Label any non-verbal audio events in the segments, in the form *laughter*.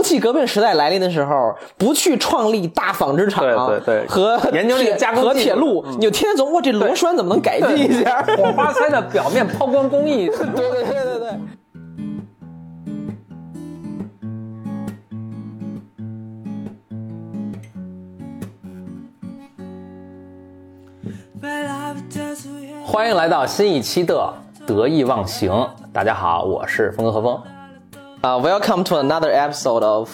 蒸汽革命时代来临的时候，不去创立大纺织厂，对对对和研究这个加工和铁路，你就天天琢磨，这螺栓怎么能改进一下？火花塞的表面 *laughs* 抛光工艺，对对对对对。欢迎来到新一期的得意忘形。大家好，我是峰哥何峰。啊、w e l c o m e to another episode of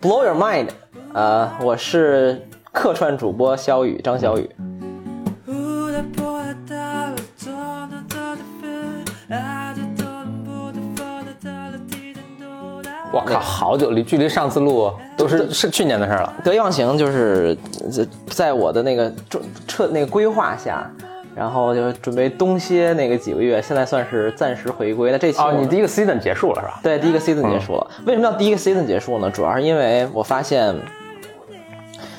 Blow Your Mind。呃，我是客串主播肖宇，张小宇。我靠，好久离距离上次录都是是去年的事儿了。得意忘形就是在在我的那个准彻那个规划下，然后就准备冬歇那个几个月，现在算是暂时回归。那这期哦，你第一个 season 结束了是吧？对，第一个 season 结束了。为什么要第一个 season 结束呢？主要是因为我发现，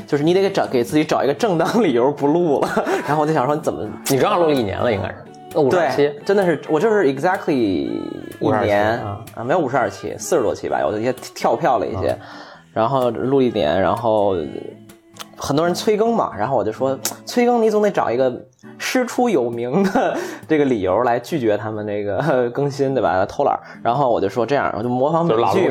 就是你得给找给自己找一个正当理由不录了。然后我就想说，你怎么你正好录了一年了，应该是。那五十二期对，，真的是我就是 exactly 一年啊啊，没有五十二期，四十多期吧，有一些跳票了一些，然后录一年，然后很多人催更嘛，然后我就说催更你总得找一个师出有名的 *laughs* 这个理由来拒绝他们那个呃 *laughs* 更新，对吧？偷懒儿，然后我就说这样，我就模仿美剧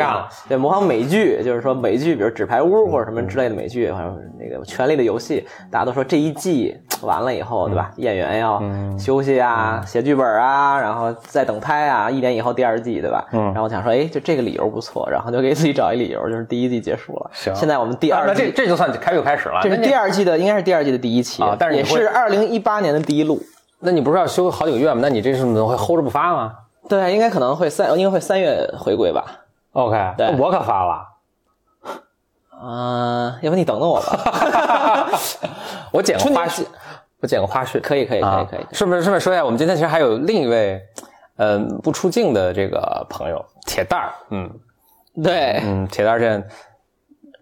对，模仿美剧，就是说美剧，比如《纸牌屋》或者什么之类的美剧，反正那个《权力的游戏》，大家都说这一季完了以后，对吧？演员要休息啊，写剧本啊，然后再等拍啊，一年以后第二季，对吧？嗯然后我想说，哎，就这个理由不错，然后就给自己找一理由，就是第一季结束了，行现在我们第二季。这就算开又开始了。这是第二季的，应该是第二季的第一期啊但是也是二零一八年的第一录。那你不是要休好几个月吗？那你这是怎么会 hold 着不发吗对，应该可能会三，应该会三月回归吧。？OK，对那我可发了。嗯、要不你等等我吧。*laughs* 我剪个花絮，我剪个花絮，可以，可以，可以，啊可以。顺便顺便说一下，我们今天其实还有另一位，嗯、不出镜的这个朋友铁蛋儿，嗯对，嗯，铁蛋儿这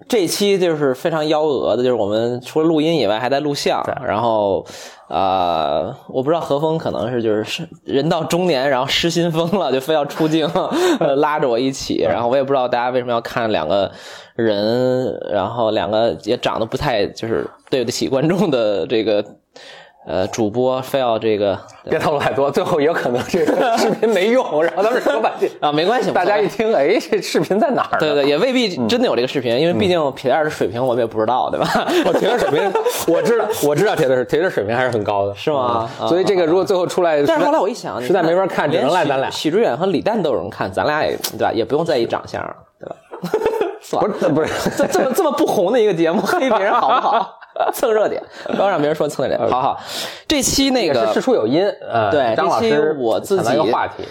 这期就是非常幺蛾的，就是我们除了录音以外还在录像，然后，呃，我不知道何峰可能是就是是人到中年，然后失心疯了，就非要出镜，*laughs* 呃拉着我一起，然后我也不知道大家为什么要看两个人，然后两个也长得不太就是对得起观众的这个呃主播，非要这个别透露太多，最后也有可能这个 *laughs* 视频没用，然后他们说半天，啊没关系，大家一听，哎，这视频在哪儿呢？对对，也未必真的有这个视频，因为毕竟铁蛋儿的水平我们也不知道，对吧？我铁蛋儿水平，我知道，我知道铁蛋儿铁蛋儿水平还是很高的，是吗嗯所以这个如果最后出来，但是后来我一想，实在没法看，只能赖咱俩。许知远和李诞都有人看，咱俩也对吧？也不用在意长相，对吧？不是不是，这这么这么不红的一个节目，*laughs* 黑别人好不好？*laughs* 蹭热点，不要让别人说蹭热点。好好，这期那个事出有因，呃，对这期我自己想到一个话题，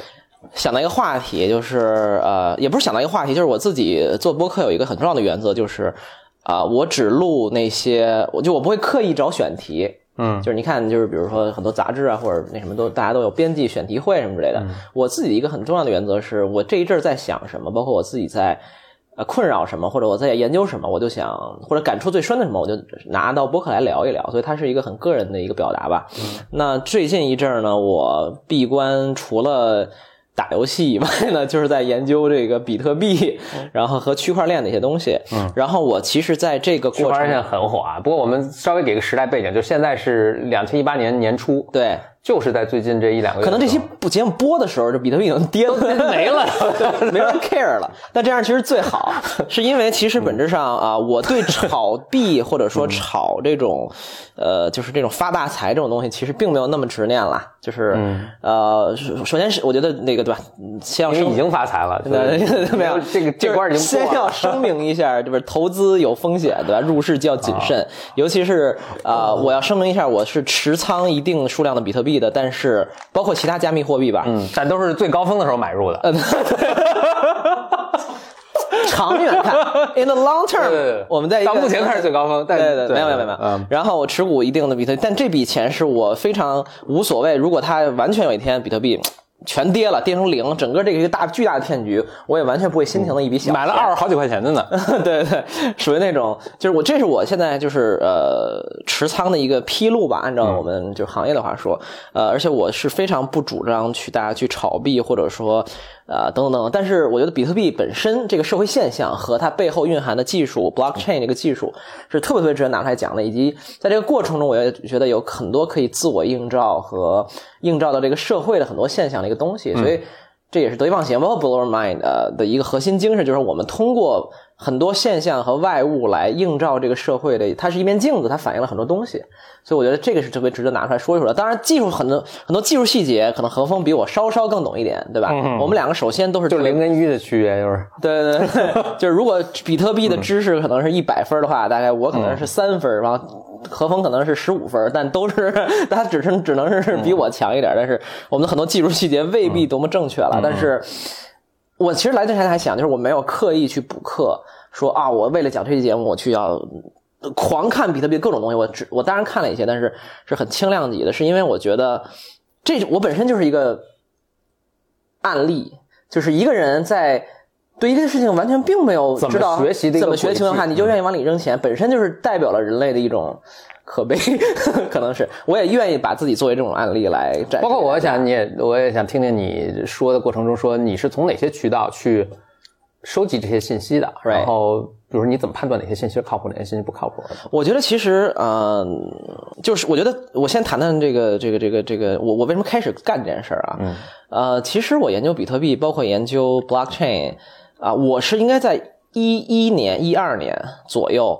想到一个话题，就是呃，也不是想到一个话题，就是我自己做播客有一个很重要的原则，就是啊、我只录那些，我就我不会刻意找选题。嗯就是你看，就是比如说很多杂志啊，或者那什么都大家都有编辑选题会什么之类的。我自己一个很重要的原则是，我这一阵儿在想什么，包括我自己在呃困扰什么，或者我在研究什么，我就想或者感触最深的什么，我就拿到播客来聊一聊。所以它是一个很个人的一个表达吧。那最近一阵儿呢，我闭关除了打游戏以外呢，*laughs* 就是在研究这个比特币，然后和区块链的一些东西。嗯，然后我其实在这个过程区块链现很火啊。不过我们稍微给个时代背景，就现在是两千一八年年初，对。就是在最近这一两个月可能这期不节目播的时候，这比特币已经跌了没了 *laughs* 没人 care 了。那这样其实最好，*laughs* 是因为其实本质上啊，我对炒币或者说炒这种，呃，就是这种发大财这种东西，其实并没有那么执念了。就是呃，首首先是我觉得那个对吧，先要声因为已经发财了，对，没有这个这关已经先。要声明一下，就是投资有风险，对吧？入市就要谨慎，尤其是呃，我要声明一下，我是持仓一定数量的比特币的，但是包括其他加密货币吧，嗯，但都是最高峰的时候买入的。*laughs* *laughs* 长远看，in the long 对对 term，对我们在到目前看是最高峰，但对对，对没有没有没有没有嗯。然后我持股一定的比特币，但这笔钱是我非常无所谓。如果它完全有一天比特币全跌了，跌成零，整个这个一个大巨大的骗局，我也完全不会心疼的一笔小钱。买了二十 *laughs* 好几块钱的呢。对对，属于那种，就是我这是我现在就是呃持仓的一个披露吧，按照我们就行业的话说，呃，而且我是非常不主张去大家去炒币或者说啊，等等等等。但是我觉得比特币本身这个社会现象和它背后蕴含的技术，blockchain 这个技术是特别特别值得拿出来讲的。以及在这个过程中，我也觉得有很多可以自我映照和映照到这个社会的很多现象的一个东西。所以这也是得意忘形，包括 blow mind 的一个核心精神，就是我们通过很多现象和外物来映照这个社会的，它是一面镜子，它反映了很多东西。所以我觉得这个是特别值得拿出来说一说的。当然，技术很多很多技术细节，可能何峰比我稍稍更懂一点，对吧？我们两个首先都是就零跟一的区别，就是对对对，*laughs* 就是如果比特币的知识可能是一百分的话，大概我可能是三分，然后何峰可能是十五分，但都是 *laughs* 他只是只能是比我强一点。但是我们的很多技术细节未必多么正确了。但是我其实来之前还想，就是我没有刻意去补课，说啊，我为了讲这期节目，我去要。狂看比特币各种东西，我只我当然看了一些，但是是很轻量级的，是因为我觉得这我本身就是一个案例，就是一个人在对一个事情完全并没有知道怎么学习的情况下，你就愿意往里扔钱，本身就是代表了人类的一种可悲，*laughs* 可能是我也愿意把自己作为这种案例来展。包括我想你也我也想听听你说的过程中说你是从哪些渠道去收集这些信息的，然后。比如说，你怎么判断哪些信息是靠谱，哪些信息不靠谱？我觉得其实，嗯，就是我觉得我先谈谈这个这个这个这个，我我为什么开始干这件事儿啊？嗯，呃，其实我研究比特币，包括研究 blockchain，啊，我是应该在一一年、一二年左右。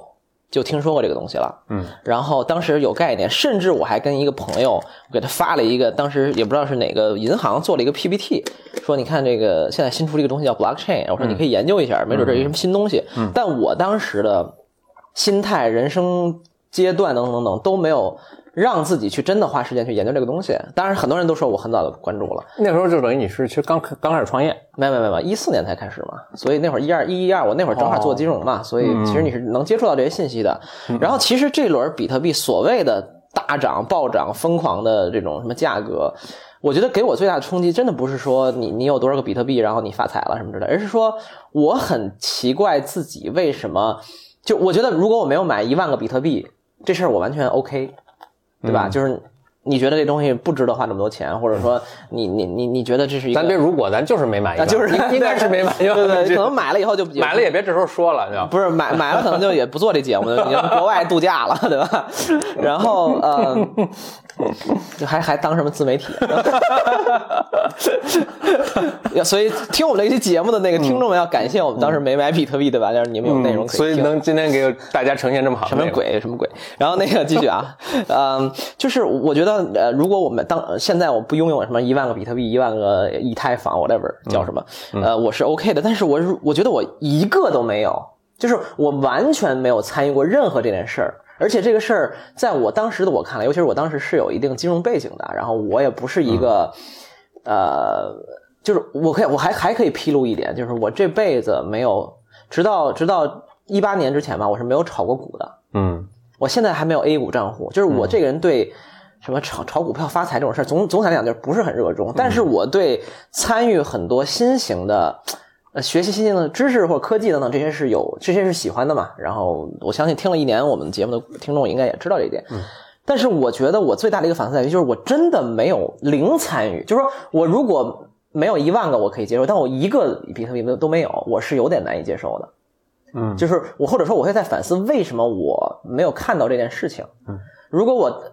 就听说过这个东西了，嗯，然后当时有概念，甚至我还跟一个朋友给他发了一个，当时也不知道是哪个银行做了一个 PPT，说你看这个现在新出了一个东西叫 blockchain，我说你可以研究一下，没准这是什么新东西。嗯，但我当时的心态、人生阶段等等等等都没有。让自己去真的花时间去研究这个东西，当然很多人都说我很早就关注了。那时候就等于你是其实刚刚开始创业，没没没没，一四年才开始嘛，所以那会儿一二一一二，我那会儿正好做金融嘛，所以其实你是能接触到这些信息的。然后其实这轮比特币所谓的大涨暴涨、疯狂的这种什么价格，我觉得给我最大的冲击，真的不是说你你有多少个比特币，然后你发财了什么之类，而是说我很奇怪自己为什么就我觉得如果我没有买一万个比特币，这事儿我完全 OK。对吧？就是你觉得这东西不值得花那么多钱，或者说你你你你觉得这是一个？咱别如果，咱就是没买，就是应 *laughs* 该是没买，对对，可能买了以后就买了也别这时候说了，就不是买买了可能就也不做这节目了，已经国外度假了，对吧？然后呃，*laughs* 就 *laughs* 还还当什么自媒体？*laughs* 所以听我们这期节目的那个听众们要感谢我们当时没买比特币，对吧？就是你们有内容可以所以能今天给大家呈现这么好，什么鬼什么鬼？然后那个继续啊，*laughs* 嗯，就是我觉得呃，如果我们当现在我不拥有什么一万个比特币、一万个以太坊，whatever 叫什么，呃，我是 OK 的。但是我我觉得我一个都没有，就是我完全没有参与过任何这件事儿。而且这个事儿在我当时的我看来，尤其是我当时是有一定金融背景的，然后我也不是一个呃。就是我可以，我还还可以披露一点，就是我这辈子没有，直到直到一八年之前吧，我是没有炒过股的。嗯，我现在还没有 A 股账户。就是我这个人对什么炒炒股票发财这种事儿，总总体来讲就是不是很热衷。但是我对参与很多新型的呃学习新型的知识或者科技等等这些是有这些是喜欢的嘛。然后我相信听了一年我们节目的听众应该也知道这一点。嗯，但是我觉得我最大的一个反思在于，就是我真的没有零参与，就是说我如果。没有一万个我可以接受，但我一个比特币都都没有，我是有点难以接受的。嗯，就是我或者说我会在反思为什么我没有看到这件事情。嗯，如果我。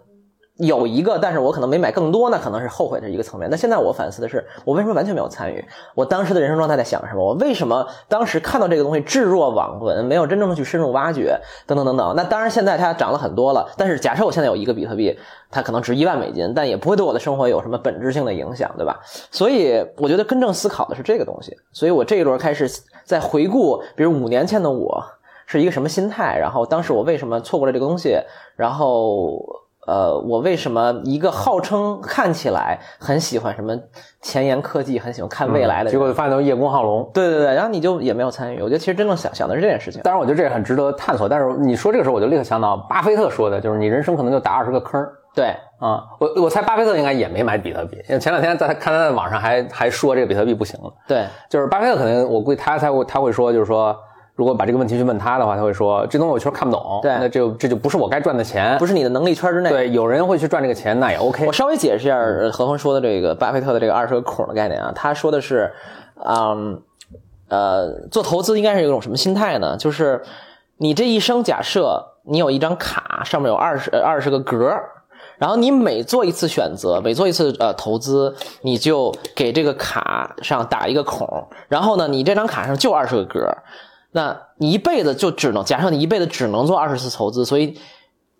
有一个，但是我可能没买更多，那可能是后悔的一个层面。那现在我反思的是，我为什么完全没有参与？我当时的人生状态在想什么？我为什么当时看到这个东西置若罔闻，没有真正的去深入挖掘？等等等等。那当然，现在它涨了很多了。但是假设我现在有一个比特币，它可能值一万美金，但也不会对我的生活有什么本质性的影响，对吧？所以我觉得真正思考的是这个东西。所以我这一轮开始在回顾，比如五年前的我是一个什么心态，然后当时我为什么错过了这个东西，然后。呃，我为什么一个号称看起来很喜欢什么前沿科技，很喜欢看未来的，结果就发现都叶公好龙？对对对，然后你就也没有参与。我觉得其实真正想想的是这件事情。当然，我觉得这也很值得探索。但是你说这个时候，我就立刻想到巴菲特说的，就是你人生可能就打二十个坑。对啊，我我猜巴菲特应该也没买比特币，因为前两天在他看他在网上还还说这个比特币不行了。对，就是巴菲特可能我估计他才会他会说，就是说。如果把这个问题去问他的话，他会说这东西我确实看不懂。对，那就这就不是我该赚的钱，不是你的能力圈之内。对，有人会去赚这个钱，那也 OK。我稍微解释一下何峰说的这个巴菲特的这个二十个孔的概念啊，他说的是，嗯，呃，做投资应该是一种什么心态呢？就是你这一生，假设你有一张卡，上面有二十二十个格然后你每做一次选择，每做一次呃投资，你就给这个卡上打一个孔，然后呢，你这张卡上就二十个格那你一辈子就只能假设你一辈子只能做二十次投资，所以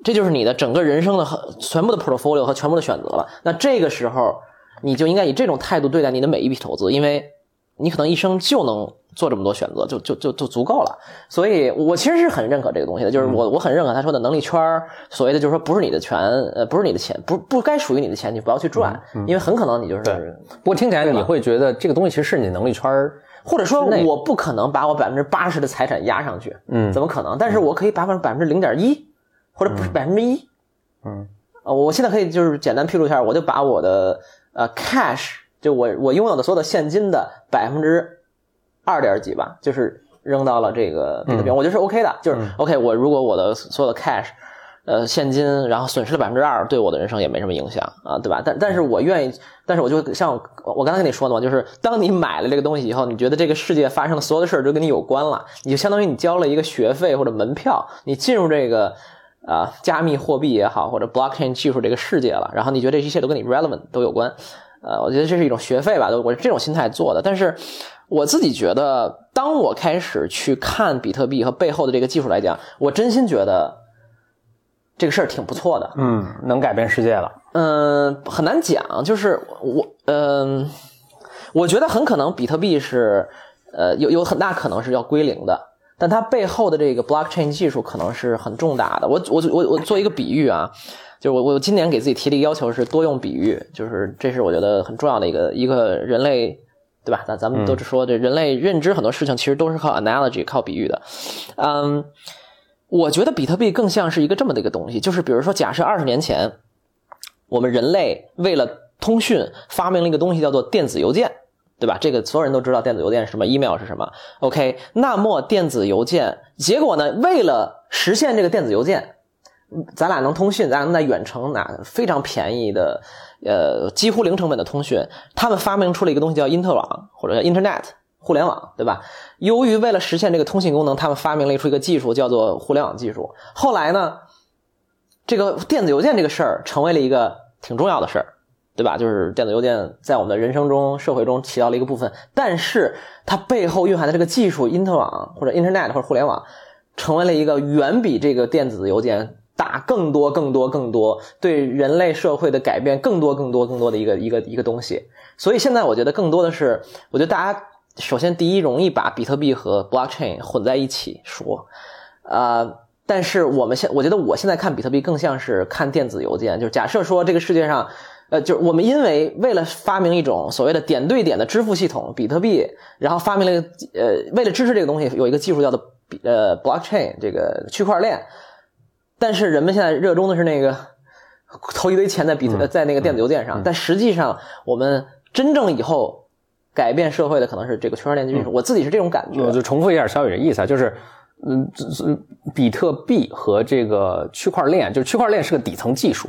这就是你的整个人生的全部的 portfolio 和全部的选择了。那这个时候，你就应该以这种态度对待你的每一笔投资，因为你可能一生就能做这么多选择，就就就就足够了。所以我其实是很认可这个东西的，就是我我很认可他说的能力圈儿所谓的就是说不是你的权，呃，不是你的钱，不不该属于你的钱，你不要去赚，因为很可能你就是。不过听起来你会觉得这个东西其实是你能力圈或者说，我不可能把我百分之八十的财产压上去，嗯，怎么可能？但是我可以把百分之零点一，或者不是百分之一，嗯，呃，我现在可以就是简单披露一下，我就把我的呃 cash，就我我拥有的所有的现金的百分之二点几吧，就是扔到了这个比特币，我觉得是 OK 的，就是 OK。我如果我的所有的 cash。呃，现金，然后损失了百分之二，对我的人生也没什么影响啊，对吧？但但是我愿意，但是我就像我刚才跟你说的嘛，就是当你买了这个东西以后，你觉得这个世界发生的所有的事儿都跟你有关了，你就相当于你交了一个学费或者门票，你进入这个啊加密货币也好，或者 blockchain 技术这个世界了，然后你觉得这一切都跟你 relevant 都有关，呃，我觉得这是一种学费吧，我这种心态做的。但是我自己觉得，当我开始去看比特币和背后的这个技术来讲，我真心觉得。这个事儿挺不错的，嗯，能改变世界了。嗯，很难讲，就是我，嗯，我觉得很可能比特币是，呃，有有很大可能是要归零的，但它背后的这个 blockchain 技术可能是很重大的。我我我我做一个比喻啊，就是我我今年给自己提的一个要求是多用比喻，就是这是我觉得很重要的一个一个人类，对吧？咱咱们都是说这人类认知很多事情其实都是靠 analogy 靠比喻的，嗯。我觉得比特币更像是一个这么的一个东西，就是比如说，假设二十年前，我们人类为了通讯发明了一个东西，叫做电子邮件，对吧？这个所有人都知道电子邮件是什么，email 是什么。OK，那么电子邮件，结果呢，为了实现这个电子邮件，咱俩能通讯，咱俩能在远程拿非常便宜的，呃，几乎零成本的通讯，他们发明出了一个东西叫因特网或者叫 Internet。互联网对吧？由于为了实现这个通信功能，他们发明了一出一个技术，叫做互联网技术。后来呢，这个电子邮件这个事儿成为了一个挺重要的事儿，对吧？就是电子邮件在我们的人生中、社会中起到了一个部分。但是它背后蕴含的这个技术，因特网或者 Internet 或者互联网，成为了一个远比这个电子邮件大更多、更多、更多，对人类社会的改变更多、更多、更多的一个一个一个东西。所以现在我觉得更多的是，我觉得大家。首先，第一，容易把比特币和 blockchain 混在一起说，呃，但是我们现，我觉得我现在看比特币更像是看电子邮件，就是假设说这个世界上，呃，就是我们因为为了发明一种所谓的点对点的支付系统，比特币，然后发明了一个，呃，为了支持这个东西，有一个技术叫做呃 blockchain 这个区块链，但是人们现在热衷的是那个投一堆钱在比特在那个电子邮件上，但实际上我们真正以后。改变社会的可能是这个区块链技术，我自己是这种感觉。我就重复一下小雨的意思啊，就是，嗯，比特币和这个区块链，就是区块链是个底层技术，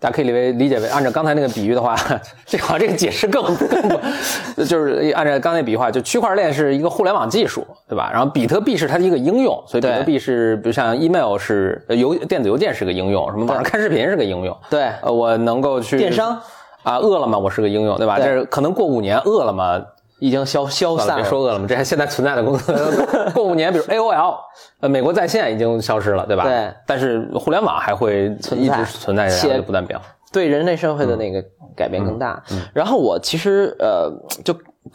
大家可以理为理解为，按照刚才那个比喻的话，*laughs* 这好这个解释更更，就是按照刚才比喻话，就区块链是一个互联网技术，对吧？然后比特币是它的一个应用，所以比特币是，比如像 email 是邮电子邮件是个应用，什么网上看视频是个应用，对，呃，我能够去电商。啊，饿了么我是个应用，对吧？这是可能过五年，饿了么已经消消散了。别说饿了么，这还现在存在的公司，*laughs* 过五年，比如 AOL，呃，美国在线已经消失了，对吧？对。但是互联网还会一直存在，且不断变化，对人类社会的那个改变更大。然后我其实呃，就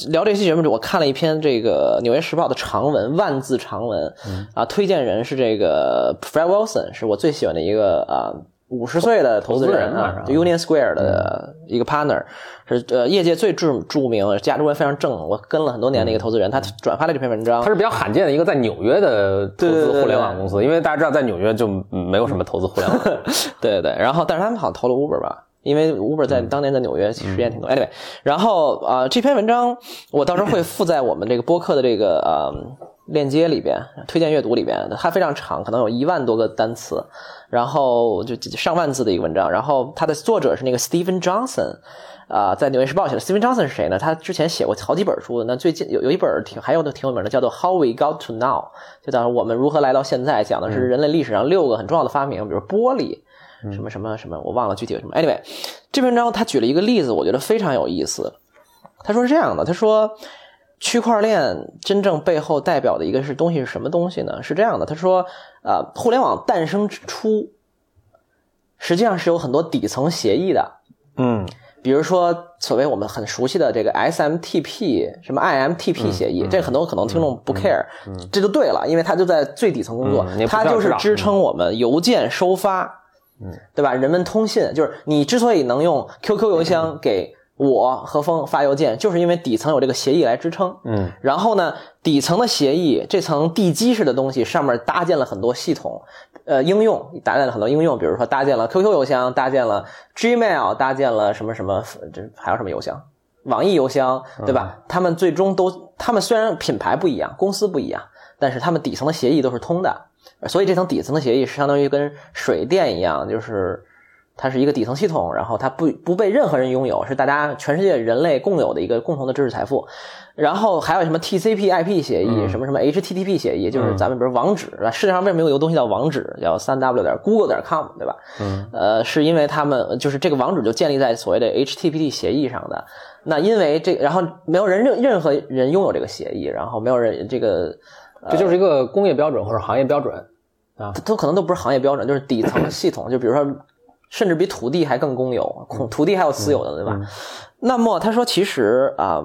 聊这期节目，我看了一篇这个《纽约时报》的长文，万字长文啊，推荐人是这个 Fred Wilson，是我最喜欢的一个啊。五十岁的投资人啊，Union Square 的一个 partner，是呃业界最著著名，价值观非常正，我跟了很多年的一个投资人，他转发了这篇文章。他是比较罕见的一个在纽约的投资互联网公司，因为大家知道在纽约就没有什么投资互联网。*laughs* 对对对，然后但是他们好像投了 Uber 吧，因为 Uber 在当年在纽约实验挺多。Anyway，然后啊这篇文章我到时候会附在我们这个播客的这个呃。链接里边，推荐阅读里边，它非常长，可能有一万多个单词，然后就上万字的一个文章。然后它的作者是那个 Stephen Johnson，啊，在《纽约时报》写的。Stephen Johnson 是谁呢？他之前写过好几本书，那最近有有一本挺还有的挺有名的，叫做《How We Got to Now》，就讲我们如何来到现在，讲的是人类历史上六个很重要的发明，比如玻璃，什么什么什么，我忘了具体有什么。Anyway，这篇文章他举了一个例子，我觉得非常有意思。他说是这样的，他说。区块链真正背后代表的一个是东西是什么东西呢？是这样的，他说，呃，互联网诞生之初，实际上是有很多底层协议的，嗯，比如说所谓我们很熟悉的这个 SMTP 什么 IMTP 协议，这很多可能听众不 care，这就对了，因为它就在最底层工作，它就是支撑我们邮件收发，嗯，对吧？人们通信就是你之所以能用 QQ 邮箱给。我和风发邮件，就是因为底层有这个协议来支撑。嗯，然后呢，底层的协议这层地基式的东西上面搭建了很多系统，呃，应用搭建了很多应用，比如说搭建了 QQ 邮箱，搭建了 Gmail，搭建了什么什么，这还有什么邮箱？网易邮箱，对吧？他们最终都，他们虽然品牌不一样，公司不一样，但是他们底层的协议都是通的，所以这层底层的协议是相当于跟水电一样，就是。它是一个底层系统，然后它不不被任何人拥有，是大家全世界人类共有的一个共同的知识财富。然后还有什么 TCP/IP 协议，什么什么 HTTP 协议，就是咱们比如网址，世界上为什么有个东西叫网址，叫三 W 点 Google 点 com，对吧？嗯，呃，是因为他们就是这个网址就建立在所谓的 HTTP 协议上的。那因为这，然后没有人任任何人拥有这个协议，然后没有人这个，这就是一个工业标准或者行业标准啊，它都可能都不是行业标准，就是底层系统，就比如说。甚至比土地还更公有，土地还有私有的，对吧？那么他说，其实啊，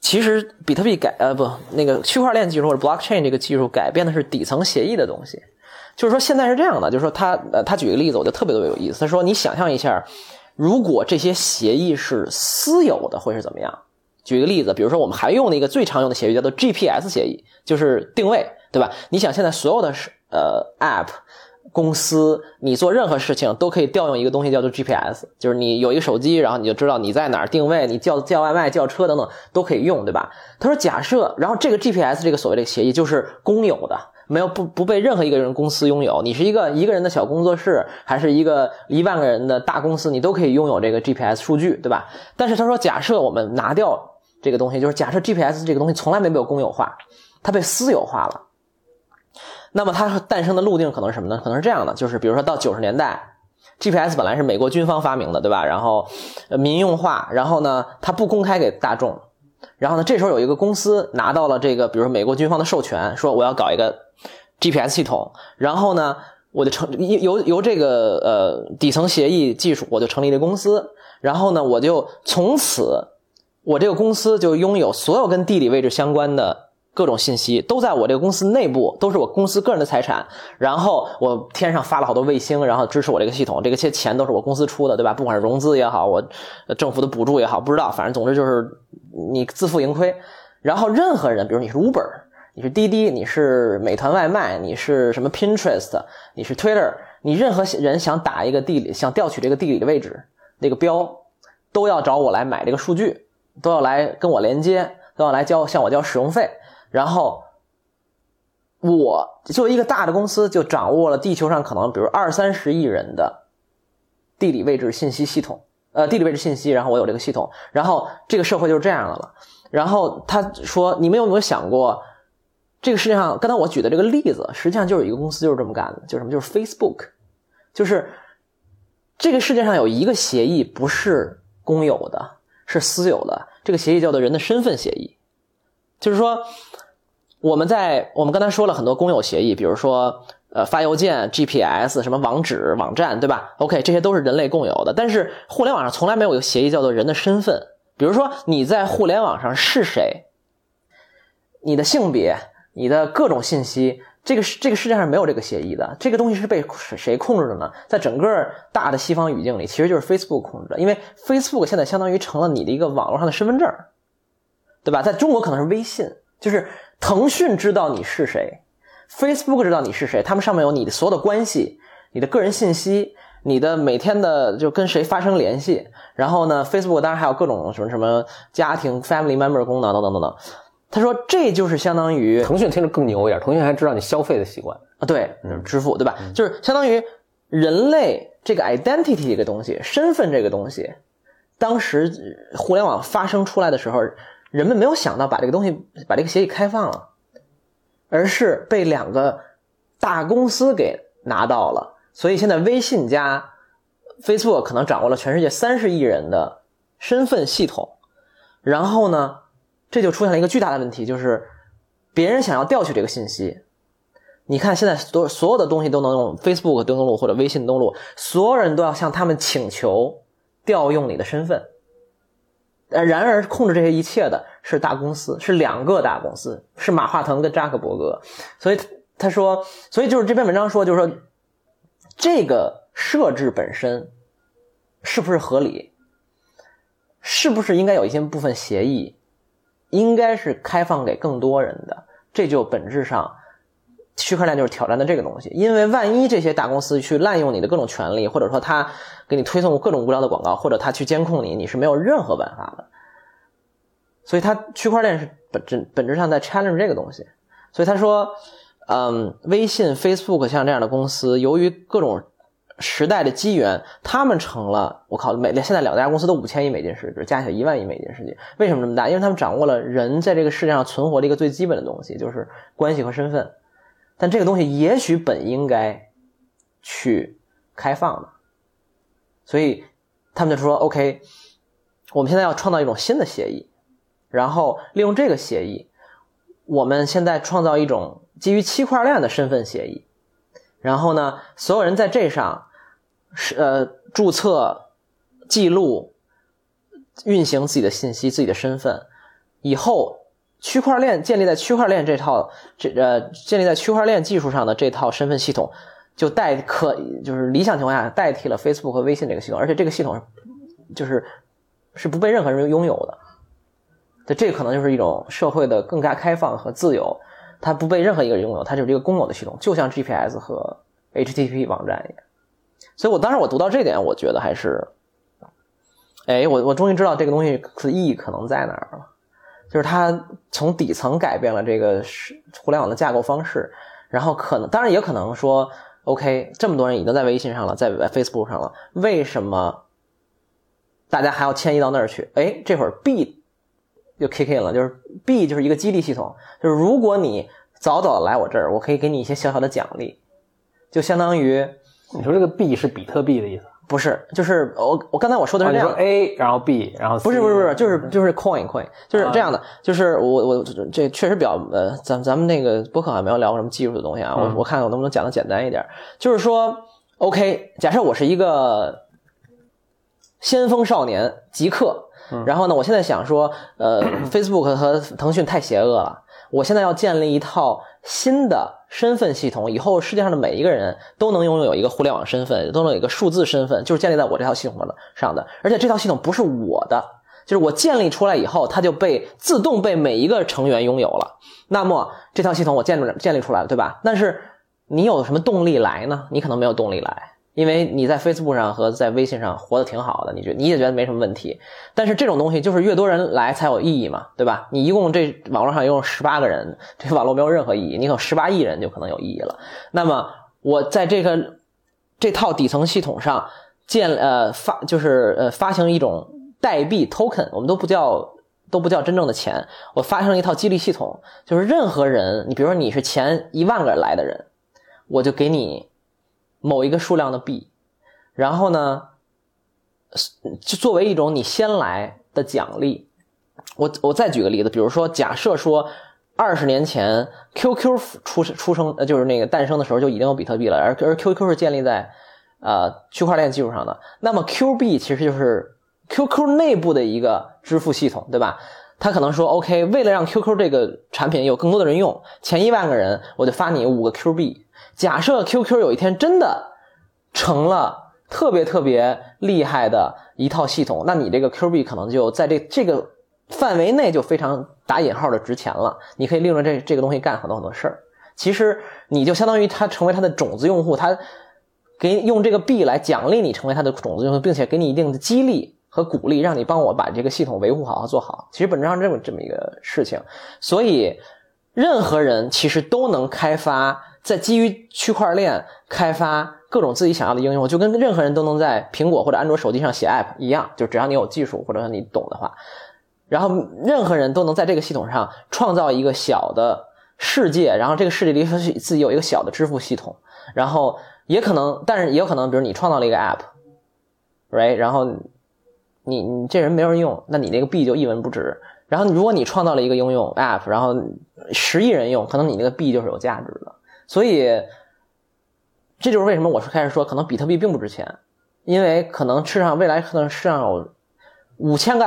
其实比特币改呃不，那个区块链技术或者 blockchain 这个技术改变的是底层协议的东西。就是说现在是这样的，就是说他呃他举个例子，我觉得特别特别有意思。他说，你想象一下，如果这些协议是私有的，会是怎么样？举个例子，比如说我们还用的一个最常用的协议叫做 GPS 协议，就是定位，对吧？你想现在所有的是呃 app。公司，你做任何事情都可以调用一个东西叫做 GPS，就是你有一个手机，然后你就知道你在哪儿定位，你叫叫外卖、叫车等等都可以用，对吧？他说，假设，然后这个 GPS 这个所谓的协议就是公有的，没有不不被任何一个人公司拥有。你是一个一个人的小工作室，还是一个一万个人的大公司，你都可以拥有这个 GPS 数据，对吧？但是他说，假设我们拿掉这个东西，就是假设 GPS 这个东西从来没有公有化，它被私有化了。那么它诞生的路径可能是什么呢？可能是这样的，就是比如说到九十年代，GPS 本来是美国军方发明的，对吧？然后民用化，然后呢，它不公开给大众，然后呢，这时候有一个公司拿到了这个，比如说美国军方的授权，说我要搞一个 GPS 系统，然后呢，我就成由由这个呃底层协议技术，我就成立了公司，然后呢，我就从此我这个公司就拥有所有跟地理位置相关的。各种信息都在我这个公司内部，都是我公司个人的财产。然后我天上发了好多卫星，然后支持我这个系统，这个些钱都是我公司出的，对吧？不管是融资也好，我政府的补助也好，不知道，反正总之就是你自负盈亏。然后任何人，比如你是 Uber，你是滴滴，你是美团外卖，你是什么 Pinterest，你是 Twitter，你任何人想打一个地理，想调取这个地理的位置那个标，都要找我来买这个数据，都要来跟我连接，都要来交向我交使用费。然后，我作为一个大的公司，就掌握了地球上可能比如二三十亿人的地理位置信息系统，呃，地理位置信息。然后我有这个系统，然后这个社会就是这样的了。然后他说：“你们有没有想过，这个世界上刚才我举的这个例子，实际上就是一个公司就是这么干的，就是什么？就是 Facebook，就是这个世界上有一个协议不是公有的，是私有的，这个协议叫做人的身份协议，就是说。”我们在我们刚才说了很多公有协议，比如说呃发邮件、GPS 什么网址、网站，对吧？OK，这些都是人类共有的。但是互联网上从来没有一个协议叫做人的身份。比如说你在互联网上是谁，你的性别、你的各种信息，这个这个世界上没有这个协议的。这个东西是被谁控制的呢？在整个大的西方语境里，其实就是 Facebook 控制的。因为 Facebook 现在相当于成了你的一个网络上的身份证，对吧？在中国可能是微信，就是。腾讯知道你是谁，Facebook 知道你是谁，他们上面有你的所有的关系、你的个人信息、你的每天的就跟谁发生联系。然后呢，Facebook 当然还有各种什么什么家庭 Family Member 功能等等等等。他说这就是相当于腾讯听着更牛一点，腾讯还知道你消费的习惯啊，对，支付对吧？就是相当于人类这个 identity 这个东西，身份这个东西，当时互联网发生出来的时候，人们没有想到把这个东西把这个协议开放了，而是被两个大公司给拿到了。所以现在微信加 Facebook 可能掌握了全世界三十亿人的身份系统，然后呢？这就出现了一个巨大的问题，就是别人想要调取这个信息。你看，现在所所有的东西都能用 Facebook 登录或者微信登录，所有人都要向他们请求调用你的身份。呃，然而控制这些一切的是大公司，是两个大公司，是马化腾跟扎克伯格。所以他说，所以就是这篇文章说，就是说这个设置本身是不是合理？是不是应该有一些部分协议？应该是开放给更多人的，这就本质上，区块链就是挑战的这个东西。因为万一这些大公司去滥用你的各种权利，或者说他给你推送各种无聊的广告，或者他去监控你，你是没有任何办法的。所以，他区块链是本质本质上在 challenge 这个东西。所以他说，嗯，微信、Facebook 像这样的公司，由于各种。时代的机缘，他们成了我靠，每现在两家公司都五千亿美金市值，加起来一万亿美金市值，为什么这么大？因为他们掌握了人在这个世界上存活的一个最基本的东西，就是关系和身份。但这个东西也许本应该去开放的，所以他们就说：“OK，我们现在要创造一种新的协议，然后利用这个协议，我们现在创造一种基于区块链的身份协议，然后呢，所有人在这上。”是呃，注册、记录、运行自己的信息、自己的身份，以后区块链建立在区块链这套这呃建立在区块链技术上的这套身份系统，就代可就是理想情况下代替了 Facebook 和微信这个系统，而且这个系统就是是不被任何人拥有的。这这可能就是一种社会的更加开放和自由，它不被任何一个人拥有，它就是一个公有的系统，就像 GPS 和 HTTP 网站一样。所以，我当时我读到这点，我觉得还是，哎，我我终于知道这个东西的意义可能在哪儿了，就是它从底层改变了这个是互联网的架构方式，然后可能，当然也可能说，OK，这么多人已经在微信上了，在 Facebook 上了，为什么大家还要迁移到那儿去？哎，这会儿 B 就 kick in 了，就是 B 就是一个激励系统，就是如果你早早来我这儿，我可以给你一些小小的奖励，就相当于。你说这个币是比特币的意思？不是，就是我我刚才我说的是这样，A 然后 B 然后不是不是不是，就是就是 coin coin 就是这样的，就是我我这确实比较呃，咱咱们那个博客还没有聊过什么技术的东西啊，我我看我能不能讲的简单一点，就是说 OK，假设我是一个先锋少年极客，然后呢，我现在想说，呃，*coughs* Facebook 和腾讯太邪恶了，我现在要建立一套新的。身份系统以后，世界上的每一个人都能拥有一个互联网身份，都能有一个数字身份，就是建立在我这套系统的上的。而且这套系统不是我的，就是我建立出来以后，它就被自动被每一个成员拥有了。那么这套系统我建立建立出来了，对吧？但是你有什么动力来呢？你可能没有动力来。因为你在 Facebook 上和在微信上活得挺好的，你觉你也觉得没什么问题，但是这种东西就是越多人来才有意义嘛，对吧？你一共这网络上一共十八个人，这网络没有任何意义，你有十八亿人就可能有意义了。那么我在这个这套底层系统上建呃发就是呃发行一种代币 token，我们都不叫都不叫真正的钱，我发行一套激励系统，就是任何人，你比如说你是前一万个人来的人，我就给你。某一个数量的币，然后呢，就作为一种你先来的奖励。我我再举个例子，比如说，假设说二十年前 QQ 出出生，就是那个诞生的时候就已经有比特币了，而而 QQ 是建立在呃区块链技术上的，那么 Q 币其实就是 QQ 内部的一个支付系统，对吧？他可能说，OK，为了让 QQ 这个产品有更多的人用，前一万个人我就发你五个 Q 币。假设 QQ 有一天真的成了特别特别厉害的一套系统，那你这个 Q 币可能就在这这个范围内就非常打引号的值钱了。你可以利用这这个东西干很多很多事儿。其实你就相当于他成为他的种子用户，他给用这个币来奖励你成为他的种子用户，并且给你一定的激励。和鼓励，让你帮我把这个系统维护好和做好。其实本质上这么这么一个事情，所以任何人其实都能开发，在基于区块链开发各种自己想要的应用，就跟任何人都能在苹果或者安卓手机上写 app 一样，就只要你有技术或者说你懂的话，然后任何人都能在这个系统上创造一个小的世界，然后这个世界里自己有一个小的支付系统，然后也可能，但是也有可能，比如你创造了一个 app，right，然后。你你这人没人用，那你那个币就一文不值。然后如果你创造了一个应用 App，然后十亿人用，可能你那个币就是有价值的。所以这就是为什么我是开始说，可能比特币并不值钱，因为可能世上未来可能世上有五千个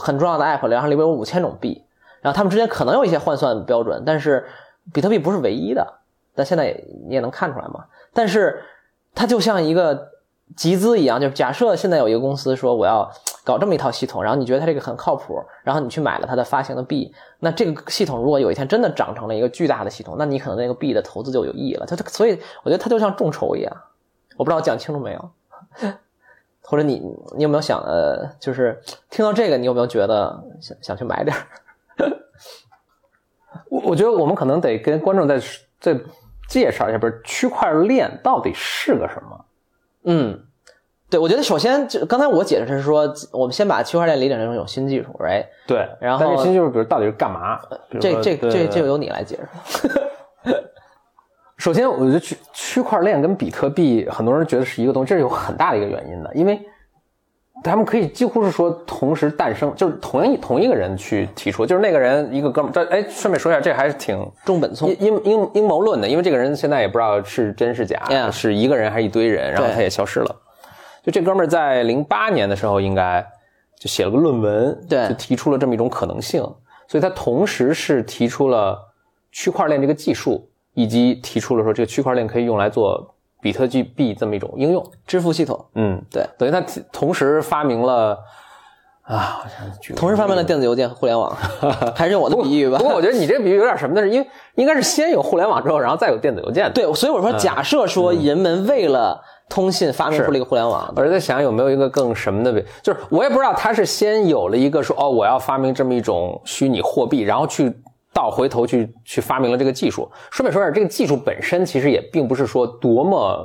很重要的 App，然后里边有五千种币，然后他们之间可能有一些换算标准，但是比特币不是唯一的。但现在你也能看出来嘛？但是它就像一个。集资一样，就是假设现在有一个公司说我要搞这么一套系统，然后你觉得它这个很靠谱，然后你去买了它的发行的币，那这个系统如果有一天真的长成了一个巨大的系统，那你可能那个币的投资就有意义了。它它，所以我觉得它就像众筹一样，我不知道讲清楚没有，*laughs* 或者你你有没有想呃，就是听到这个，你有没有觉得想想去买点？*laughs* 我我觉得我们可能得跟观众再再介绍一下，不是区块链到底是个什么？嗯，对，我觉得首先就刚才我解释是说，我们先把区块链理解成一种新技术，right？对，然后新技术比如到底是干嘛？这这这这由你来解释。首先，我觉得区区块链跟比特币，很多人觉得是一个东西，这是有很大的一个原因的，因为他们可以几乎是说同时诞生，就是同一同一个人去提出，就是那个人一个哥们，这哎，顺便说一下，这还是挺中本聪阴阴阴谋论的，因为这个人现在也不知道是真是假，是一个人还是一堆人，然后他也消失了。就这哥们儿在零八年的时候，应该就写了个论文，对，就提出了这么一种可能性，所以他同时是提出了区块链这个技术。以及提出了说，这个区块链可以用来做比特币这么一种应用支付系统。嗯，对，等于他同时发明了啊，同时发明了电子邮件和互联网，*laughs* 还是用我的比喻吧。不过我觉得你这个比喻有点什么呢？是因为应该是先有互联网之后，然后再有电子邮件。对，所以我说，假设说人们为了通信发明出了一个互联网，我在想有没有一个更什么的比，就是我也不知道他是先有了一个说哦，我要发明这么一种虚拟货币，然后去。倒回头去去发明了这个技术。顺便说点，这个技术本身其实也并不是说多么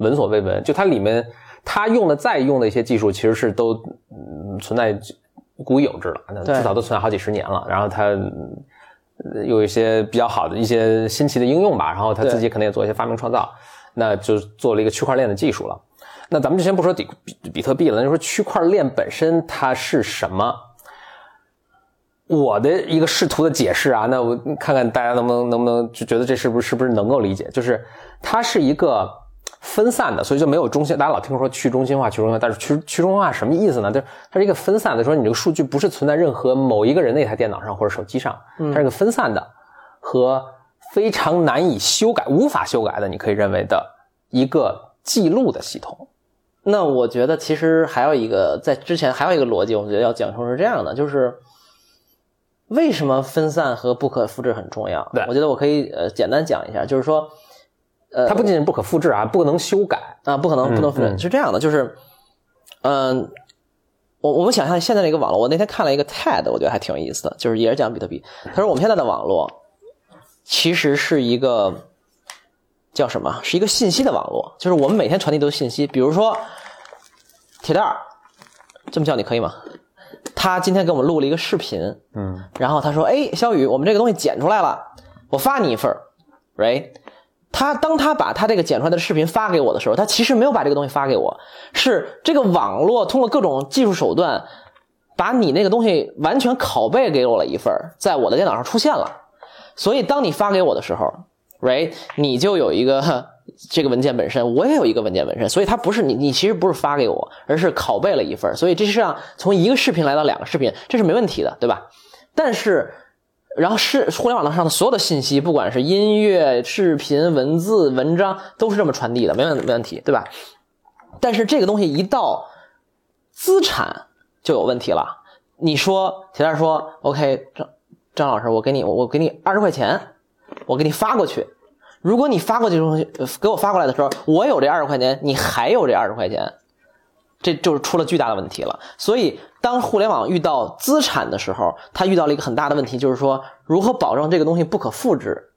闻所未闻。就它里面，它用的再用的一些技术，其实是都嗯存在古已有之了，那至少都存在好几十年了。然后它有一些比较好的一些新奇的应用吧。然后他自己可能也做一些发明创造，那就做了一个区块链的技术了。那咱们就先不说比比比特币了，那就说区块链本身它是什么？我的一个试图的解释啊，那我看看大家能不能能不能就觉得这是不是是不是能够理解？就是它是一个分散的，所以就没有中心。大家老听说去中心化、去中心化，但是去去中心化什么意思呢？就是它是一个分散的，说你这个数据不是存在任何某一个人那台电脑上或者手机上，它是个分散的和非常难以修改、无法修改的，你可以认为的一个记录的系统。那我觉得其实还有一个在之前还有一个逻辑，我觉得要讲述是这样的，就是。为什么分散和不可复制很重要？对我觉得我可以呃简单讲一下，就是说，呃，它不仅仅不可复制啊，不能修改啊，不可能不能复制。是这样的，就是，嗯，我我们想象现在的一个网络，我那天看了一个 TED，我觉得还挺有意思的，就是也是讲比特币。他说我们现在的网络其实是一个叫什么？是一个信息的网络，就是我们每天传递都是信息。比如说铁蛋儿，这么叫你可以吗？他今天给我们录了一个视频，嗯，然后他说：“哎，小雨，我们这个东西剪出来了，我发你一份，right？” 他当他把他这个剪出来的视频发给我的时候，他其实没有把这个东西发给我，是这个网络通过各种技术手段，把你那个东西完全拷贝给我了一份，在我的电脑上出现了。所以当你发给我的时候，right，你就有一个。这个文件本身，我也有一个文件本身，所以它不是你，你其实不是发给我，而是拷贝了一份，所以这实际上从一个视频来到两个视频，这是没问题的，对吧？但是，然后是互联网上的所有的信息，不管是音乐、视频、文字、文章，都是这么传递的，没问没问题，对吧？但是这个东西一到资产就有问题了。你说铁蛋说，OK，张张老师，我给你，我给你二十块钱，我给你发过去。如果你发过去东西给我发过来的时候，我有这二十块钱，你还有这二十块钱，这就是出了巨大的问题了。所以，当互联网遇到资产的时候，它遇到了一个很大的问题，就是说如何保证这个东西不可复制，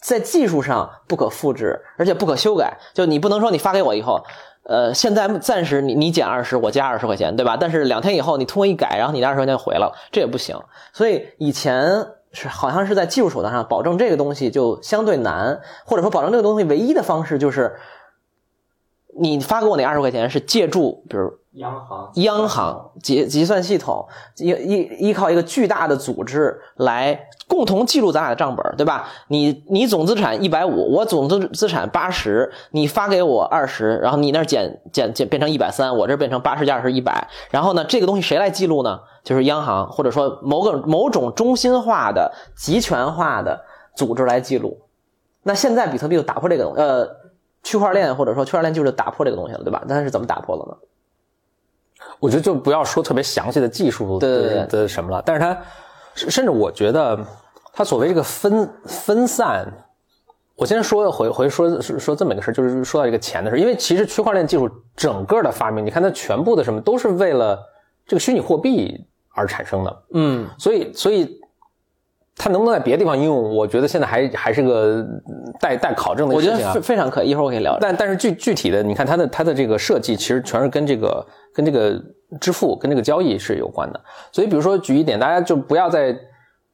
在技术上不可复制，而且不可修改。就你不能说你发给我以后，呃，现在暂时你你减二十，我加二十块钱，对吧？但是两天以后你通过一改，然后你的二十块钱回了，这也不行。所以以前是好像是在技术手段上保证这个东西就相对难，或者说保证这个东西唯一的方式就是。你发给我那二十块钱是借助，比如央行央行结计算系统，依依依靠一个巨大的组织来共同记录咱俩的账本，对吧？你你总资产一百五，我总资资产八十，你发给我二十，然后你那儿减减减变成一百三，我这变成八十加二十一百，然后呢，这个东西谁来记录呢？就是央行或者说某个某种中心化的集权化的组织来记录。那现在比特币就打破这个呃。区块链或者说区块链就是打破这个东西了，对吧？但是怎么打破了呢？我觉得就不要说特别详细的技术的什么了，但是它甚至我觉得它所谓这个分分散，我先说回回说说这么一个事就是说到这个钱的事因为其实区块链技术整个的发明，你看它全部的什么都是为了这个虚拟货币而产生的，嗯，所以所以。它能不能在别的地方应用？我觉得现在还还是个待待考证的事情啊。我觉得非非常可以，一会儿我可以聊。但但是具具体的，你看它的它的这个设计，其实全是跟这个跟这个支付跟这个交易是有关的。所以比如说举一点，大家就不要再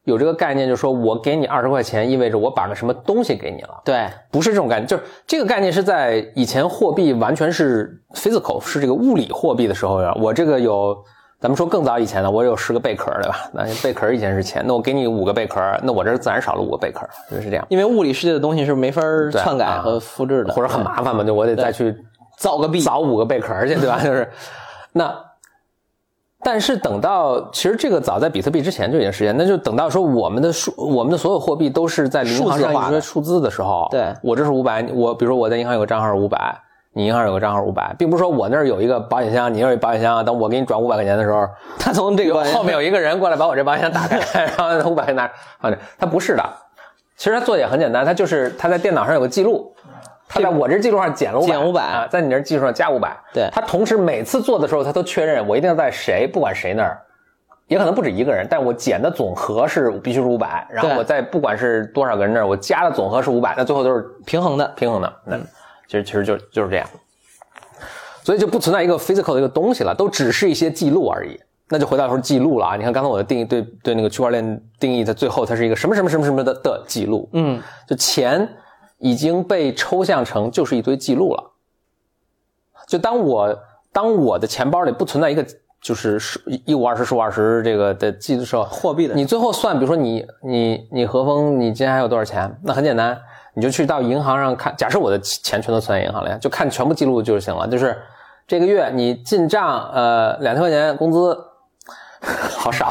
有这个概念，就是说我给你二十块钱，意味着我把个什么东西给你了。对，不是这种概念，就是这个概念是在以前货币完全是 physical 是这个物理货币的时候呀，我这个有。咱们说更早以前呢，我有十个贝壳，对吧？那贝壳以前是钱，那我给你五个贝壳，那我这自然少了五个贝壳，就是这样。因为物理世界的东西是没法篡改和复制的，或者很麻烦嘛，就我得再去造个币，造五个贝壳去，对吧？*laughs* 就是那，但是等到其实这个早在比特币之前就已经实现，那就等到说我们的数，我们的所有货币都是在银行上一些数字的时候，对我这是五百，我比如说我在银行有个账号是五百。你银行有个账号五百，并不是说我那儿有一个保险箱，你那儿有保险箱，等我给你转五百块钱的时候，他从这个后面有一个人过来把我这保险箱打开，*laughs* 然后五百块拿放这。他不是的，其实他做的也很简单，他就是他在电脑上有个记录，他在我这记录上减了五百，减五百啊，在你那记录上加五百。对，他同时每次做的时候，他都确认我一定要在谁，不管谁那儿，也可能不止一个人，但我减的总和是必须是五百，然后我在不管是多少个人那儿，我加的总和是五百，那最后都是平衡的，平衡的。那其实其实就就是这样。所以就不存在一个 physical 的一个东西了，都只是一些记录而已。那就回到说记录了啊！你看刚才我的定义，对对那个区块链定义，它最后它是一个什么什么什么什么的的记录。嗯，就钱已经被抽象成就是一堆记录了。就当我当我的钱包里不存在一个就是一五二十十五二十这个的记录时候，货币的，你最后算，比如说你你你何峰，你今天还有多少钱？那很简单。你就去到银行上看，假设我的钱全都存在银行里，就看全部记录就行了。就是这个月你进账，呃，两千块钱工资，好少。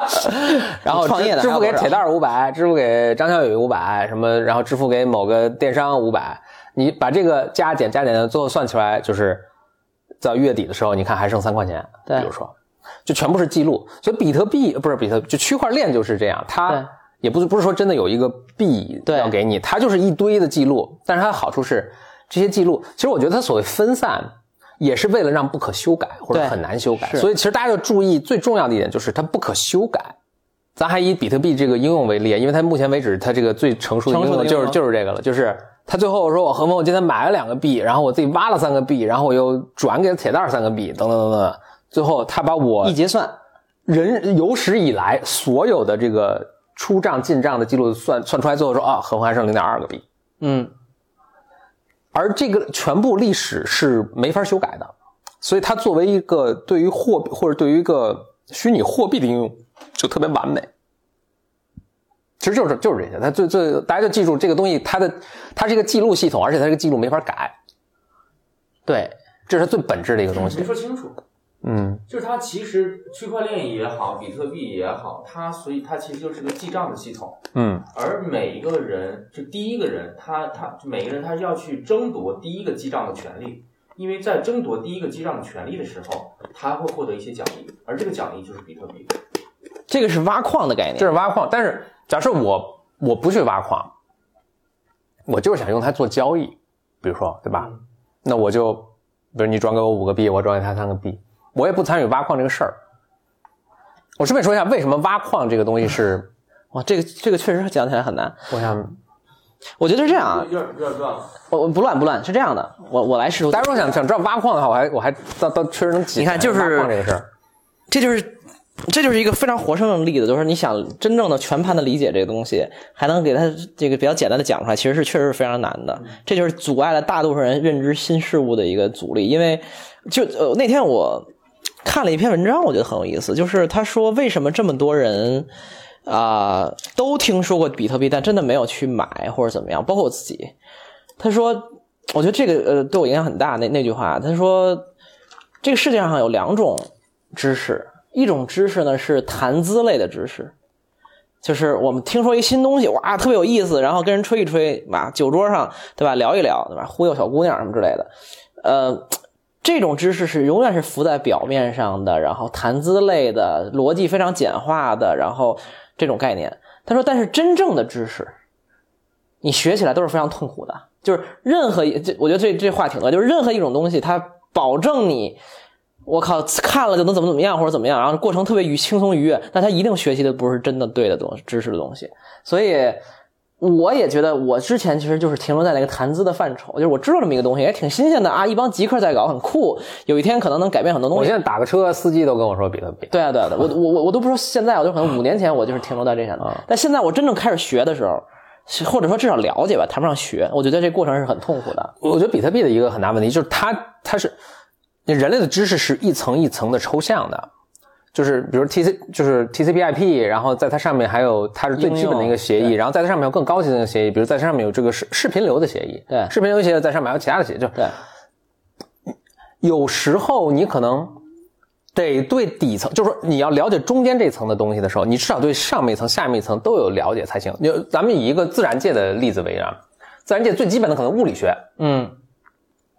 *laughs* 然后创业的支付给铁蛋五百，支付给张小雨五百，什么，然后支付给某个电商五百。你把这个加减加减，最后算出来，就是到月底的时候，你看还剩三块钱。对，比如说，就全部是记录。所以比特币不是比特，就区块链就是这样，它。也不是不是说真的有一个币要给你，它就是一堆的记录。但是它的好处是，这些记录其实我觉得它所谓分散，也是为了让不可修改或者很难修改。所以其实大家要注意最重要的一点就是它不可修改。咱还以比特币这个应用为例，因为它目前为止它这个最成熟的应用就是就是这个了，就是它最后说我何峰我今天买了两个币，然后我自己挖了三个币，然后我又转给了铁蛋三个币，等等等等，最后他把我一结算，人有史以来所有的这个。出账进账的记录算算出来，最后说啊，合同还剩零点二个币，嗯，而这个全部历史是没法修改的，所以它作为一个对于货币或者对于一个虚拟货币的应用就特别完美。其实就是就是这些，它最最大家就记住这个东西，它的它是一个记录系统，而且它这个记录没法改，对，这是最本质的一个东西。没说清楚。嗯，就是它其实区块链也好，比特币也好，它所以它其实就是个记账的系统。嗯，而每一个人，就第一个人，他他每个人他要去争夺第一个记账的权利，因为在争夺第一个记账的权利的时候，他会获得一些奖励，而这个奖励就是比特币。这个是挖矿的概念，这是挖矿。但是假设我我不去挖矿，我就是想用它做交易，比如说，对吧？那我就。比如你转给我五个币，我转给他三个币，我也不参与挖矿这个事儿。我顺便说一下，为什么挖矿这个东西是，哇，这个这个确实讲起来很难。我想，我觉得是这样啊，有点有点乱了。我我不乱不乱，是这样的，我我来试图大家如果想想知道挖矿的话，我还我还倒倒确实能解。你看就是挖矿这个事儿，这就是这就是一个非常活生生的例子，就是你想真正的全盘的理解这个东西，还能给它这个比较简单的讲出来，其实是确实是非常难的。这就是阻碍了大多数人认知新事物的一个阻力。因为就呃那天我看了一篇文章，我觉得很有意思，就是他说为什么这么多人啊、都听说过比特币，但真的没有去买或者怎么样，包括我自己。他说，我觉得这个呃对我影响很大。那那句话，他说这个世界上有两种知识，一种知识呢是谈资类的知识，就是我们听说一新东西，哇，特别有意思，然后跟人吹一吹，啊，酒桌上对吧，聊一聊，对吧，忽悠小姑娘什么之类的，呃，这种知识是永远是浮在表面上的，然后谈资类的，逻辑非常简化的，然后这种概念。他说，但是真正的知识，你学起来都是非常痛苦的，就是任何一，这我觉得这这话挺对，就是任何一种东西，它保证你。我靠，看了就能怎么怎么样或者怎么样，然后过程特别愉轻松愉悦，那他一定学习的不是真的对的东，知识的东西。所以我也觉得我之前其实就是停留在那个谈资的范畴，就是我知道这么一个东西，也挺新鲜的啊，一帮极客在搞，很酷，有一天可能能改变很多东西我现。在打个车，司机都跟我说比特币。对啊，对啊，对啊我我我我都不说现在，我就可能 *laughs* 五年前我就是停留在这上的，但现在我真正开始学的时候，或者说至少了解吧，谈不上学，我觉得这过程是很痛苦的。我觉得比特币的一个很大问题就是它它是人类的知识是一层一层的抽象的，就是比如 T C 就是 T C P I P，然后在它上面还有它是最基本的一个协议，然后在它上面有更高级的协议，比如在它上面有这个视视频流的协议，对视频流协议在上面还有其他的协议，就对，有时候你可能得对底层，就是说你要了解中间这层的东西的时候，你至少对上面一层、下面一层都有了解才行。就咱们以一个自然界的例子为啊，自然界最基本的可能物理学，嗯，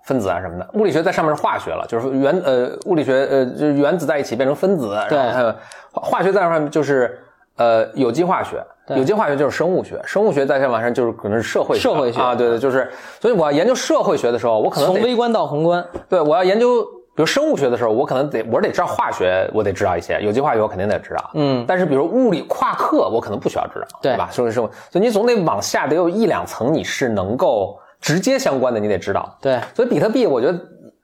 分子啊什么的，物理学在上面是化学了，就是原呃物理学呃就是原子在一起变成分子，对然后还有化化学在上面就是呃有机化学，有机化学就是生物学，生物学在这往上就是可能是社会社会学啊，对对，就是所以我要研究社会学的时候，我可能从微观到宏观，对我要研究。比如生物学的时候，我可能得我得知道化学，我得知道一些有机化学，我肯定得知道。嗯，但是比如物理夸克，我可能不需要知道，对吧？所以说，所以你总得往下得有一两层，你是能够直接相关的，你得知道。对，所以比特币，我觉得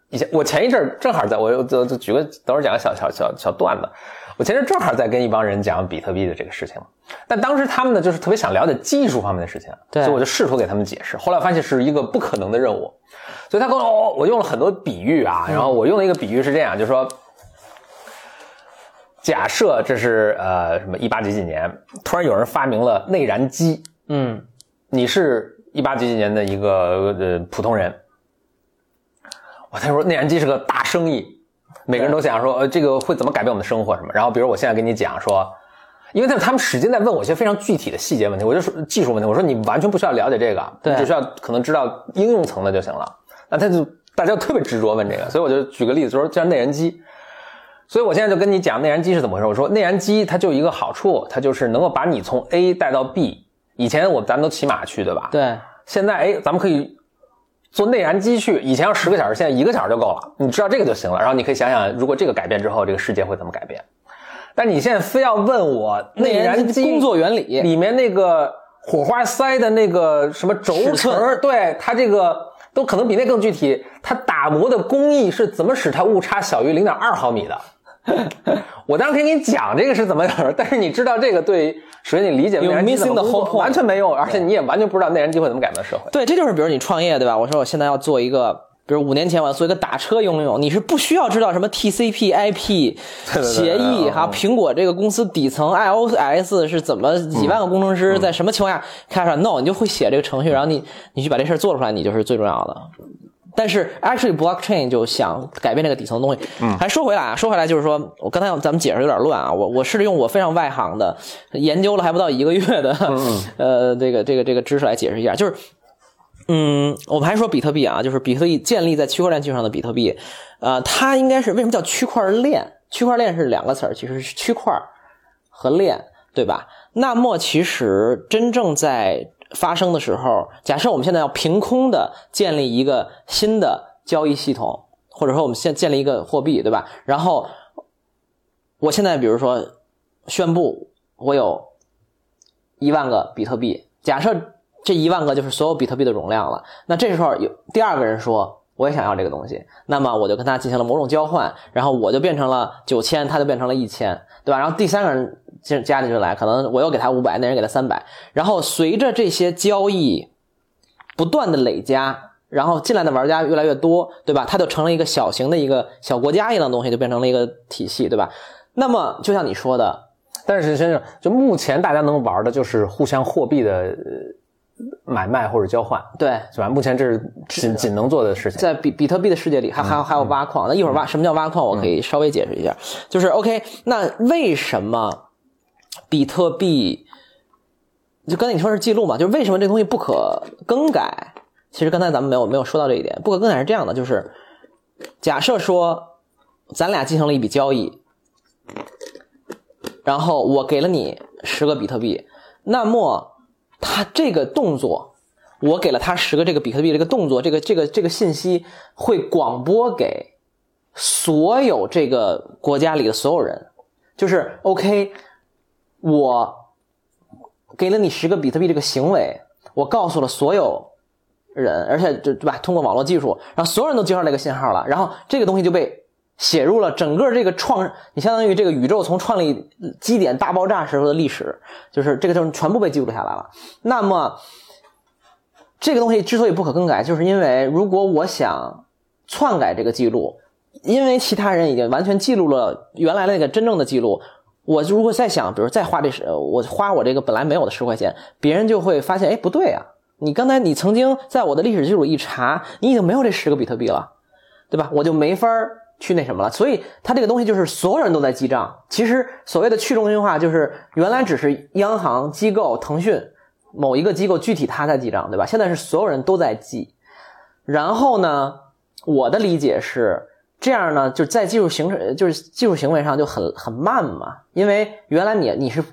以前我前一阵儿正好在我就就举个等会儿讲个小小小小段子，我前阵儿正好在跟一帮人讲比特币的这个事情，但当时他们呢就是特别想了解技术方面的事情，对。所以我就试图给他们解释，后来发现是一个不可能的任务，所以他跟我、哦、我用了很多比喻啊，然后我用的一个比喻是这样，就是说。假设这是呃什么一八几几年，突然有人发明了内燃机，嗯，你是一八几几年的一个呃普通人，我他说内燃机是个大生意，每个人都想说呃这个会怎么改变我们的生活什么。然后比如我现在跟你讲说，因为他他们使劲在问我一些非常具体的细节问题，我就说技术问题，我说你完全不需要了解这个，对你只需要可能知道应用层的就行了。那他就大家特别执着问这个，所以我就举个例子，就说像内燃机。所以我现在就跟你讲内燃机是怎么回事。我说内燃机它就一个好处，它就是能够把你从 A 带到 B。以前我咱们都骑马去，对吧？对，现在哎，咱们可以坐内燃机去，以前要十个小时，现在一个小时就够了。你知道这个就行了。然后你可以想想，如果这个改变之后，这个世界会怎么改变？但你现在非要问我内燃机工作原理，里面那个火花塞的那个什么轴承，对它这个都可能比那更具体。它打磨的工艺是怎么使它误差小于零点二毫米的？*laughs* 我当时可以给你讲这个是怎么样，但是你知道这个对，首先你理解内燃机怎 missing 么 the 工 whole 作完全没用，而且你也完全不知道内燃机会怎么改变社会。对，这就是比如你创业对吧？我说我现在要做一个，比如五年前我要做一个打车应用，你是不需要知道什么 TCP/IP *laughs* 对对协议嗯哈，苹果这个公司底层 iOS 是怎么几万个工程嗯师在什么情况下开始？No，你就会写这个程序，然后你你去把这事儿做出来，你就是最重要的。但是 actually blockchain 就想改变这个底层的东西。嗯，还说回来啊，说回来就是说我刚才咱们解释有点乱啊，我我试着用我非常外行的研究了还不到一个月的、*laughs* 呃这个这个这个知识来解释一下，就是嗯，我们还说比特币啊，就是比特币建立在区块链技术上的比特币，呃，它应该是为什么叫区块链？区块链是两个词儿，其实是区块和链，对吧？那么其实真正在发生的时候，假设我们现在要凭空的建立一个新的交易系统，或者说我们现建立一个货币，对吧？然后我现在比如说宣布我有一万个比特币，假设这一万个就是所有比特币的容量了，那这时候有第二个人说我也想要这个东西，那么我就跟他进行了某种交换，然后我就变成了九千，他就变成了一千，对吧？然后第三个人进加进来，可能我又给他五百，那人给他三百，然后随着这些交易不断的累加。然后进来的玩家越来越多，对吧？它就成了一个小型的一个小国家一样的东西，就变成了一个体系，对吧？那么就像你说的，但是先生，就目前大家能玩的就是互相货币的呃买卖或者交换，对，是吧？目前这是仅仅能做的事情。在比比特币的世界里，还还有还有挖矿。那一会儿挖什么叫挖矿，我可以稍微解释一下。就是 OK，那为什么比特币？就刚才你说是记录嘛？就是为什么这东西不可更改？其实刚才咱们没有没有说到这一点，不可更改是这样的，就是假设说咱俩进行了一笔交易，然后我给了你十个比特币，那么他这个动作，我给了他十个这个比特币，这个动作，这个这个这个信息会广播给所有这个国家里的所有人，就是 OK，我给了你十个比特币这个行为，我告诉了所有。人，而且就对吧？通过网络技术，然后所有人都接到这个信号了，然后这个东西就被写入了整个这个创，你相当于这个宇宙从创立基点大爆炸时候的历史，就是这个就全部被记录下来了。那么这个东西之所以不可更改，就是因为如果我想篡改这个记录，因为其他人已经完全记录了原来那个真正的记录，我如果再想，比如再花这十，我花我这个本来没有的十块钱，别人就会发现，哎，不对啊。你刚才你曾经在我的历史记录一查，你已经没有这十个比特币了，对吧？我就没法去那什么了。所以它这个东西就是所有人都在记账。其实所谓的去中心化，就是原来只是央行机构、腾讯某一个机构具体他在记账，对吧？现在是所有人都在记。然后呢，我的理解是这样呢，就在技术形成就是技术行为上就很很慢嘛，因为原来你你是。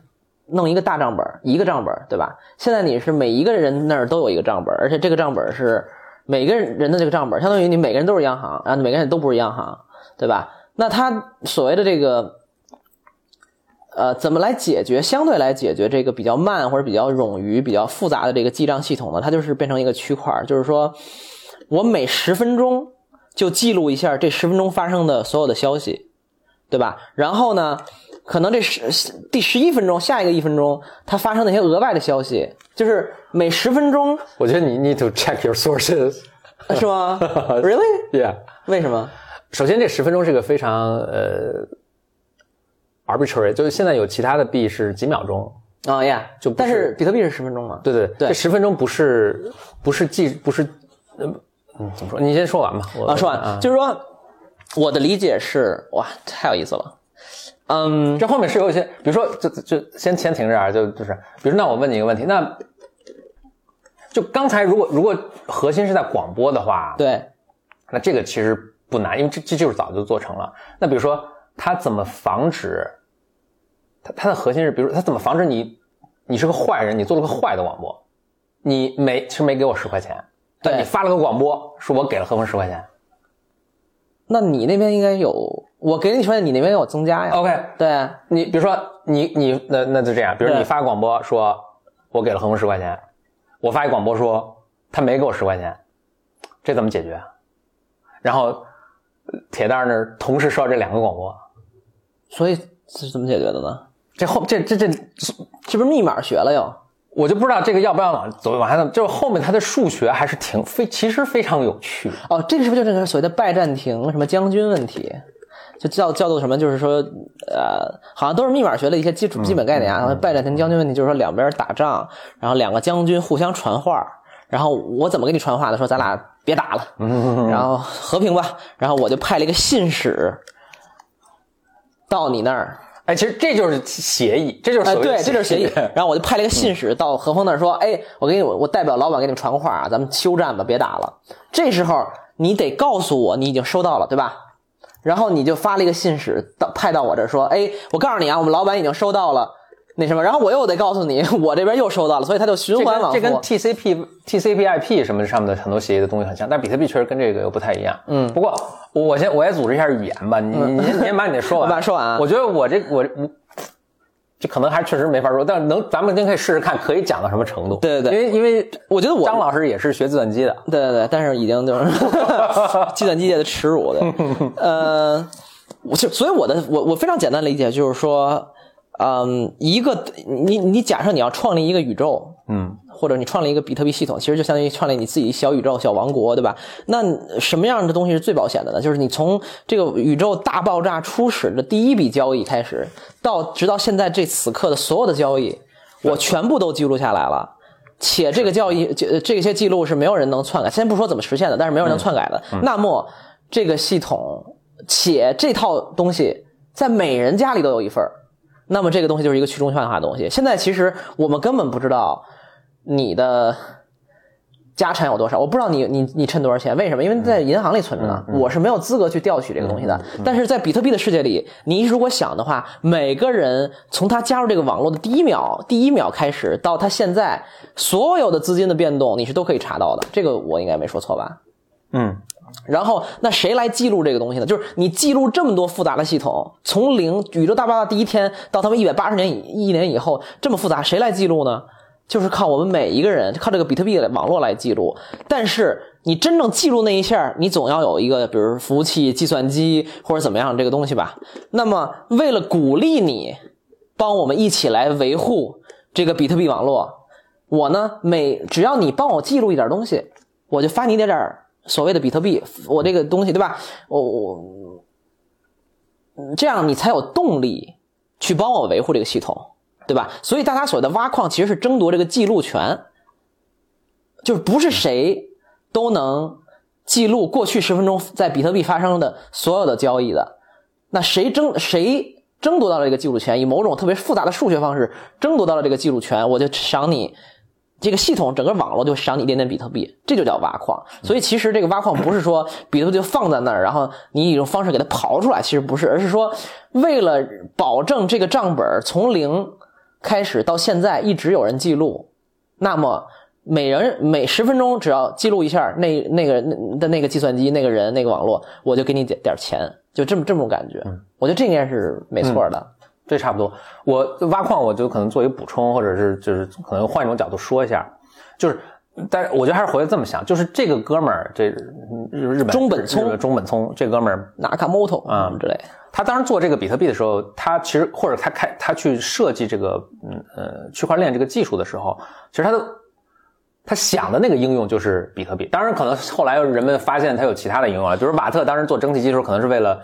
弄一个大账本，一个账本，对吧？现在你是每一个人那儿都有一个账本，而且这个账本是每个人的这个账本，相当于你每个人都是央行，然后每个人都不是央行，对吧？那他所谓的这个，呃，怎么来解决？相对来解决这个比较慢或者比较冗余、比较复杂的这个记账系统呢？它就是变成一个区块，就是说我每十分钟就记录一下这十分钟发生的所有的消息，对吧？然后呢？可能这十第十一分钟，下一个一分钟，它发生那些额外的消息，就是每十分钟。我觉得你 need to check your sources，是吗？*laughs* Really？Yeah？为什么？首先，这十分钟是个非常呃 arbitrary，就是现在有其他的币是几秒钟啊呀，就但是比特币是十分钟嘛？对对对，这十分钟不是不是计不是嗯嗯怎么说？你先说完吧。啊，说完就是说我的理解是哇，太有意思了。嗯，这后面是有一些，比如说，就就先先停这儿，就就是，比如那我问你一个问题，那就刚才如果如果核心是在广播的话，对，那这个其实不难，因为这这就是早就做成了。那比如说，它怎么防止？它它的核心是，比如它怎么防止你你是个坏人，你做了个坏的广播，你没其实没给我十块钱，但你发了个广播，说我给了何峰十块钱。那你那边应该有，我给你说，你那边有增加呀？OK，对你，比如说你你那那就这样，比如你发广播说，我给了何峰十块钱，我发一广播说他没给我十块钱，这怎么解决？然后铁蛋那儿同时收到这两个广播，所以是怎么解决的呢？这后这这这是不是密码学了又？我就不知道这个要不要往走往下走，就是后面它的数学还是挺非，其实非常有趣哦。这个是不是就是所谓的拜占庭什么将军问题？就叫叫做什么？就是说，呃，好像都是密码学的一些基础基本概念啊。拜占庭将军问题就是说两边打仗，然后两个将军互相传话，然后我怎么给你传话的？说咱俩别打了，然后和平吧。然后我就派了一个信使到你那儿。哎，其实这就是协议，这就是哎，对，这就是协议。然后我就派了一个信使到何峰那儿说：“哎，我给你，我代表老板给你们传个话啊，咱们休战吧，别打了。”这时候你得告诉我你已经收到了，对吧？然后你就发了一个信使到派到我这儿说：“哎，我告诉你啊，我们老板已经收到了那什么，然后我又得告诉你，我这边又收到了，所以它就循环往复。这跟 TCP、TCP/IP 什么上面的很多协议的东西很像，但比特币确实跟这个又不太一样。嗯，不过我先我也组织一下语言吧，你你你先把你那说完，*laughs* 把说完。我觉得我这我我这可能还确实没法说，但是能咱们今天可以试试看，可以讲到什么程度？对对对，因为因为我觉得我张老师也是学计算机的，对对对，但是已经就是 *laughs* 计算机界的耻辱的。*laughs* 呃，我就所以我的我我非常简单理解就是说。嗯，一个你你假设你要创立一个宇宙，嗯，或者你创立一个比特币系统，其实就相当于创立你自己小宇宙、小王国，对吧？那什么样的东西是最保险的呢？就是你从这个宇宙大爆炸初始的第一笔交易开始，到直到现在这此刻的所有的交易，我全部都记录下来了，且这个交易这这些记录是没有人能篡改。先不说怎么实现的，但是没有人能篡改的。那么这个系统，且这套东西在每人家里都有一份儿。那么这个东西就是一个去中心化的东西。现在其实我们根本不知道你的家产有多少，我不知道你你你趁多少钱，为什么？因为在银行里存着呢，我是没有资格去调取这个东西的。但是在比特币的世界里，你如果想的话，每个人从他加入这个网络的第一秒第一秒开始到他现在所有的资金的变动，你是都可以查到的。这个我应该没说错吧？嗯。然后，那谁来记录这个东西呢？就是你记录这么多复杂的系统，从零宇宙大爆炸第一天到他们一百八十年以一年以后这么复杂，谁来记录呢？就是靠我们每一个人，靠这个比特币的网络来记录。但是你真正记录那一下，你总要有一个，比如服务器、计算机或者怎么样这个东西吧。那么，为了鼓励你帮我们一起来维护这个比特币网络，我呢每只要你帮我记录一点东西，我就发你点点。所谓的比特币，我这个东西对吧？我我，这样你才有动力去帮我维护这个系统，对吧？所以大家所谓的挖矿其实是争夺这个记录权，就是不是谁都能记录过去十分钟在比特币发生的所有的交易的。那谁争谁争夺到了这个记录权，以某种特别复杂的数学方式争夺到了这个记录权，我就赏你。这个系统整个网络就赏你一点点比特币，这就叫挖矿。所以其实这个挖矿不是说比特币就放在那儿，然后你以一种方式给它刨出来，其实不是，而是说为了保证这个账本从零开始到现在一直有人记录，那么每人每十分钟只要记录一下那那个的那个计算机那个人那个网络，我就给你点点钱，就这么这么种感觉。我觉得这应该是没错的。这差不多，我挖矿我就可能做一个补充，或者是就是可能换一种角度说一下，就是，但是我觉得还是回来这么想，就是这个哥们儿，这日日本中本聪，中本聪这哥们儿纳卡莫托啊之类，他当时做这个比特币的时候，他其实或者他开他去设计这个嗯呃区块链这个技术的时候，其实他的他想的那个应用就是比特币，当然可能后来人们发现他有其他的应用啊，比如瓦特当时做蒸汽机的时候，可能是为了。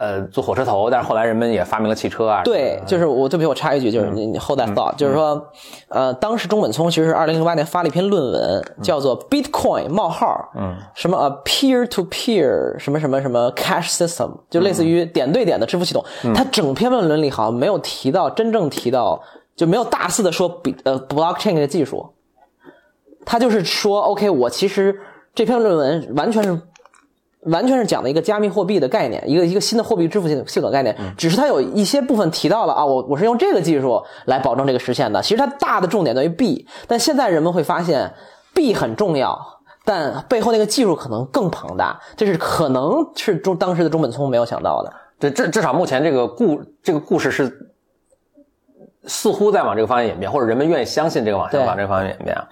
呃，坐火车头，但是后来人们也发明了汽车啊。对，就是我对不起我插一句，就是你你后代 thought，就是说，呃，当时中本聪其实是二零零八年发了一篇论文，叫做 Bitcoin 冒号，嗯，什么 a peer to peer 什么什么什么 cash system，就类似于点对点的支付系统。他整篇论文里好像没有提到，真正提到就没有大肆的说比呃 blockchain 的技术。他就是说，OK，我其实这篇论文完全是。完全是讲的一个加密货币的概念，一个一个新的货币支付系系统概念。只是它有一些部分提到了啊，我我是用这个技术来保证这个实现的。其实它大的重点在于币，但现在人们会发现币很重要，但背后那个技术可能更庞大。这是可能是中当时的中本聪没有想到的。这至至少目前这个故这个故事是似乎在往这个方向演变，或者人们愿意相信这个往向往这个方向演变啊。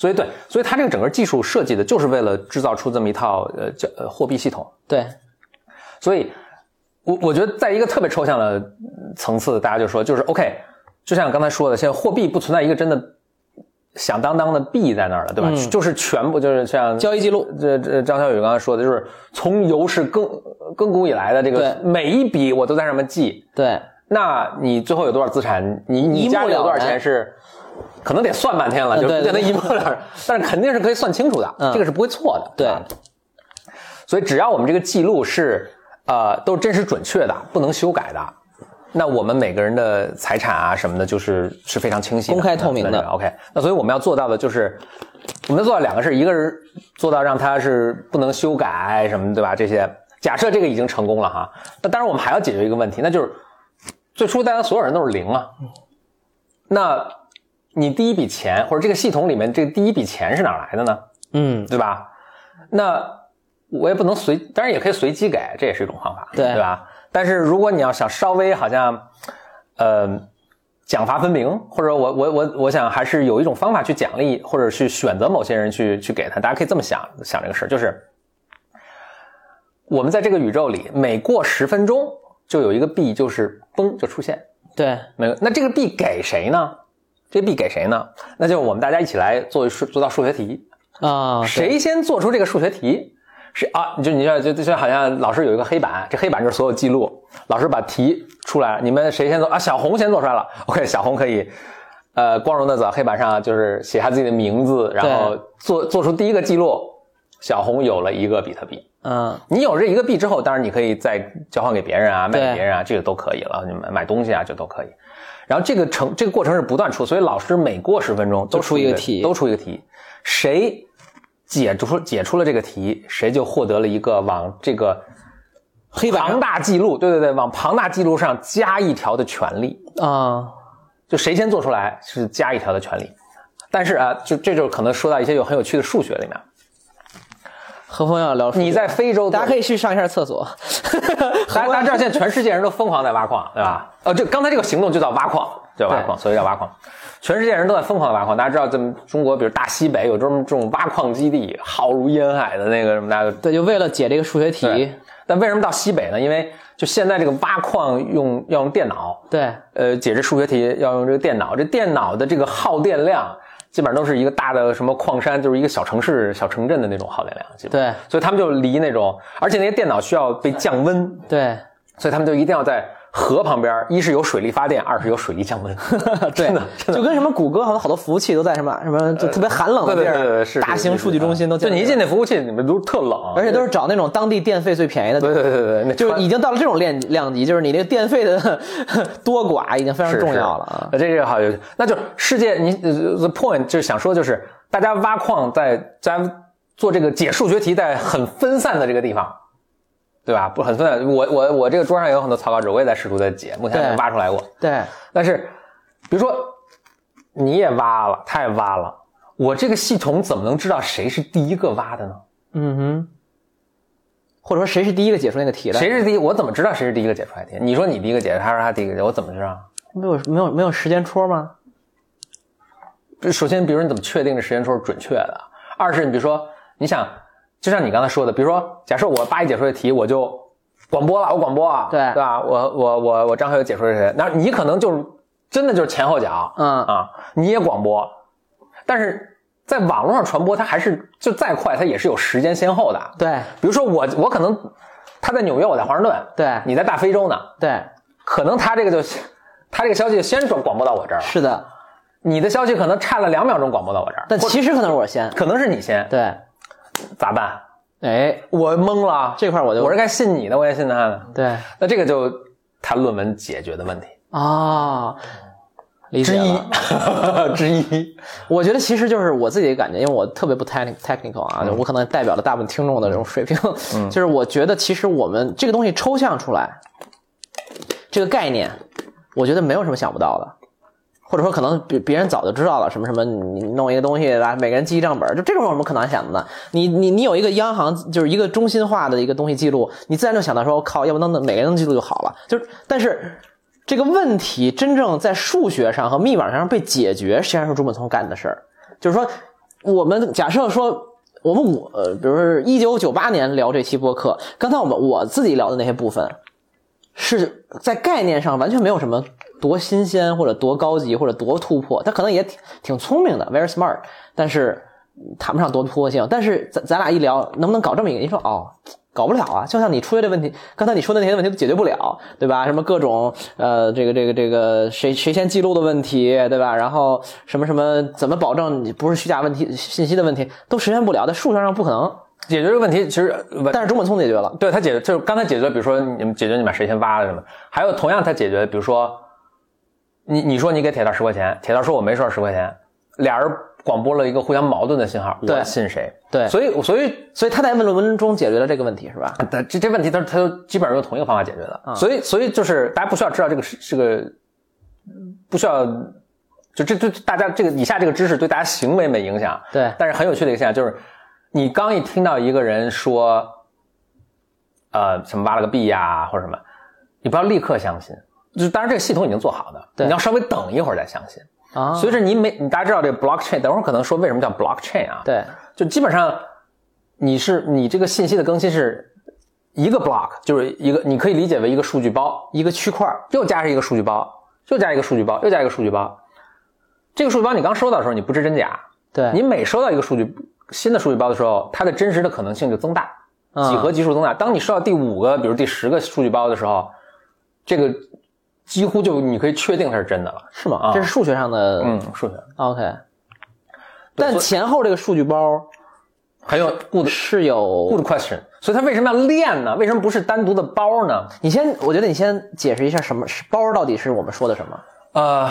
所以对，所以它这个整个技术设计的就是为了制造出这么一套呃叫呃货币系统。对，所以，我我觉得在一个特别抽象的层次，大家就说就是 OK，就像刚才说的，现在货币不存在一个真的响当当的币在那儿了，对吧？就是全部就是像交易记录，这这张小雨刚才说的，就是从有史更更古以来的这个每一笔我都在上面记。对，那你最后有多少资产？你你家里有多少钱是？可能得算半天了，就变成一目了然，*laughs* 但是肯定是可以算清楚的，这个是不会错的。对，所以只要我们这个记录是呃都是真实准确的，不能修改的，那我们每个人的财产啊什么的，就是是非常清晰、公开透明的。OK，那所以我们要做到的就是，我们要做到两个事，一个是做到让它是不能修改什么，对吧？这些假设这个已经成功了哈，那当然我们还要解决一个问题，那就是最初大家所有人都是零啊。那你第一笔钱或者这个系统里面这个第一笔钱是哪来的呢？嗯，对吧？那我也不能随，当然也可以随机给，这也是一种方法，对对吧？但是如果你要想稍微好像，呃，奖罚分明，或者我我我我想还是有一种方法去奖励或者去选择某些人去去给他，大家可以这么想想这个事儿，就是我们在这个宇宙里，每过十分钟就有一个币就是嘣就出现，对，没有，那这个币给谁呢？这币给谁呢？那就我们大家一起来做数做道数学题，啊，谁先做出这个数学题？是啊，你就你就就就好像老师有一个黑板，这黑板就是所有记录。老师把题出来，你们谁先做啊？小红先做出来了。OK，小红可以，呃，光荣的在黑板上就是写下自己的名字，然后做做出第一个记录。小红有了一个比特币。嗯，你有这一个币之后，当然你可以再交换给别人啊，卖给别人啊，这个都可以了。你们买东西啊，这都可以。然后这个程这个过程是不断出，所以老师每过十分钟都都出一一个题都出一个题，谁解出解出了这个题，谁就获得了一个往这个黑板庞大记录，对对对，往庞大记录上加一条的权利。啊，就谁先做出来是加一条的权利。但是啊，就这就可能说到一些有很有趣的数学里面。何峰要聊，你在非洲，大家可以去上一下厕所。大家大家知道现在全世界人都疯狂在挖矿，对吧？呃，就刚才这个行动就叫挖矿，叫挖矿，所以叫挖矿。全世界人都在疯狂的挖矿。大家知道，咱们中国，比如大西北有这么这种挖矿基地，浩如烟海的那个什么，大家对，就为了解这个数学题。但为什么到西北呢？因为就现在这个挖矿用要用电脑，对，呃，解这数学题要用这个电脑，这电脑的这个耗电量基本上都是一个大的什么矿山，就是一个小城市、小城镇的那种耗电量，基本。上。对，所以他们就离那种，而且那些电脑需要被降温，对，所以他们就一定要在河旁边，一是有水力发电，二是有水力降温。*laughs* 对真的，真的就跟什么谷歌好像好多服务器都在什么什么就特别寒冷的地对对对对，儿，是大型数据中心都就你一进那服务器，你们都特冷，而且都是找那种当地电费最便宜的。对对对就是已经到了这种量量级，就是你那个电费的 *laughs* 多寡已经非常重要了啊。这个好有，那就世界你呃 the point 就是想说就是大家挖矿在在做这个解数学题在很分散的这个地方，对吧？不很分散。我我我这个桌上也有很多草稿纸，我也在试图在解，目前还没挖出来过。对，但是比如说你也挖了，他也挖了，我这个系统怎么能知道谁是第一个挖的呢？嗯哼。或者说谁是第一个解出那个题的？谁是第一？我怎么知道谁是第一个解出来的题？你说你第一个解，他说他第一个解，我怎么知道？没有没有没有时间戳吗？首先，比如你怎么确定这时间戳是准确的？二是你比如说，你想，就像你刚才说的，比如说，假设我八一解说的题，我就广播了，我广播啊，对对吧？我我我我张学友解说的谁？那你可能就是真的就是前后脚，嗯啊，你也广播，但是在网络上传播，它还是就再快，它也是有时间先后的。对比如说我我可能他在纽约，我在华盛顿，对你在大非洲呢，对，可能他这个就他这个消息先转广播到我这儿了，是的。你的消息可能差了两秒钟广播到我这儿，但其实可能是我先。可能是你先，对，咋办？哎，我懵了，这块儿我就我是该信你的，我也信他的。对那这个就他论文解决的问题啊，理解之一了。*laughs* 之一。我觉得其实就是我自己的感觉，因为我特别不 technic technical 啊，就我可能代表了大部分听众的这种水平。*laughs* 就是我觉得其实我们这个东西抽象出来，这个概念，我觉得没有什么想不到的。或者说，可能别别人早就知道了，什么什么，你弄一个东西，对吧？每个人记一账本，就这种有什么可难想的呢？你你你有一个央行，就是一个中心化的一个东西记录，你自然就想到说，我靠，要不能每个人能记录就好了。就是，但是这个问题真正在数学上和密码上被解决，实际上是朱本聪干的事儿。就是说，我们假设说，我们我呃，比如说一九九八年聊这期播客，刚才我们我自己聊的那些部分，是在概念上完全没有什么多新鲜或者多高级或者多突破，他可能也挺挺聪明的，very smart，但是谈不上多突破性。但是咱咱俩一聊，能不能搞这么一个？你说哦，搞不了啊！就像你出现的问题，刚才你说的那些问题都解决不了，对吧？什么各种呃，这个这个这个谁谁先记录的问题，对吧？然后什么什么怎么保证你不是虚假问题信息的问题都实现不了，在数学上不可能。解决这个问题，其实但是中本聪解决了，对他解决就是刚才解决，比如说你们解决你把谁先挖了什么，还有同样他解决，比如说你你说你给铁蛋十块钱，铁蛋说我没收十块钱，俩人广播了一个互相矛盾的信号，对我信谁？对所以所以所以他在论文中解决了这个问题，是吧？但这这问题他他都基本上用同一个方法解决的，所以所以就是大家不需要知道这个是这个不需要就这这大家这个以下这个知识对大家行为没影响，对但是很有趣的一个现象就是，你刚一听到一个人说，呃，什么挖了个币呀、或者什么，你不要立刻相信。就是当然这个系统已经做好的，对你要稍微等一会儿再相信。啊，随着你每你大家知道这个 blockchain，等会儿可能说为什么叫 blockchain 啊？，对就基本上你是你这个信息的更新是一个 block，就是一个你可以理解为一个数据包，一个区块儿又加上一个数据包，又加一个数据包，又加一个数据包。这个数据包你刚收到的时候你不知真假，对，你每收到一个数据新的数据包的时候，它的真实的可能性就增大，嗯几何级数增大。当你收到第五个，比如第十个数据包的时候，这个几乎就你可以确定它是真的了。是吗？啊这是数学上的嗯，数学 OK，但前后这个数据包还有 good 是有 good question。所以它为什么要练呢？为什么不是单独的包呢？你先，我觉得你先解释一下什么是包到底是我们说的什么？呃，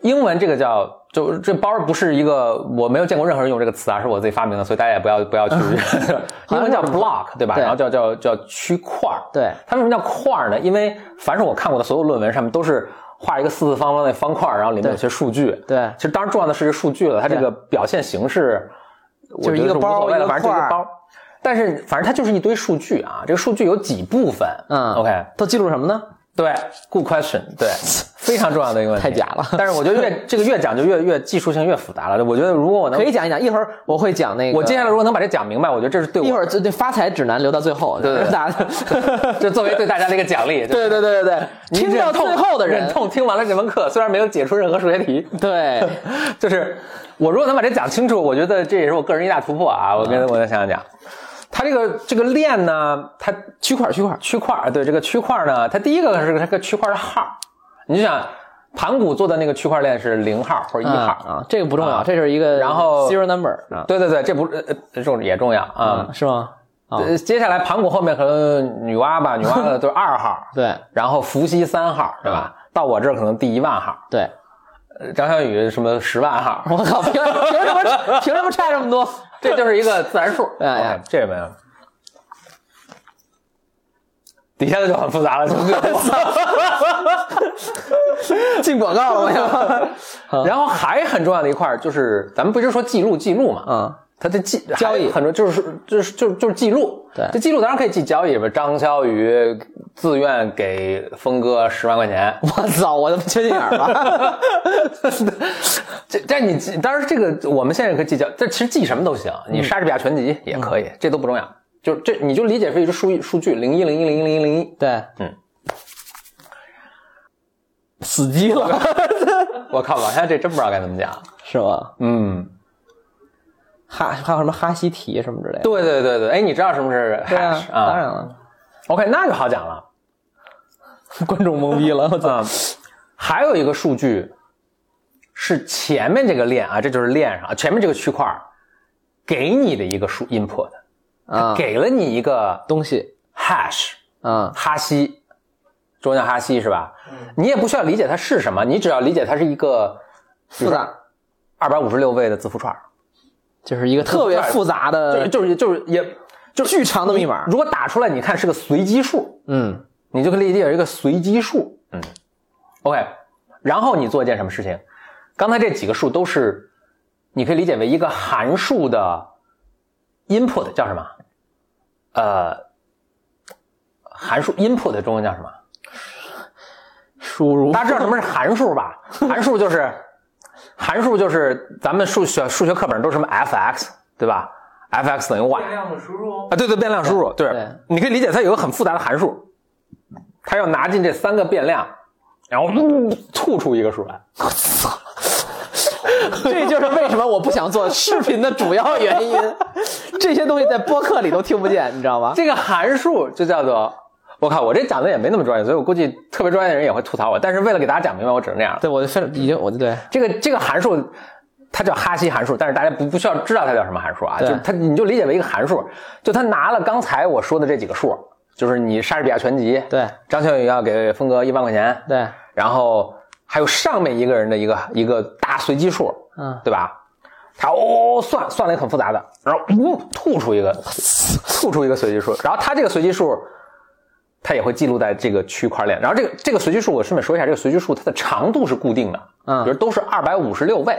英文这个叫就这包不是一个我没有见过任何人用这个词啊，是我自己发明的，所以大家也不要不要去。*laughs* 英文叫 block 对吧？对然后叫叫叫区块儿。对它为什么叫块儿呢？因为凡是我看过的所有论文上面都是画一个四四方方的方块儿，然后里面有些数据。对其实当然重要的是这数据了，它这个表现形式，我就是一个包一个反正就一块儿个包。但是反正它就是一堆数据啊，这个数据有几部分。嗯，OK，都记录什么呢？对，good question，对，*laughs* 非常重要的一个问题。太假了但是我觉得越这个越讲就越越技术性越复杂了。我觉得如果我能可以，讲一讲，一会儿我会讲那个。我接下来如果能把这讲明白，我觉得这是对我一会儿这这发财指南留到最后，对对对大家 *laughs* 这作为对大家的一个奖励。对对对对对，*laughs* 听到最后的人忍，痛听完了这门课，虽然没有解出任何数学题，对，就是我如果能把这讲清楚，我觉得这也是我个人一大突破啊！我跟我再想想讲，它这个这个链呢，它区块区块，区块儿，对这个区块儿呢，它第一个是这个区块的号，你就想盘古做的那个区块链是零号或者一号，啊，这个不重要，啊。这是一个然后 zero number 啊，对对对，这不呃呃这种也重要啊。是吗？啊，呃接下来盘古后面可能女娲吧，*laughs* 女娲的都是二号，对。然后伏羲三号，对吧？到我这儿可能第一万号，对，呃张小雨什么十万号，我靠，凭凭什么凭什么差这么多？这就是一个自然数。哎呀这个没有。底下的就很复杂了，就 *laughs* 进广告了，我想。然后还很重要的一块就是，咱们不是说记录记录嘛？嗯，它的记交易很多就是就是就是就是记录。对这记录当然可以记交易，什么张小雨自愿给峰哥十万块钱，*laughs* 我操，我他妈缺心眼儿了。*laughs* 这这你记当然这个我们现在可以计较，这其实记什么都行，你莎士比亚全集也可以，这都不重要。就这你就理解为一个数数据零一零一零一零一零一。对，嗯，死机了，*laughs* 我靠，往下这真不知道该怎么讲。是吗？嗯，哈，还有什么哈希提什么之类的？对对对对，哎，你知道什么是 hash 对啊，当然了，OK，那就好讲了。*laughs* 观众懵逼了，我操。嗯，还有一个数据是前面这个链啊，这就是链上前面这个区块给你的一个数 input，啊，给了你一个东西，hash 嗯，哈希，中文叫哈希是吧？你也不需要理解它是什么，你只要理解它是一个复杂，二百五十六位的字符串，就是一个特别复杂的、就是就是也巨长的密码。如果打出来，你看是个随机数，嗯，你就可以理解为一个随机数。嗯，OK，然后你做一件什么事情？刚才这几个数都是，你可以理解为一个函数的 input 叫什么？呃，函数 input 中文叫什么？输入大家知道什么是函数吧？*laughs* 函数就是函数就是咱们数学数学课本都是什么 f(x) 对吧？f(x) 等于 y 变量的输入啊，对对，变量输入，对，对你可以理解它有个很复杂的函数，它要拿进这三个变量，然后呜吐出一个数来。这就是为什么我不想做视频的主要原因。这些东西在播客里都听不见，你知道吗？这个函数就叫做，我靠，我这讲的也没那么专业，所以我估计特别专业的人也会吐槽我。但是为了给大家讲明白，我只能这样。对我已经我就对这个这个函数，它叫哈希函数，但是大家不不需要知道它叫什么函数啊，就它你就理解为一个函数，就它拿了刚才我说的这几个数，就是你莎士比亚全集，对。张小雨要给峰哥一万块钱，对，然后还有上面一个人的一个一个大随机数，嗯，对吧？他哦算算了一个很复杂的，然后呜吐出一个吐出一个随机数，然后他这个随机数它也会记录在这个区块链。然后这个这个随机数，我顺便说一下，这个随机数它的长度是固定的，嗯。比如都是二百五十六位，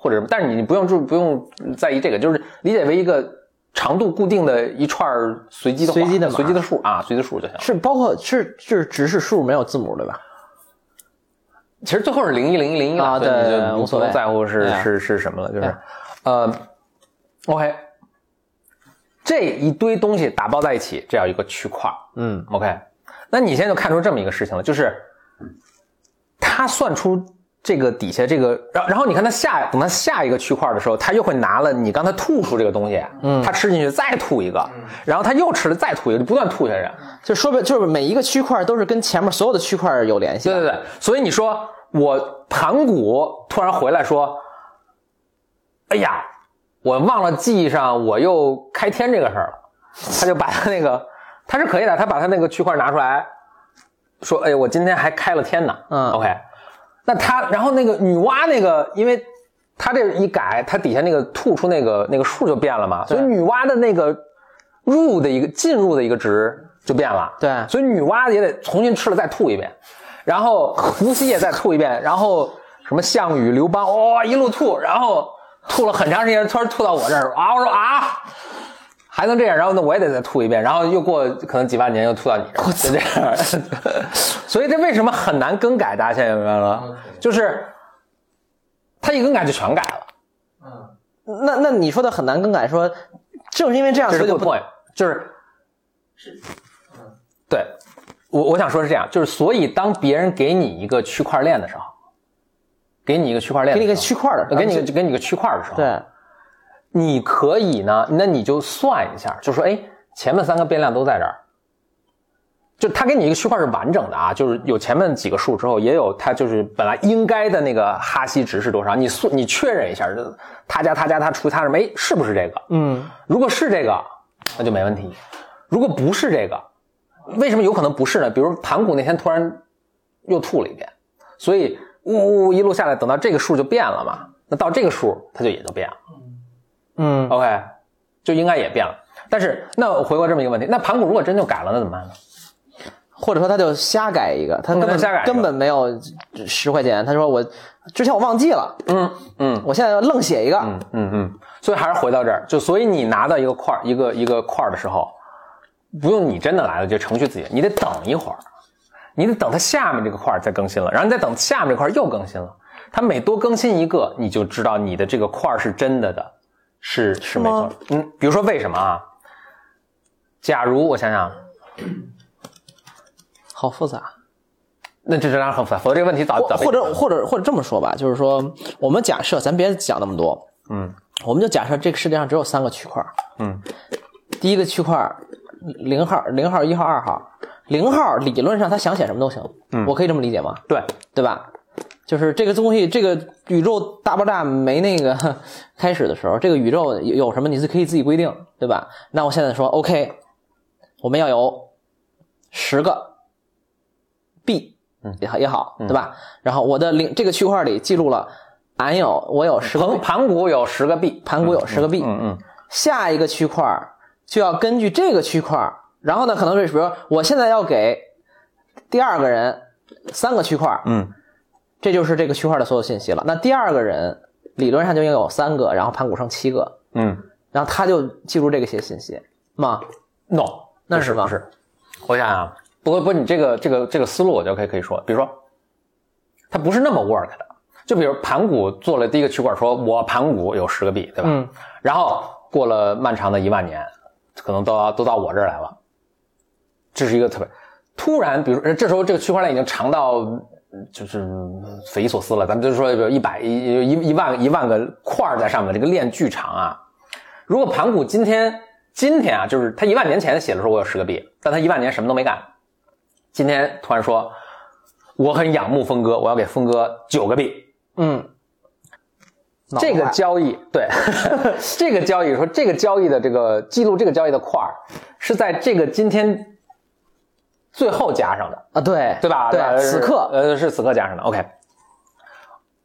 或者什么，但是你不用注不用在意这个，就是理解为一个长度固定的一串随机的随机的码随机的数啊，随机数就行了。是包括是是只是数没有字母对吧？其实最后是零一零一零一啊所以你对无所谓在乎是是是什么了，就是，呃，OK，这一堆东西打包在一起，这叫一个区块。嗯 OK，那你现在就看出这么一个事情了，就是他算出这个底下这个，然然后你看他下等他下一个区块的时候，他又会拿了你刚才吐出这个东西，嗯，他吃进去再吐一个，然后他又吃了再吐一个，就不断吐下去。就说白就是每一个区块都是跟前面所有的区块有联系的。对对对，所以你说我盘古突然回来说，哎呀，我忘了记忆上我又开天这个事儿了，他就把他那个他是可以的，他把他那个区块拿出来，说，哎，我今天还开了天呢。嗯，OK，那他然后那个女娲那个，因为他这一改，他底下那个吐出那个那个数就变了嘛，所以女娲的那个入的一个进入的一个值就变了。对所以女娲也得重新吃了再吐一遍，然后伏羲也再吐一遍，然后什么项羽、刘邦，哇、一路吐，然后吐了很长时间，突然吐到我这儿啊，我说啊，还能这样，然后呢我也得再吐一遍，然后又过可能几万年又吐到你这儿，就这样。*laughs* 所以这为什么很难更改？大家现在明白了吗就是他一更改就全改了，嗯，那那你说的很难更改，说正是因为这样，所以就就是是，嗯对我我想说是这样，就是所以当别人给你一个区块链的时候，给你一个区块链给你一，个区块的，呃给你个给你个区块的时候，，对，你可以呢，那你就算一下，就说哎，前面三个变量都在这儿，就他给你一个区块是完整的啊，就是有前面几个数之后，也有它就是本来应该的那个哈希值是多少，你算你确认一下，这他加他加他除以他什么，哎，是不是这个？嗯，如果是这个，那就没问题；如果不是这个，为什么有可能不是呢？比如盘古那天突然又吐了一遍，所以呜呜呜一路下来，等到这个数就变了嘛，那到这个数它就也就变了。嗯，OK，就应该也变了。但是那我回过这么一个问题，那盘古如果真就改了，那怎么办呢？或者说他就瞎改一个，他根本瞎改根本没有十块钱，他说我之前我忘记了，嗯嗯。我现在要愣写一个，嗯嗯嗯，所以还是回到这儿，就所以你拿到一个块儿一个一个块儿的时候，不用你真的来了，就程序自己，你得等一会儿，你得等它下面这个块儿再更新了，然后你再等下面这块儿又更新了，它每多更新一个，你就知道你的这个块儿是真的的，是是没错。嗯，比如说为什么啊？假如我想想，*clears throat* 好复杂。那这当然很复杂，否则这个问题早早或或者或者或者这么说吧，就是说我们假设咱别讲那么多，嗯我们就假设这个世界上只有三个区块，嗯第一个区块零号、零号、一号、二号，零号理论上他想写什么都行，嗯我可以这么理解吗？对，对吧？就是这个东西，这个宇宙大爆炸没那个 *laughs* 开始的时候，这个宇宙有有什么你是可以自己规定，对吧？那我现在说，OK，我们要有十个 B，嗯也好也好，对吧？然后我的零这个区块里记录了，俺有我有十个盘盘古有十个币，盘古有十个 B，嗯嗯下一个区块就要根据这个区块，然后呢，可能是比如说我现在要给第二个人三个区块，嗯这就是这个区块的所有信息了。那第二个人理论上就应该有三个，然后盘古剩七个，嗯。然后他就记住这个些信息吗？，no，那是吗？是不是，我想想啊，不过不，你这个这个这个思路我就可以可以说，比如说，它不是那么 work 的，就比如盘古做了第一个区块，说我盘古有十个币，对吧？嗯，然后过了漫长的一万年，可能都要都到我这儿来了，这是一个特别突然，比如说这时候这个区块链已经长到嗯就是匪夷所思了，咱们就说有一百一一一万一万个块儿在上面，这个链巨长啊。如果盘古今天今天啊，就是他一万年前写的时候我有十个币，但他一万年什么都没干，今天突然说我很仰慕峰哥，我要给峰哥九个币，嗯，*laughs* 这个交易，对，这个交易说这个交易的这个记录这个交易的块儿是在这个今天最后加上的，啊，对对吧？对，此刻呃是此刻加上的。OK，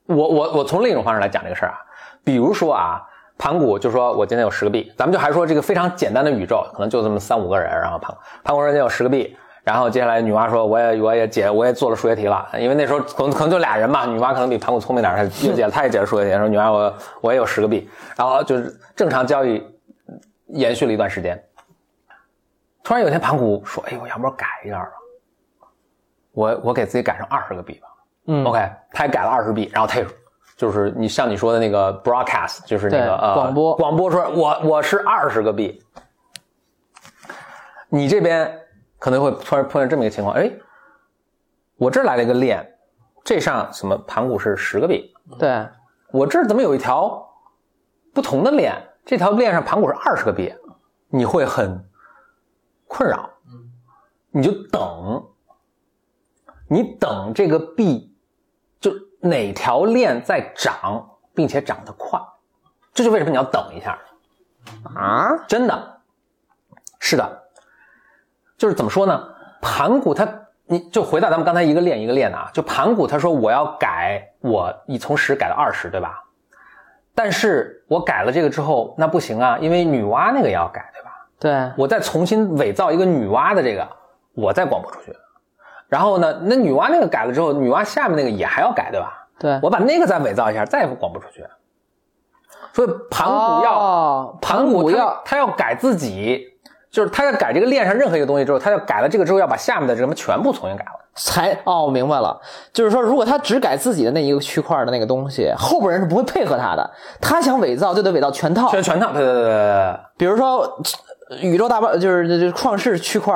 我我我从另一种方式来讲这个事儿啊，比如说啊，盘古就说我今天有十个币，咱们就还说这个非常简单的宇宙，可能就这么三五个人，然后盘盘古说今天有十个币，然后接下来女娲说，我也我也解我也做了数学题了，因为那时候可能可能就俩人嘛，女娲可能比盘古聪明点儿，她又解，她也解了数学题，说女娲我我也有十个币，然后就是正常交易延续了一段时间。突然有一天盘古说，哎，我要不要改一下吧？我我给自己改成二十个币吧。嗯 OK，他也改了二十币，然后他也就是你像你说的那个 broadcast，就是那个呃广播广播说我我是二十个币，你这边可能会突然碰见这么一个情况，哎，我这来了一个链，这上什么盘古是十个币，对，我这怎么有一条不同的链？这条链上盘古是二十个币，你会很困扰，你就等，你等这个币，就哪条链在涨，并且涨得快，这就为什么你要等一下啊，真的，是的，就是怎么说呢？盘古他，你就回到咱们刚才一个链一个链的啊，就盘古他说我要改我，你从十改到二十，对吧？但是我改了这个之后，那不行啊，因为女娲那个也要改，对吧？对，我再重新伪造一个女娲的这个，我再广播出去。然后呢，那女娲那个改了之后，女娲下面那个也还要改，对吧？对，我把那个再伪造一下，再也广播出去。所以盘古要、哦盘古要他要改自己，就是他要改这个链上任何一个东西之后，他要改了这个之后，要把下面的什么全部重新改了。才哦，我明白了，就是说，如果他只改自己的那一个区块的那个东西，后边人是不会配合他的。他想伪造就得伪造全套，全全套，对对对对对比如说宇宙大爆，就是就是创世区块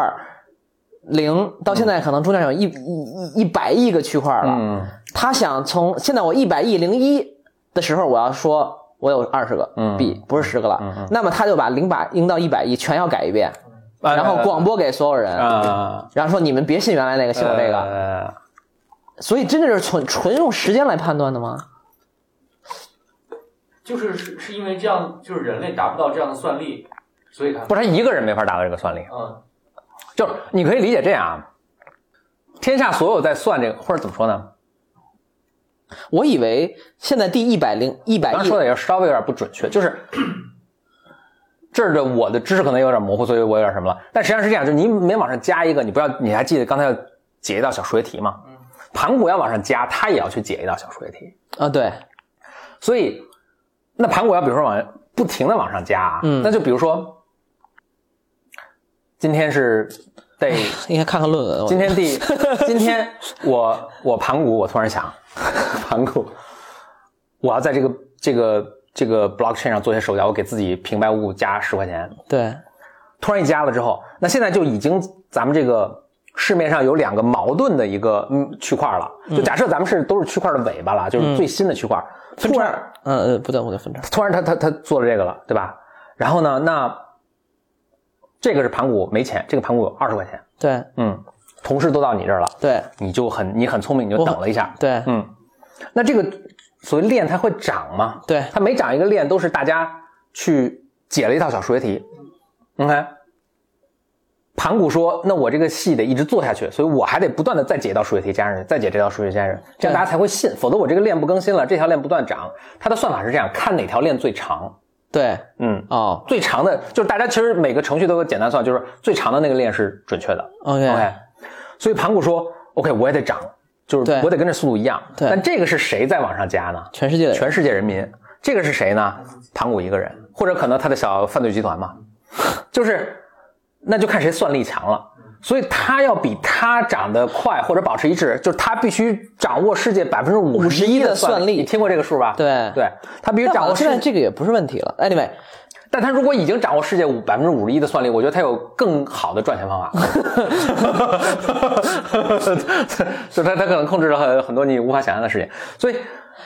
零到现在可能中间有一一一一百亿个区块了。嗯。他想从现在我一百亿零一的时候，我要说我有二十个嗯。币，不是十个了，那么他就把零把零到一百亿全要改一遍，呃然后广播给所有人，啊，然后说你们别信原来那个，信我这个。个，所以真的是纯纯用时间来判断的吗？就是是是因为这样，就是人类达不到这样的算力，所以他不是他一个人没法达到这个算力，嗯就是你可以理解这样啊，天下所有在算这个，或者怎么说呢？我以为现在第一百零一百亿刚说的也稍微有点不准确，就是 *clears throat* 这儿的我的知识可能有点模糊，所以我有点什么了。但实际上是这样，就是你每往上加一个，你不要，你还记得刚才要解一道小数学题吗？盘古要往上加，他也要去解一道小数学题，啊，对，所以那盘古要比如说往不停的往上加啊，嗯那就比如说今天是 day *laughs* 应该看看论文。今天第 *laughs* 今天我我盘古，我突然想，*laughs* 盘古，我要在这个这个这个 blockchain 上做些手脚，我给自己平白无故加十块钱，对。突然一加了之后，那现在就已经咱们这个市面上有两个矛盾的一个嗯区块了，就假设咱们是都是区块的尾巴了，就是最新的区块，突然嗯嗯，不对，不对，分叉。突然他他他做了这个了，对吧？然后呢，那这个是盘古没钱，这个盘古有二十块钱，对嗯，同事都到你这儿了。对你就很你很聪明，你就等了一下，对嗯，那这个所谓链它会涨吗？对它每涨一个链都是大家去解了一套小数学题，OK。盘古说：“那我这个戏得一直做下去，所以我还得不断的再解一道数学题加上去，再解这道数学题加上去，这样大家才会信。否则我这个链不更新了，这条链不断涨。它的算法是这样：看哪条链最长，对嗯，哦最长的就是大家其实每个程序都有简单算，就是最长的那个链是准确的。，OK，OK，所以盘古说：“OK，我也得涨，就是对我得跟这速度一样。对但这个是谁在往上加呢？全世界全世界人民。这个是谁呢？盘古一个人，或者可能他的小犯罪集团嘛，就是那就看谁算力强了。所以他要比他长得快或者保持一致，就是他必须掌握世界百分之五十一的算算力你听过这个数吧？对对，他必须掌握世在这个也不是问题了。Anyway，但他如果已经掌握世界五百分之五十一的算力，我觉得他有更好的赚钱方法。*laughs* 就他他可能控制了很很多你无法想象的事情，所以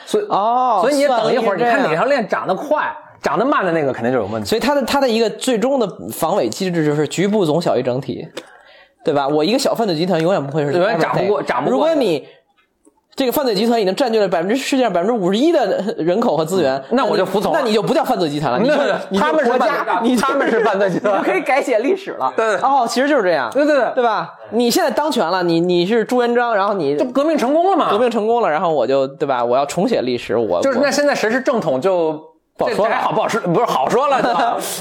所以哦所以你也等一会儿，你看哪条链长得快，长得慢的那个肯定就有问题。所以它的它的一个最终的防伪机制就是局部总小于整体，对吧？我一个小犯罪集团永远不会是永远涨不过不过如果你这个犯罪集团已经占据了百分之世界上百分之五十一的人口和资源，那我就服从那你就不叫犯罪集团了，你他们是家，你他们是犯罪集团 *laughs* 可以改写历史了。对对哦，其实就是这样，对对对对吧？你现在当权了，你你是朱元璋，然后你就革命成功了嘛？革命成功了，然后我就对吧？我要重写历史，我就是那现在谁是正统就不好好不好说？不是好说了，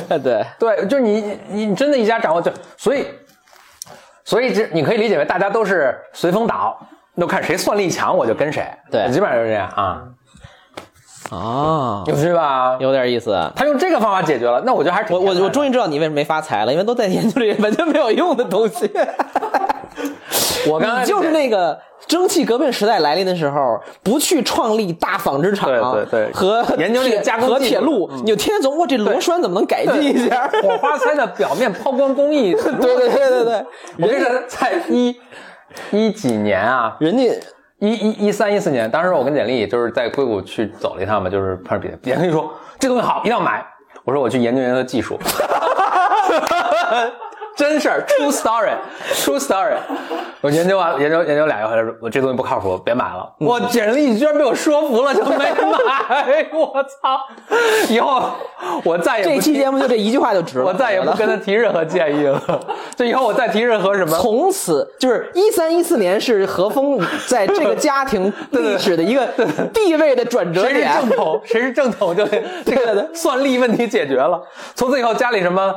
对 *laughs* 对，就是你你你真的一家掌握就，所以所以这你可以理解为大家都是随风倒，那看谁算力强我就跟谁，对基本上就是这样啊，啊，有趣吧？有点意思。他用这个方法解决了，那我觉得还是挺我我我终于知道你为什么没发财了，因为都在研究这些完全没有用的东西。我刚才你就是那个蒸汽革命时代来临的时候，不去创立大纺织厂，对对对和研究那个加工和铁路，你就天天琢磨这螺栓怎么能改进一下。火花塞的表面抛光工艺，*laughs* 对对对对对，*laughs* 我跟你说，在一一几年啊，*laughs* 人家一一一三一四年，当时我跟简历就是在硅谷去走了一趟嘛，就是碰上别别人说这东西好，一定要买。我说我去研究研究技术，真事儿，true story，true story。我研究完研究研究俩月回来说，我这东西不靠谱，别买了。我简历居然被我说服了，就没买。我操！以后我再也不这期节目就这一句话就值了。我再也不跟他提任何建议了。就以后我再提任何什么，从此就是一三一四年是何峰在这个家庭 *laughs* 历史的一个地位的转折点谁是。正统，谁是正统，就这个算力问题解决了。从此以后，家里什么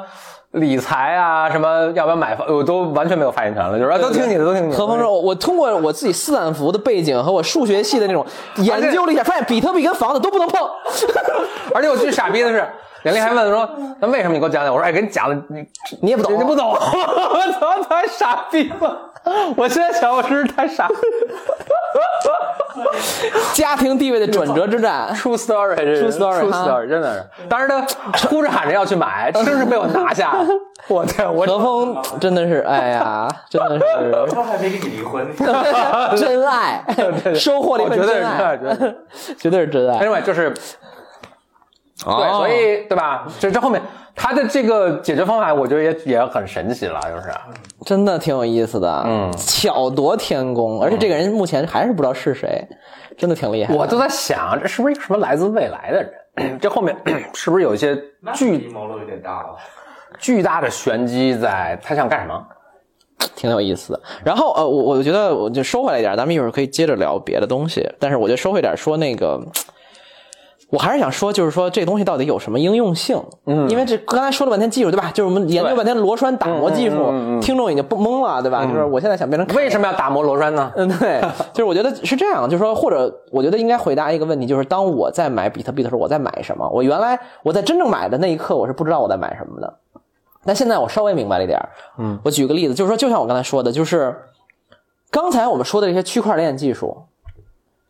理财啊，什么要不要买房，我都完全没有发言权了，就是啊都听你的，都听你的。何峰说：“我通过我自己斯坦福的背景和我数学系的那种 *laughs* 研究了一下，发现比特币跟房子都不能碰。*laughs* 而且我最傻逼的是，梁丽还问说：“那为什么你给我讲讲？”我说：“哎，给你讲了，你你也不懂，你不懂。*laughs* ”我操，太傻逼了！我现在想，我真是太傻。*laughs* 家庭地位的转折之战。True story，这是 True story，true story，真的是。当时他哭着喊着要去买，真是被我拿下。*laughs* 我天，我何峰真的是，哎呀，真的是他还没跟你离婚，真爱，收获了一份真爱，绝对是绝对是真爱。anyway 就是对，哦所以对吧？这这后面他的这个解决方法，我觉得也也很神奇了，就是真的挺有意思的，嗯巧夺天工，而且这个人目前还是不知道是谁，真的挺厉害。我都在想，这是不是一个什么来自未来的人？*clears throat* 这后面 *clears throat* 是不是有一些那巨阴谋论有点大了。巨大的玄机在？他想干什么？挺有意思的。然后呃，我我觉得我就收回来一点，咱们一会儿可以接着聊别的东西。但是我就收回点说那个，我还是想说，就是说这东西到底有什么应用性？嗯，因为这刚才说了半天技术，对吧？就是我们研究半天螺栓打磨技术，听众已经不懵了，对吧？就是我现在想变成为什么要打磨螺栓呢？嗯，对，*laughs* 就是我觉得是这样，就是说，或者我觉得应该回答一个问题，就是当我在买比特币的时候，我在买什么？我原来我在真正买的那一刻，我是不知道我在买什么的，但现在我稍微明白了一点儿。嗯，我举个例子，就是说，就像我刚才说的，就是刚才我们说的这些区块链技术、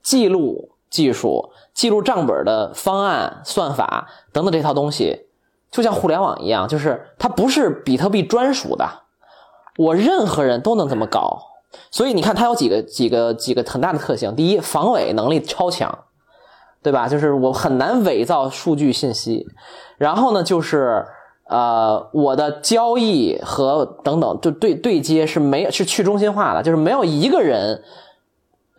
记录技术、记录账本的方案、算法等等这套东西，就像互联网一样，就是它不是比特币专属的，我任何人都能这么搞。所以你看，它有几个几个几个很大的特性。第一，防伪能力超强，对吧？就是我很难伪造数据信息。然后呢，就是呃，我的交易和等等就对对接是没是去中心化的，就是没有一个人。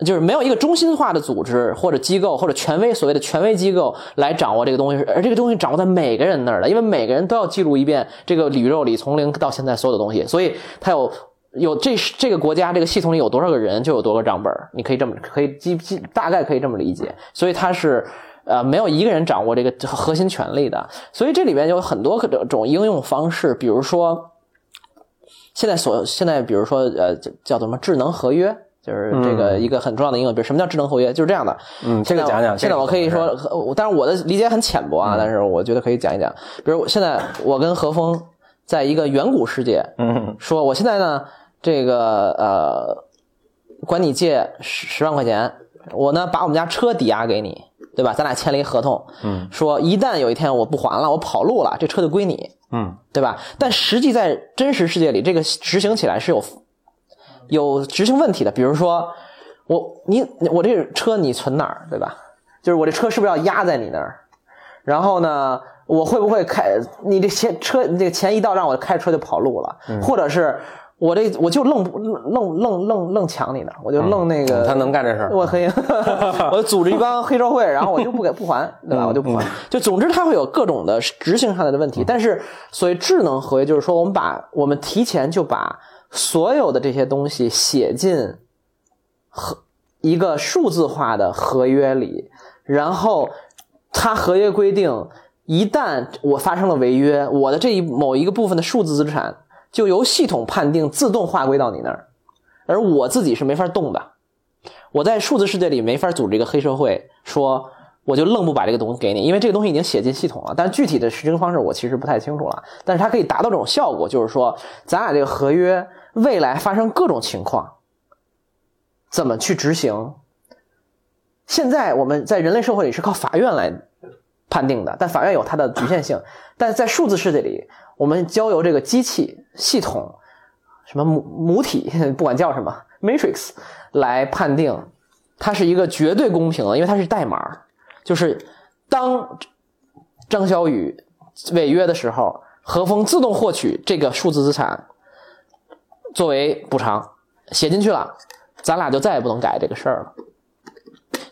就是没有一个中心化的组织或者机构或者权威所谓的权威机构来掌握这个东西，而这个东西掌握在每个人那儿的，因为每个人都要记录一遍这个宇宙里从零到现在所有的东西，所以它有有这这个国家这个系统里有多少个人就有多个账本，你可以这么可以基基大概可以这么理解，所以它是。呃，没有一个人掌握这个核心权力的，所以这里面有很多各种应用方式，比如说，现在所现在比如说呃叫叫什么智能合约，就是这个一个很重要的应用。比如什么叫智能合约？就是这样的。嗯，这个讲讲。现在我可以说，呃当然我的理解很浅薄啊，但是我觉得可以讲一讲。比如现在我跟何峰在一个远古世界，嗯说我现在呢，这个呃，管你借十十万块钱，我呢把我们家车抵押给你，对吧？咱俩签了一合同，嗯，说一旦有一天我不还了，我跑路了，这车就归你，嗯对吧？但实际在真实世界里，这个执行起来是有有执行问题的。比如说，我你我这车你存哪儿，对吧？就是我这车是不是要压在你那儿？然后呢，我会不会开你这钱车你这个钱一到账，我开车就跑路了，或者是我这我就愣愣愣愣愣抢你呢，我就愣那个、他能干这事儿我可以，*laughs* 我组织一帮黑社会，然后我就不给不还，对吧？我就不还。就总之，他会有各种的执行上来的问题。但是，所谓智能合约，就是说我们把我们提前就把所有的这些东西写进合一个数字化的合约里，然后它合约规定，一旦我发生了违约，我的这一某一个部分的数字资产就由系统判定自动划归到你那儿，而我自己是没法动的。我在数字世界里没法组织一个黑社会，说我就愣不把这个东西给你，因为这个东西已经写进系统了。但具体的实行方式我其实不太清楚了。但是它可以达到这种效果，就是说咱俩这个合约未来发生各种情况，怎么去执行？现在我们在人类社会里是靠法院来判定的，但法院有它的局限性。但在数字世界里，我们交由这个机器系统，什么母母体，不管叫什么 Matrix 来判定，它是一个绝对公平的，因为它是代码。就是当张小雨违约的时候，何峰自动获取这个数字资产作为补偿，写进去了，咱俩就再也不能改这个事儿了。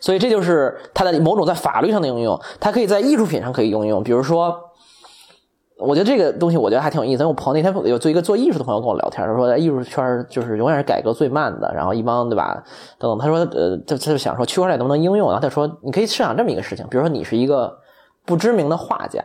所以这就是它的某种在法律上的应用，它可以在艺术品上可以应用。比如说，我觉得这个东西我觉得还挺有意思。我朋友那天有做一个做艺术的朋友跟我聊天，他说在艺术圈就是永远是改革最慢的，然后一帮对吧？等等，他说呃，他他就想说区块链能不能应用？然后他说你可以设想这么一个事情，比如说你是一个不知名的画家。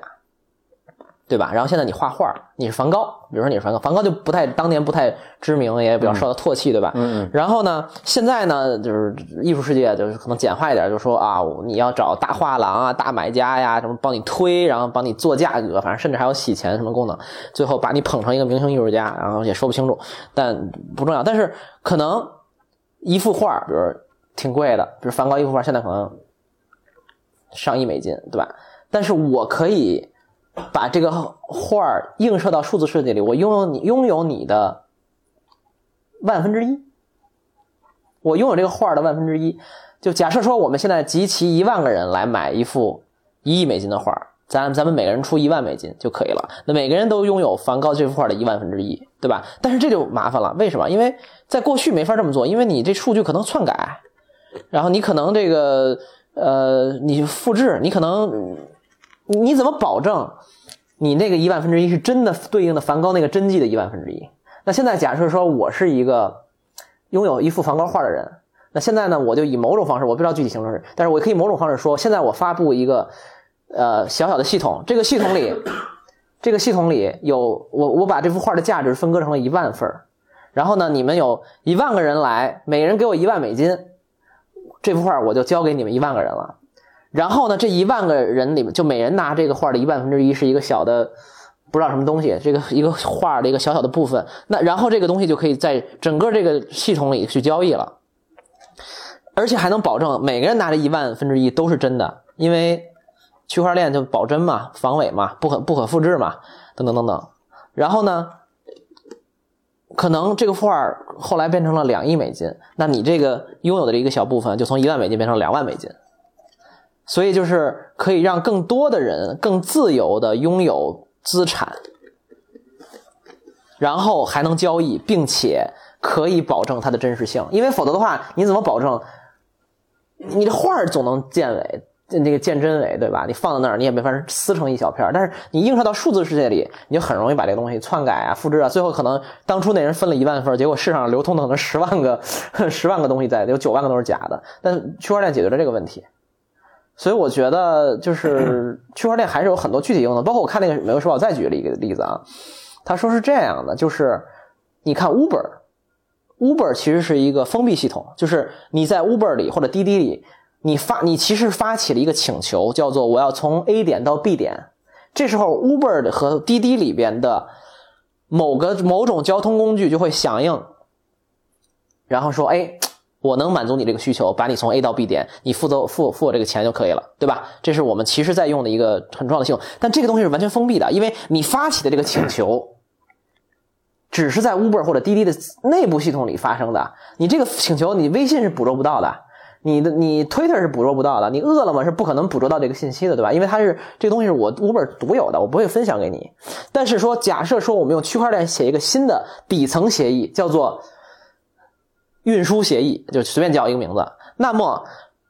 对吧？然后现在你画画，你是梵高，比如说你是梵高，梵高就不太当年不太知名，也比较受到唾弃，对吧？嗯嗯。然后呢，现在呢，就是艺术世界就是可能简化一点，就是说啊，你要找大画廊啊、大买家呀，什么帮你推，然后帮你做价格，反正甚至还有洗钱什么功能，最后把你捧成一个明星艺术家，然后也说不清楚，但不重要。但是可能一幅画，比如挺贵的，比如梵高一幅画现在可能上亿美金，对吧？但是我可以。把这个画儿映射到数字世界里，我拥有你拥有你的万分之一，我拥有这个画儿的万分之一。就假设说，我们现在集齐一万个人来买一幅一亿美金的画儿，咱咱们每个人出一万美金就可以了。那每个人都拥有梵高这幅画的一万分之一，对吧？但是这就麻烦了，为什么？因为在过去没法这么做，因为你这数据可能篡改，然后你可能这个呃，你复制，你可能。你怎么保证你那个一万分之一是真的对应的梵高那个真迹的一万分之一？那现在假设说我是一个拥有一幅梵高画的人，那现在呢，我就以某种方式，我不知道具体形式，但是我可以某种方式说，现在我发布一个呃小小的系统，这个系统里，*coughs* 这个系统里有我我把这幅画的价值分割成了一万份然后呢，你们有一万个人来，每人给我一万美金，这幅画我就交给你们一万个人了。然后呢，这一万个人里面，就每人拿这个画的一万分之一，是一个小的，不知道什么东西，这个一个画的一个小小的部分。那然后这个东西就可以在整个这个系统里去交易了，而且还能保证每个人拿这一万分之一都是真的，因为区块链就保真嘛、防伪嘛、不可不可复制嘛，等等等等。然后呢，可能这个画后来变成了两亿美金，那你这个拥有的这一个小部分就从一万美金变成两万美金。所以就是可以让更多的人更自由的拥有资产，然后还能交易，并且可以保证它的真实性。因为否则的话，你怎么保证？你的画总能见伪，那个见真伪，对吧？你放在那儿，你也没法撕成一小片儿但是你映射到数字世界里，你就很容易把这个东西篡改啊、复制啊。最后可能当初那人分了一万份，结果市场流通的可能十万个、十万个东西在，有九万个都是假的。但区块链解决了这个问题。所以我觉得，就是 *laughs* 区块链还是有很多具体应用的，包括我看那个《美国时报》再举了一个例子啊，他说是这样的，就是你看 Uber，Uber 其实是一个封闭系统，就是你在 Uber 里或者滴滴里，你发你其实发起了一个请求，叫做我要从 A 点到 B 点，这时候 Uber 和滴滴里边的某个某种交通工具就会响应，然后说，哎。我能满足你这个需求，把你从 A 到 B 点，你负责付付我这个钱就可以了，对吧？这是我们其实在用的一个很重要的系统，但这个东西是完全封闭的，因为你发起的这个请求，只是在 Uber 或者滴滴的内部系统里发生的。你这个请求，你微信是捕捉不到的，你的你 Twitter 是捕捉不到的，你饿了么是不可能捕捉到这个信息的，对吧？因为它是这个东西是我 Uber 独有的，我不会分享给你。但是说，假设说我们用区块链写一个新的底层协议，叫做。运输协议就随便叫一个名字，那么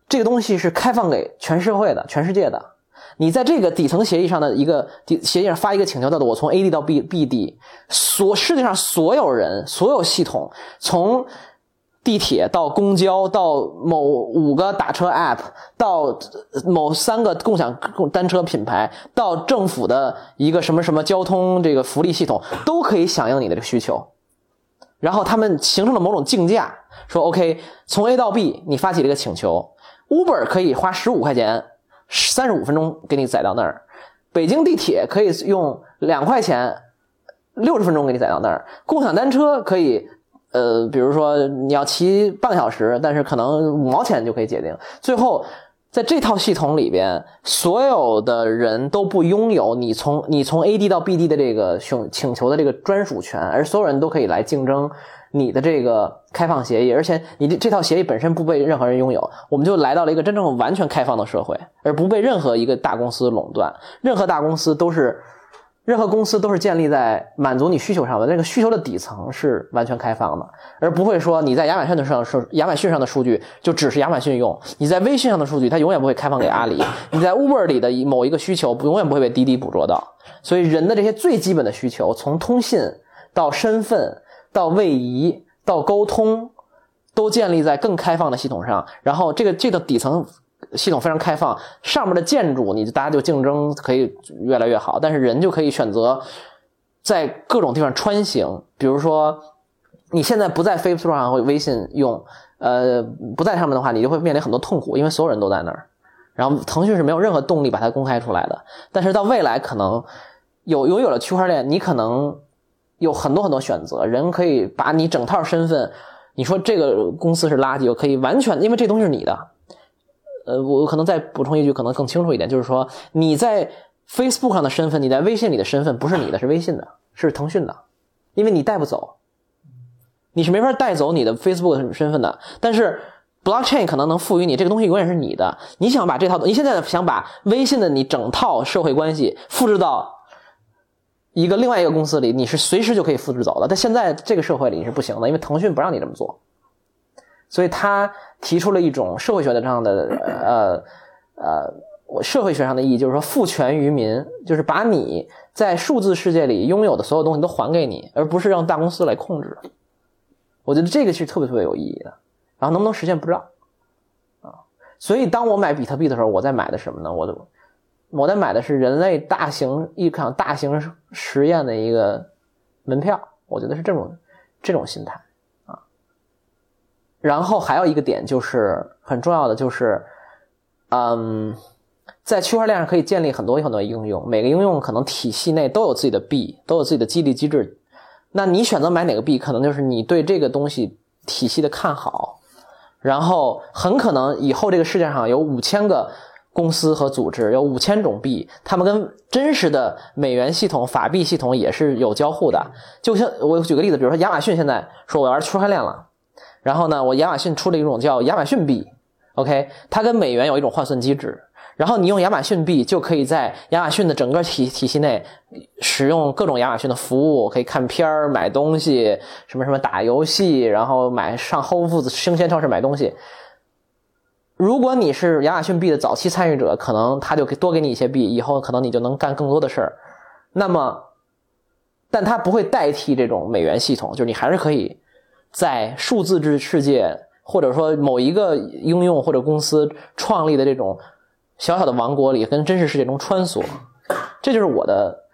这个东西是开放给全社会的、全世界的。你在这个底层协议上的一个底协议上发一个请求，叫做我从 A 地到 B B 地，所世界上所有人、所有系统，从地铁到公交到某五个打车 app 到某三个共享单车品牌到政府的一个什么什么交通这个福利系统，都可以响应你的这个需求。然后他们形成了某种竞价，说 OK，从 A 到 B，你发起了一个请求，Uber 可以花十五块钱，三十五分钟给你载到那儿，北京地铁可以用两块钱，六十分钟给你载到那儿，共享单车可以，呃，比如说你要骑半个小时，但是可能五毛钱就可以解定。最后，在这套系统里边，所有的人都不拥有你从你从 A D 到 B D 的这个请请求的这个专属权，而所有人都可以来竞争你的这个开放协议，而且你这这套协议本身不被任何人拥有，我们就来到了一个真正完全开放的社会，而不被任何一个大公司垄断，任何大公司都是。任何公司都是建立在满足你需求上的，那个需求的底层是完全开放的，而不会说你在亚马逊的上数亚马逊上的数据就只是亚马逊用，你在微信上的数据它永远不会开放给阿里，你在 Uber 里的某一个需求永远不会被滴滴捕捉到。所以人的这些最基本的需求，从通信到身份到位移到沟通，都建立在更开放的系统上。然后这个这个底层。系统非常开放，上面的建筑你大家就竞争可以越来越好，但是人就可以选择在各种地方穿行。比如说，你现在不在 Facebook 上或微信用，呃，不在上面的话，你就会面临很多痛苦，因为所有人都在那儿。然后腾讯是没有任何动力把它公开出来的。但是到未来，可能有拥有了区块链，你可能有很多很多选择，人可以把你整套身份，你说这个公司是垃圾，我可以完全，因为这东西是你的。呃，我可能再补充一句，可能更清楚一点，就是说你在 Facebook 上的身份，你在微信里的身份不是你的，是微信的，是腾讯的，因为你带不走，你是没法带走你的 Facebook 身份的。但是 Blockchain 可能能赋予你这个东西永远是你的。你想把这套，你现在想把微信的你整套社会关系复制到一个另外一个公司里，你是随时就可以复制走的。但现在这个社会里你是不行的，因为腾讯不让你这么做。所以他提出了一种社会学的这样的呃呃社会学上的意义，就是说赋权于民，就是把你在数字世界里拥有的所有东西都还给你，而不是让大公司来控制。我觉得这个是特别特别有意义的。然后能不能实现不知道啊。所以当我买比特币的时候，我在买的什么呢？我的我在买的是人类大型一场大型实验的一个门票。我觉得是这种这种心态。然后还有一个点就是很重要的，就是，嗯，在区块链上可以建立很多很多应用，每个应用可能体系内都有自己的币，都有自己的激励机制。那你选择买哪个币，可能就是你对这个东西体系的看好。然后很可能以后这个世界上有五千个公司和组织，有五千种币，他们跟真实的美元系统、法币系统也是有交互的。就像我举个例子，比如说亚马逊现在说我要玩区块链了。然后呢，我亚马逊出了一种叫亚马逊币，OK，它跟美元有一种换算机制。然后你用亚马逊币就可以在亚马逊的整个体体系内使用各种亚马逊的服务，可以看片儿、买东西，什么什么打游戏，然后买上 Whole Foods 生鲜超市买东西。如果你是亚马逊币的早期参与者，可能他就多给你一些币，以后可能你就能干更多的事儿。那么，但它不会代替这种美元系统，就是你还是可以。在数字制世界，或者说某一个应用或者公司创立的这种小小的王国里，跟真实世界中穿梭，这就是我的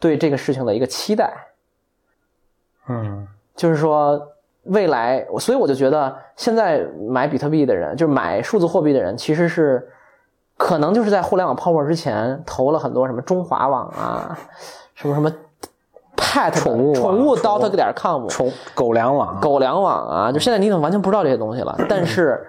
对这个事情的一个期待。嗯，就是说未来，所以我就觉得现在买比特币的人，就是买数字货币的人，其实是可能就是在互联网泡沫之前投了很多什么中华网啊，什么什么。宠物宠物 dot 点 com 宠狗粮网狗粮网啊，就现在你怎么完全不知道这些东西了？但是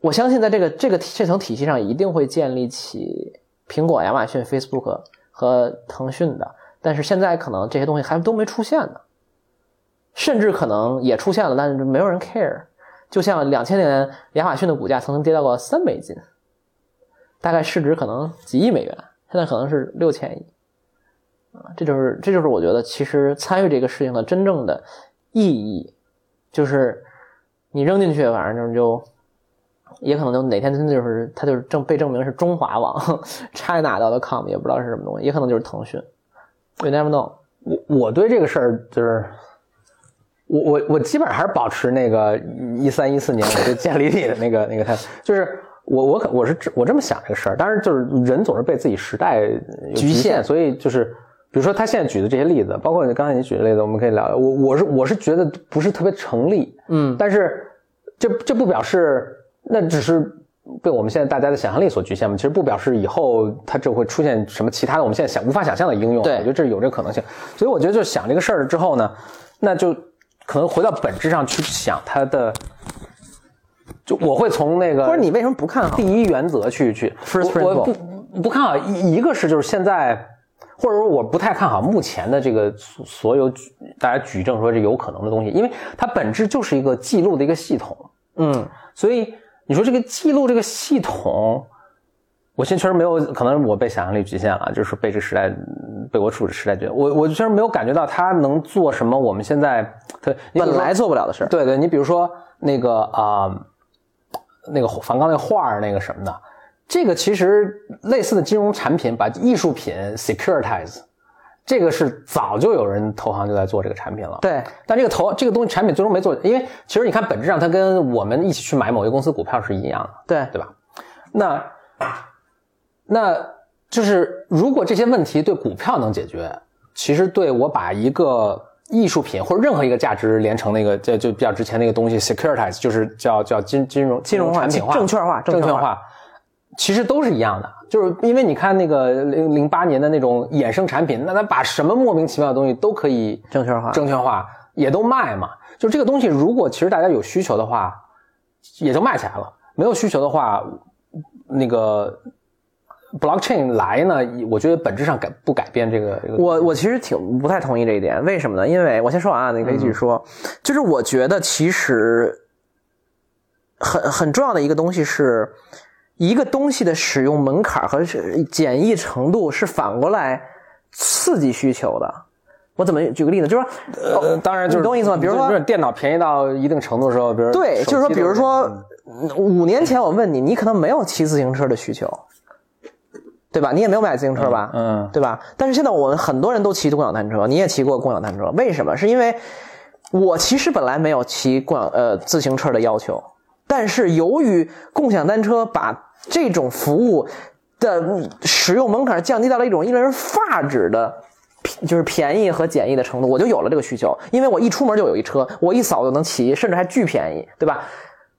我相信，在这个这个这层体系上，一定会建立起苹果、亚马逊、Facebook 和腾讯的。但是现在可能这些东西还都没出现呢，甚至可能也出现了，但是没有人 care。就像两千年亚马逊的股价曾经跌到过三美金，大概市值可能几亿美元，现在可能是六千亿。啊，这就是这就是我觉得其实参与这个事情的真正的意义，就是你扔进去，反正就就也可能就哪天真的就是它就是证被证明是中华网 China 的 com 也不知道是什么东西，也可能就是腾讯，You never know。我我对这个事儿就是我我我基本上还是保持那个一三一四年我就建立的那个那个态度，就是我我可我是这我这么想这个事儿，但是就是人总是被自己时代有局限，所以就是比如说他现在举的这些例子，包括你刚才你举的例子，我们可以聊。我我是我是觉得不是特别成立，嗯但是这这不表示那只是被我们现在大家的想象力所局限嘛？其实不表示以后它就会出现什么其他的我们现在想无法想象的应用。对我觉得这是有这个可能性。所以我觉得就想这个事儿了之后呢，那就可能回到本质上去想它的，就我会从那个不是你为什么不看好第？一原则去去 First 我不不看好一一个是就是现在，或者说我不太看好目前的这个所所有大家举证说这有可能的东西，因为它本质就是一个记录的一个系统，嗯，所以你说这个记录这个系统，我现在确实没有，可能我被想象力局限了，就是被这个时代被我处的时代局限，我我确实没有感觉到它能做什么我们现在它你比如说本来做不了的事儿。对对，你比如说那个啊、那个梵高那画儿那个什么的，这个其实类似的金融产品把艺术品 securitize，这个是早就有人投行就在做这个产品了。，对，但这个投这个东西产品最终没做，因为其实你看本质上它跟我们一起去买某一个公司股票是一样的。对，对吧？那那就是如果这些问题对股票能解决，其实对我把一个艺术品或者任何一个价值连成那个就就比较值钱的一个东西 securitize，就是叫叫金金融金融化产品化证券化证券化，其实都是一样的。就是因为你看那个零零八年的那种衍生产品，那他把什么莫名其妙的东西都可以证券化证券化，也都卖嘛。就这个东西，如果其实大家有需求的话，也就卖起来了；没有需求的话，那个 blockchain 来呢，我觉得本质上改不改变这个这个。我我其实挺不太同意这一点，为什么呢？因为我先说完啊，你可以继续说。就是我觉得其实很很重要的一个东西是，一个东西的使用门槛和是简易程度是反过来刺激需求的。我怎么举个例子？就是说，呃，当然就是你懂我意思吗？比如说电脑便宜到一定程度的时候，比如对，就是说，比如说，嗯五年前我问你，你可能没有骑自行车的需求，对吧？你也没有买自行车吧？嗯对吧？但是现在我们很多人都骑共享单车，你也骑过共享单车，为什么？是因为我其实本来没有骑共享呃自行车的要求，但是由于共享单车把这种服务的使用门槛降低到了一种令人发指的。就是便宜和简易的程度，我就有了这个需求，因为我一出门就有一车，我一扫就能骑，甚至还巨便宜，对吧？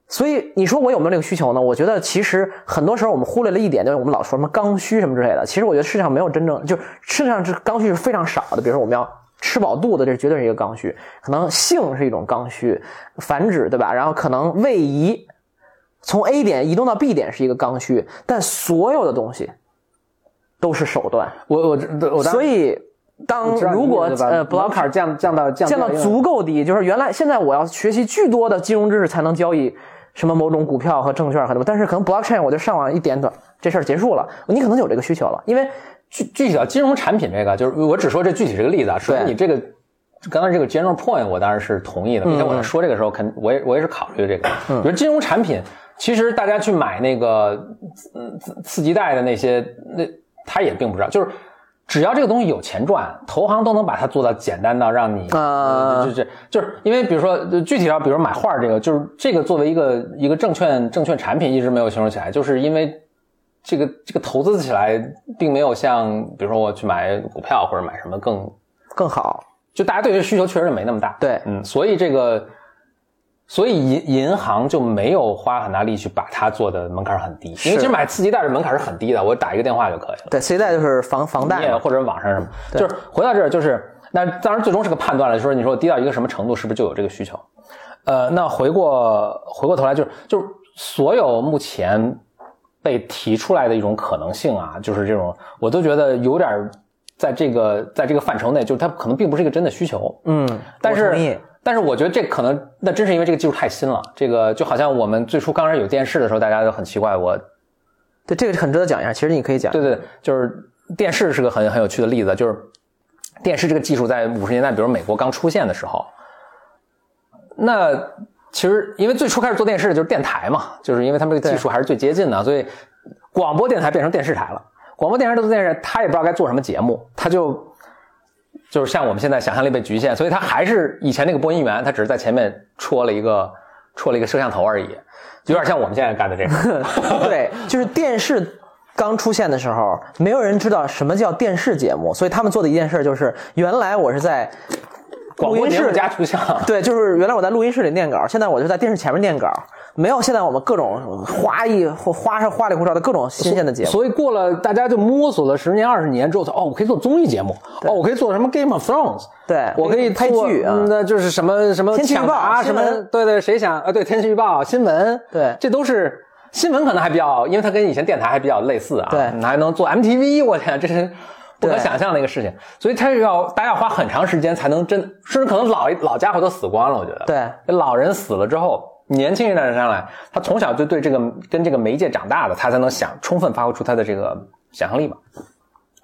所以你说我有没有这个需求呢？我觉得其实很多时候我们忽略了一点，就是我们老说什么刚需什么之类的。其实我觉得世界上没有真正，就是世界上这刚需是非常少的。比如说我们要吃饱肚子，这绝对是一个刚需。可能性是一种刚需，繁殖对吧？然后可能位移，从 A 点移动到 B 点是一个刚需，但所有的东西都是手段。我我我当所以当如果呃 block 槛降降到降降到足够低，就是原来现在我要学习巨多的金融知识才能交易什么某种股票和证券和什么，但是可能 blockchain 我就上网一点短，这事儿结束了，你可能有这个需求了，因为具具体到金融产品这个，就是我只说这具体这个例子啊。首先对你这个刚才这个 general point 我当然是同意的，并且我在说这个时候，肯我也我也是考虑这个。比如金融产品，其实大家去买那个嗯次次级贷的那些，那他也并不知道，就是只要这个东西有钱赚，投行都能把它做到简单到让你啊就是就是因为比如说呃具体到比如买画这个，就是这个作为一个一个证券证券产品一直没有形成起来，就是因为。这个这个投资起来并没有像比如说我去买股票或者买什么更，更好。就大家对这需求确实没那么大。对嗯，所以这个，所以银银行就没有花很大力去把它做的门槛很低，因为其实买次级贷的门槛是很低的，我打一个电话就可以了。对，次级贷就是房房贷或者网上什么，就是回到这儿，就是那当然最终是个判断了，就是你说低到一个什么程度，是不是就有这个需求？呃，那回过回过头来，就是就是所有目前被提出来的一种可能性啊，就是这种我都觉得有点儿在这个在这个范畴内，就是它可能并不是一个真的需求。嗯，但是但是我觉得这可能那真是因为这个技术太新了，这个就好像我们最初刚开始有电视的时候，大家都很奇怪，我对这个很值得讲一下。其实你可以讲，对对，就是电视是个很很有趣的例子，就是电视这个技术在五十年代，比如美国刚出现的时候，那其实因为最初开始做电视就是电台嘛，就是因为他们这个技术还是最接近的，所以广播电台变成电视台了。广播电视都做电视，他也不知道该做什么节目，他就就是像我们现在想象力被局限，所以他还是以前那个播音员，他只是在前面戳了一个戳了一个摄像头而已，有点像我们现在干的这个。*laughs* *laughs* 对，就是电视刚出现的时候，没有人知道什么叫电视节目，所以他们做的一件事就是，原来我是在录音室加图像，对，就是原来我在录音室里念稿，现在我就在电视前面念稿，没有现在我们各种花一花上花里胡哨的各种新鲜的节目。所以过了大家就摸索了十年二十年之后，哦，我可以做综艺节目，哦，我可以做什么 Game of Thrones，对我可以拍做剧啊嗯那就是什么什么天气预报啊什么，对对，谁想啊？对，天气预报、新闻，对这都是新闻，可能还比较，因为它跟以前电台还比较类似啊，对你还能做 MTV，我天，这是。不可想象的一个事情，所以它要大家要花很长时间才能真，甚至可能老老家伙都死光了，我觉得。对，老人死了之后，年轻一代人上来，他从小就对这个跟这个媒介长大的，他才能想充分发挥出他的这个想象力嘛。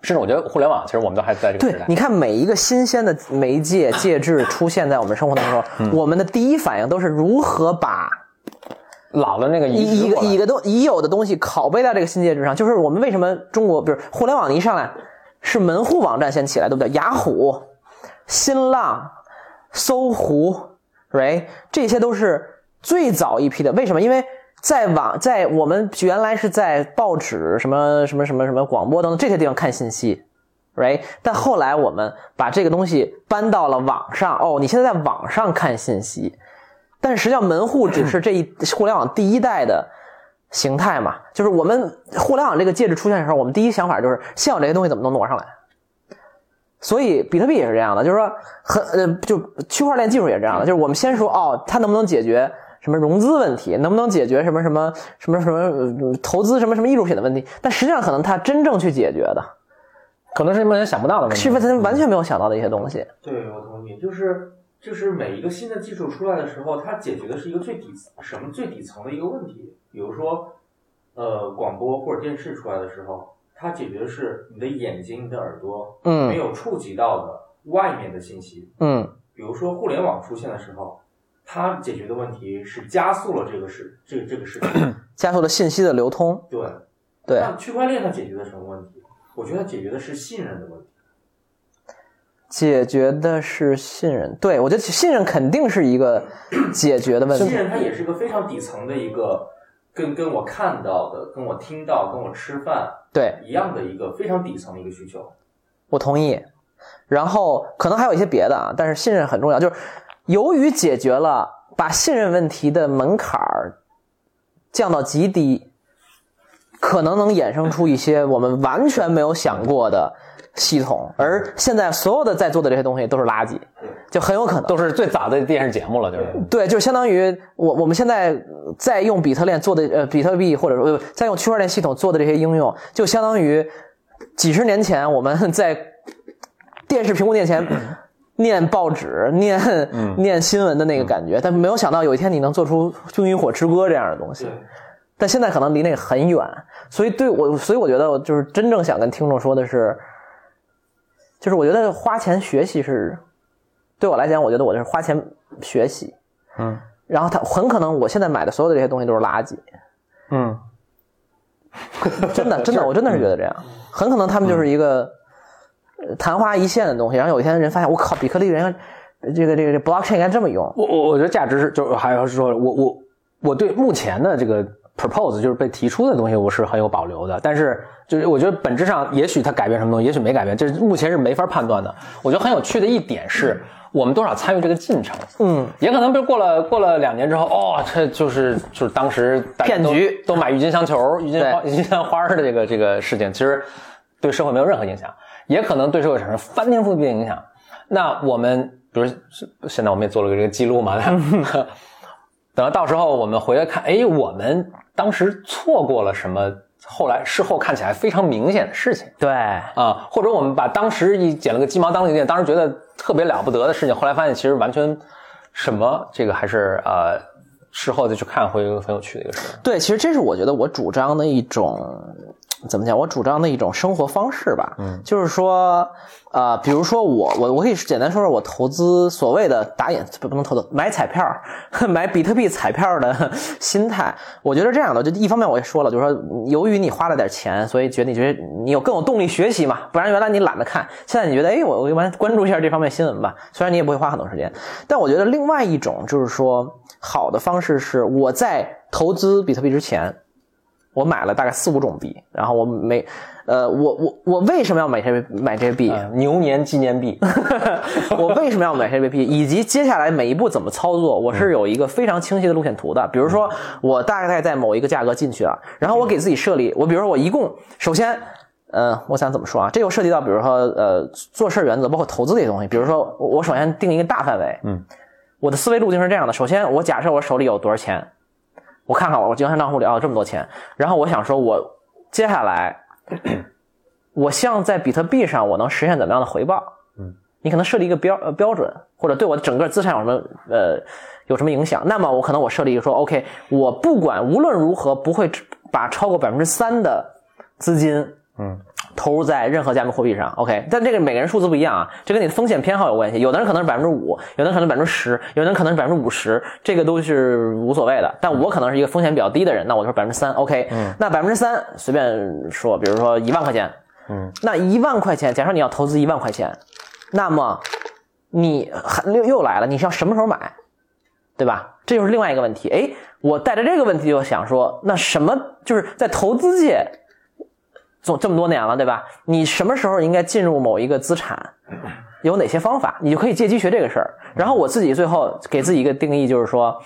甚至我觉得互联网，其实我们都还在这个时代，。对你看每一个新鲜的媒介介质出现在我们生活当中，嗯我们的第一反应都是如何把老的那个一一个一个东已有的东西拷贝到这个新介质上，就是我们为什么中国，比如互联网一上来是门户网站先起来，对不对？雅虎、新浪、搜狐，right，这些都是最早一批的。为什么？因为在网在我们原来是在报纸、什么什么什么什么广播等等这些地方看信息。right？但后来我们把这个东西搬到了网上，哦，你现在在网上看信息，但实际上门户只是这一互联网第一代的形态嘛，就是我们互联网这个介质出现的时候，我们第一想法就是现有这些东西怎么能挪上来。所以比特币也是这样的，就是说很呃，就区块链技术也是这样的，就是我们先说哦，它能不能解决什么融资问题，能不能解决什么什么什么什么呃投资什么什么艺术品的问题，但实际上可能他真正去解决的可能是你们想不到的问题。是他完全没有想到的一些东西。对，我同意，就是就是每一个新的技术出来的时候，它解决的是一个最底层什么最底层的一个问题，比如说，呃，广播或者电视出来的时候，它解决的是你的眼睛、你的耳朵没嗯有触及到的外面的信息。嗯比如说互联网出现的时候，它解决的问题是加速了这个事这个这个事情。*coughs* 加速了信息的流通。对，对，那区块链它解决的什么问题？我觉得它解决的是信任的问题。解决的是信任。对我觉得信任肯定是一个 *coughs* 解决的问题。信任它也是一个非常底层的一个，跟跟我看到的、跟我听到、跟我吃饭对一样的一个非常底层的一个需求。我同意。然后可能还有一些别的啊，但是信任很重要。就是由于解决了把信任问题的门槛儿降到极低，可能能衍生出一些我们完全没有想过的系统。而现在所有的在做的这些东西都是垃圾，就很有可能都是最早的电视节目了，就是。对，就相当于我我们现在在用比特链做的呃比特币或者说呃在用区块链系统做的这些应用，就相当于几十年前我们在电视屏幕面前念报纸、念、*laughs* 念新闻的那个感觉，但没有想到有一天你能做出《冰与火之歌》这样的东西对。，但现在可能离那个很远，所以对我，所以我觉得我就是真正想跟听众说的是，就是我觉得花钱学习是，对我来讲，我觉得我就是花钱学习，嗯。然后他很可能我现在买的所有的这些东西都是垃圾，嗯，*laughs* 真的真的，我真的是觉得这样，很可能他们就是一个呃昙花一现的东西，然后有一天人发现，我靠，比特币人这个这个这 blockchain 应该这么用，我我我觉得价值是，就是还是说我我我对目前的这个 propose 就是被提出的东西，我是很有保留的。但是就是我觉得本质上，也许它改变什么东西，也许没改变，这目前是没法判断的。我觉得很有趣的一点是。我们多少参与这个进程，嗯，也可能比如过了过了两年之后，哦，这就是就是当时骗局都买郁金香球、郁金花、郁金香花的这个这个事情，其实对社会没有任何影响，也可能对社会产生翻天覆地的影响。那我们比如现在我们也做了个这个记录嘛，*laughs* 等到到时候我们回来看，哎，我们当时错过了什么？后来事后看起来非常明显的事情对，啊，或者我们把当时一捡了个鸡毛当令箭，当时觉得特别了不得的事情，后来发现其实完全什么这个还是呃事后再去看会很有趣的一个事。对，其实这是我觉得我主张的一种怎么讲？我主张的一种生活方式吧。嗯，就是说，呃，比如说我我我可以简单说说我投资所谓的打眼不不能投资买彩票 *laughs* 买比特币彩票的心态。我觉得这样的，就一方面我也说了，就是说，由于你花了点钱，所以觉得你觉得你有更有动力学习嘛。不然原来你懒得看，现在你觉得哎，我我关关注一下这方面新闻吧。虽然你也不会花很多时间，但我觉得另外一种就是说，好的方式是我在投资比特币之前。我买了大概四五种币，然后我每，呃，我我我为什么要买这买这些币？牛年纪念币。*laughs* 我为什么要买这些币？以及接下来每一步怎么操作？我是有一个非常清晰的路线图的。比如说，我大概在某一个价格进去了，然后我给自己设立，我比如说我一共，首先，呃，我想怎么说啊？这又涉及到比如说，呃，做事原则，包括投资这些东西。比如说，我首先定一个大范围，嗯，我的思维路径是这样的：首先，我假设我手里有多少钱。我看看我我结算账户里哦这么多钱，然后我想说，我接下来，我希望在比特币上我能实现怎么样的回报？嗯，你可能设立一个标呃标准，或者对我整个资产有什么呃有什么影响？那么我可能我设立一个说，OK，我不管无论如何不会把超过百分之三的资金，嗯。投入在任何加密货币上，OK，但这个每个人数字不一样啊，这跟你的风险偏好有关系。有的人可能是百分之五，有的人可能百分之十，有的人可能是百分之五十，这个都是无所谓的。但我可能是一个风险比较低的人，那我就百分之三，OK。嗯，那百分之三随便说，比如说一万块钱，嗯，那一万块钱，假设你要投资一万块钱，那么你又又来了，你是要什么时候买，对吧？这就是另外一个问题。哎，我带着这个问题就想说，那什么就是在投资界。做这么多年了，对吧？你什么时候应该进入某一个资产？有哪些方法？你就可以借机学这个事儿。然后我自己最后给自己一个定义，就是说，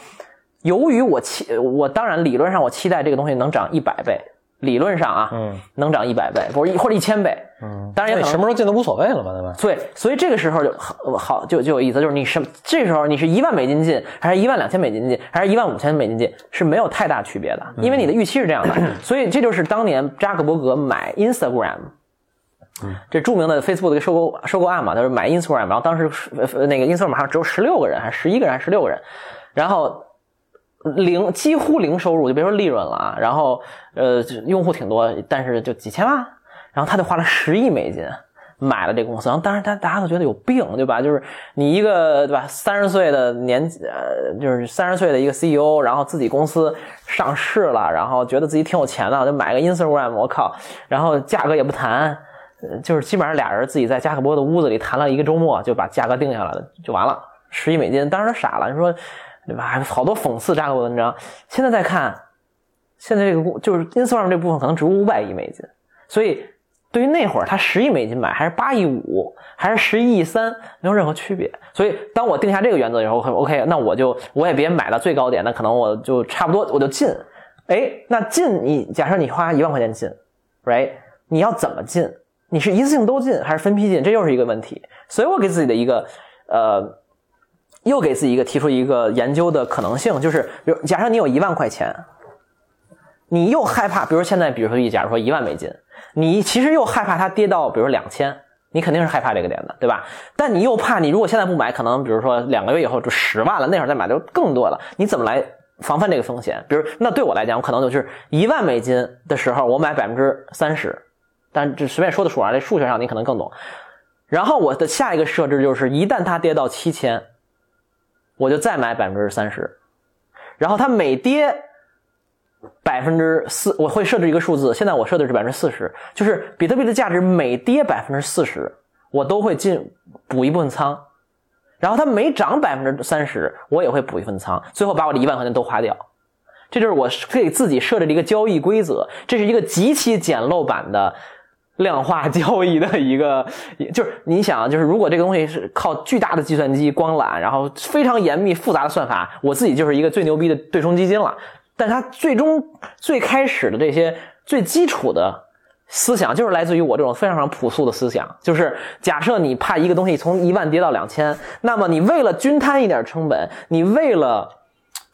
由于我期，我当然理论上我期待这个东西能涨一百倍。理论上啊，嗯，能涨一百倍，不是一或者一千倍，嗯，当然也可能什么时候进都无所谓了嘛，对吧？对，所以这个时候就好好就就有意思，就是你什这时候你是一万美金进，还是一万两千美金进，还是一万五千美金进，是没有太大区别的，因为你的预期是这样的。*coughs* 所以这就是当年扎克伯格买 Instagram，这著名的 Facebook 的收购收购案嘛，就是买 Instagram，然后当时那个 Instagram 上只有十六个人，还是十一个人，还是十六个人，然后。零几乎零收入，就别说利润了啊。然后，呃，用户挺多，但是就几千万。然后他就花了十亿美金买了这公司。然后当然，他大家都觉得有病，对吧？就是你一个对吧，三十岁的年纪，呃，就是三十岁的一个 CEO，然后自己公司上市了，然后觉得自己挺有钱的，就买个 Instagram，我靠。然后价格也不谈，就是基本上俩人自己在加克伯的屋子里谈了一个周末，就把价格定下来了，就完了。十亿美金，当时傻了，你说。对吧？好多讽刺扎克伯文章。现在再看，现在这个就是 Instagram 这部分可能值五百亿美金。所以对于那会儿他十亿美金买，还是八亿五，还是十一亿三，没有任何区别。所以当我定下这个原则以后很，OK，那我就我也别买到最高点，那可能我就差不多我就进。哎，那进你假设你花一万块钱进，right？你要怎么进？你是一次性都进还是分批进？这又是一个问题。所以我给自己的一个呃。又给自己一个提出一个研究的可能性，就是比如假设你有一万块钱，你又害怕，比如现在比如说一假如说一万美金，你其实又害怕它跌到比如两千，你肯定是害怕这个点的，对吧？但你又怕你如果现在不买，可能比如说两个月以后就十万了，那会儿再买就更多了，你怎么来防范这个风险？比如那对我来讲，我可能就是一万美金的时候，我买百分之三十，但这随便说的数啊，这数学上你可能更懂。然后我的下一个设置就是，一旦它跌到七千。我就再买百分之三十，然后它每跌百分之四，我会设置一个数字。现在我设的是百分之四十，就是比特币的价值每跌百分之四十，我都会进补一部分仓。然后它每涨百分之三十，我也会补一份仓，最后把我的一万块钱都花掉。这就是我给自己设置的一个交易规则，这是一个极其简陋版的。量化交易的一个，就是你想，就是如果这个东西是靠巨大的计算机光缆，然后非常严密复杂的算法，我自己就是一个最牛逼的对冲基金了。但它最终最开始的这些最基础的思想，就是来自于我这种非常非常朴素的思想，就是假设你怕一个东西从一万跌到两千，那么你为了均摊一点成本，你为了。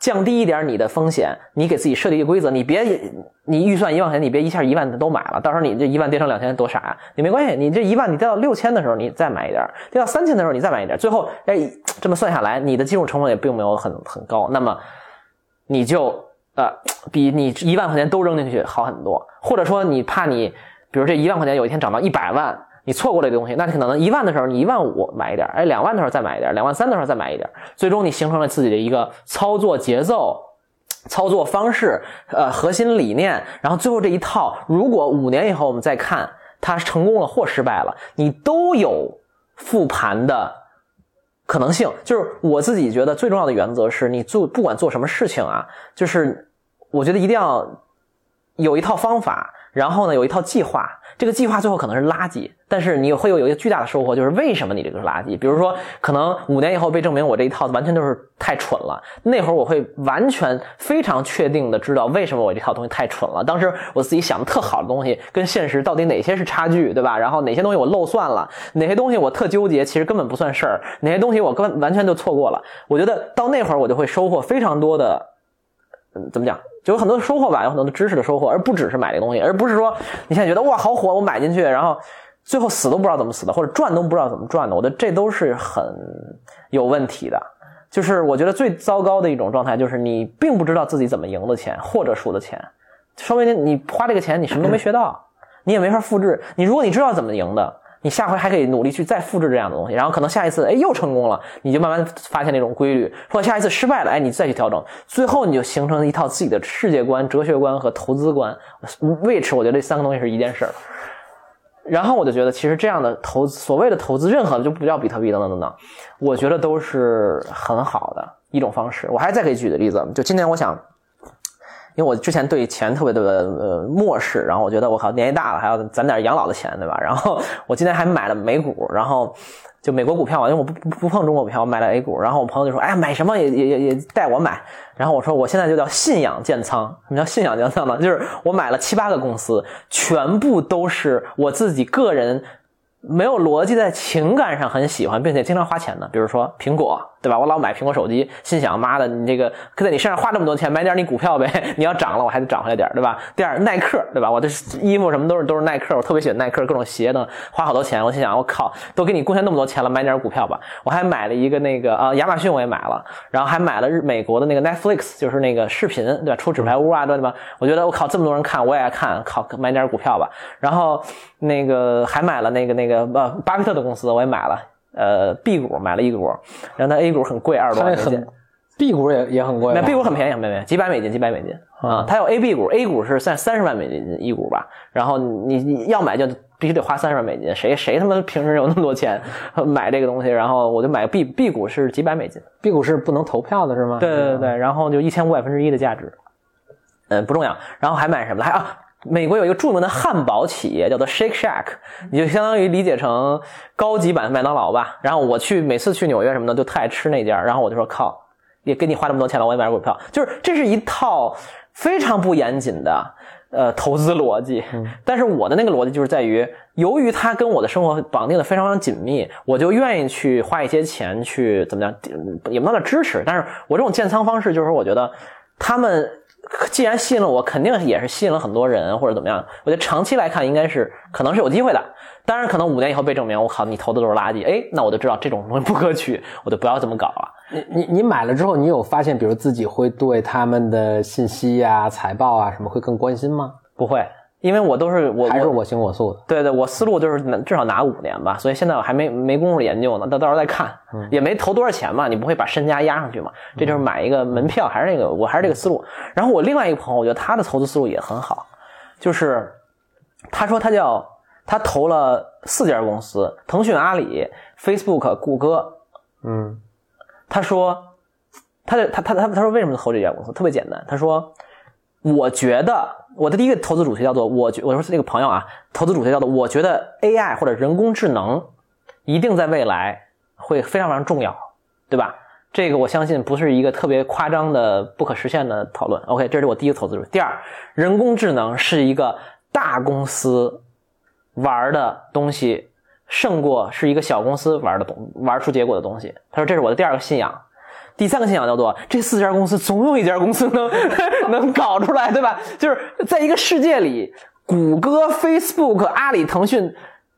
降低一点你的风险，你给自己设定一个规则，你别你预算一万块钱，你别一下一万都买了，到时候你这一万跌成两千多傻呀！你没关系，你这一万你跌到六千的时候你再买一点，跌到三千的时候你再买一点，最后哎这么算下来，你的进入成本也并没有很很高，那么你就呃，比你一万块钱都扔进去好很多，或者说你怕你，比如这一万块钱有一天涨到一百万，你错过了一个东西，那你可能一万的时候你一万五买一点，哎，两万的时候再买一点，两万三的时候再买一点，最终你形成了自己的一个操作节奏、操作方式、呃核心理念，然后最后这一套，如果五年以后我们再看它成功了或失败了，你都有复盘的。可能性就是我自己觉得最重要的原则是你做不管做什么事情啊，就是我觉得一定要有一套方法，然后呢有一套计划。这个计划最后可能是垃圾，但是你会有一个巨大的收获，就是为什么你这个是垃圾？比如说，可能五年以后被证明我这一套完全就是太蠢了，那会儿我会完全非常确定的知道为什么我这套东西太蠢了。当时我自己想的特好的东西跟现实到底哪些是差距，对吧？然后哪些东西我漏算了，哪些东西我特纠结，其实根本不算事儿，哪些东西我根完全就错过了。我觉得到那会儿我就会收获非常多的。嗯，怎么讲？就有很多收获吧，有很多的知识的收获，而不只是买这东西，而不是说你现在觉得哇好火，我买进去，然后最后死都不知道怎么死的，或者赚都不知道怎么赚的。我觉得这都是很有问题的。就是我觉得最糟糕的一种状态，就是你并不知道自己怎么赢的钱或者输的钱，说明你花这个钱你什么都没学到，你也没法复制。你如果你知道怎么赢的。你下回还可以努力去再复制这样的东西，然后可能下一次，哎，又成功了，你就慢慢发现那种规律。或者下一次失败了，哎，你再去调整，最后你就形成一套自己的世界观、哲学观和投资观。which 我觉得这三个东西是一件事儿。然后我就觉得，其实这样的投，所谓的投资，任何的就不叫比特币等等等等，我觉得都是很好的一种方式。我还再可以举个例子，就今天我想。因为我之前对钱特别的呃漠视，然后我觉得我靠年纪大了还要攒点养老的钱，对吧？然后我今天还买了美股，然后就美国股票嘛，因为我不不不碰中国股票，我买了 A 股。然后我朋友就说：“哎呀，买什么也也也也带我买。”然后我说：“我现在就叫信仰建仓。什么叫信仰建仓呢？就是我买了七八个公司，全部都是我自己个人。”没有逻辑，在情感上很喜欢，并且经常花钱的，比如说苹果，对吧？我老买苹果手机，心想妈的，你这个可在你身上花这么多钱，买点你股票呗，*laughs* 你要涨了，我还得涨回来点，对吧？第二，耐克，对吧？我的衣服什么都是都是耐克，我特别喜欢耐克，各种鞋呢，花好多钱。我心想，我靠，都给你贡献那么多钱了，买点股票吧。我还买了一个那个呃，亚马逊我也买了，然后还买了日美国的那个 Netflix，就是那个视频，对吧？出纸牌屋啊，对吧？我觉得我靠，这么多人看，我也爱看，靠，买点股票吧。然后那个还买了那个那个。呃，巴菲特的公司我也买了，呃，B 股买了一股，然后它 A 股很贵，二十多美金，B 股也也很贵，那 B 股很便宜，很便宜，几百美金，几百美金啊。它有 A、B 股，A 股是三三十万美金一股吧，然后你你要买就必须得花三十万美金，谁谁他妈平时有那么多钱 *laughs* 买这个东西？然后我就买 B B 股是几百美金，B 股是不能投票的是吗？对对对，然后就一千五百分之一的价值，嗯，不重要。然后还买什么？还啊。美国有一个著名的汉堡企业叫做 Shake Shack，你就相当于理解成高级版麦当劳吧。然后我去每次去纽约什么的，就特爱吃那家。然后我就说靠，也给你花这么多钱了，我也买股票。就是这是一套非常不严谨的呃投资逻辑。但是我的那个逻辑就是在于，由于它跟我的生活绑定的非常非常紧密，我就愿意去花一些钱去怎么样，也不能叫支持。但是我这种建仓方式，就是我觉得他们。既然吸引了我，肯定也是吸引了很多人或者怎么样。我觉得长期来看，应该是可能是有机会的。当然，可能五年以后被证明，我靠，你投的都是垃圾。哎，那我就知道这种东西不可取，我就不要这么搞了。你你你买了之后，你有发现，比如自己会对他们的信息呀、财报啊什么会更关心吗？不会。因为我都是我还是我行我素的，对对，我思路就是至少拿五年吧，所以现在我还没没工夫研究呢，到到时候再看，也没投多少钱嘛，你不会把身家压上去嘛，这就是买一个门票，还是那个，我还是这个思路。然后我另外一个朋友，我觉得他的投资思路也很好，就是他说他叫他投了四家公司，腾讯、阿里、Facebook、谷歌，嗯，他说他他他他他说为什么投这家公司？特别简单，他说我觉得。我的第一个投资主题叫做，我觉我说这个朋友啊，投资主题叫做，我觉得 AI 或者人工智能一定在未来会非常非常重要，对吧？这个我相信不是一个特别夸张的不可实现的讨论。OK，这是我第一个投资主题。第二，人工智能是一个大公司玩的东西，胜过是一个小公司玩的东玩出结果的东西。他说这是我的第二个信仰。第三个信仰叫做这四家公司总有一家公司能 *laughs* 能搞出来，对吧？就是在一个世界里，谷歌、Facebook、阿里、腾讯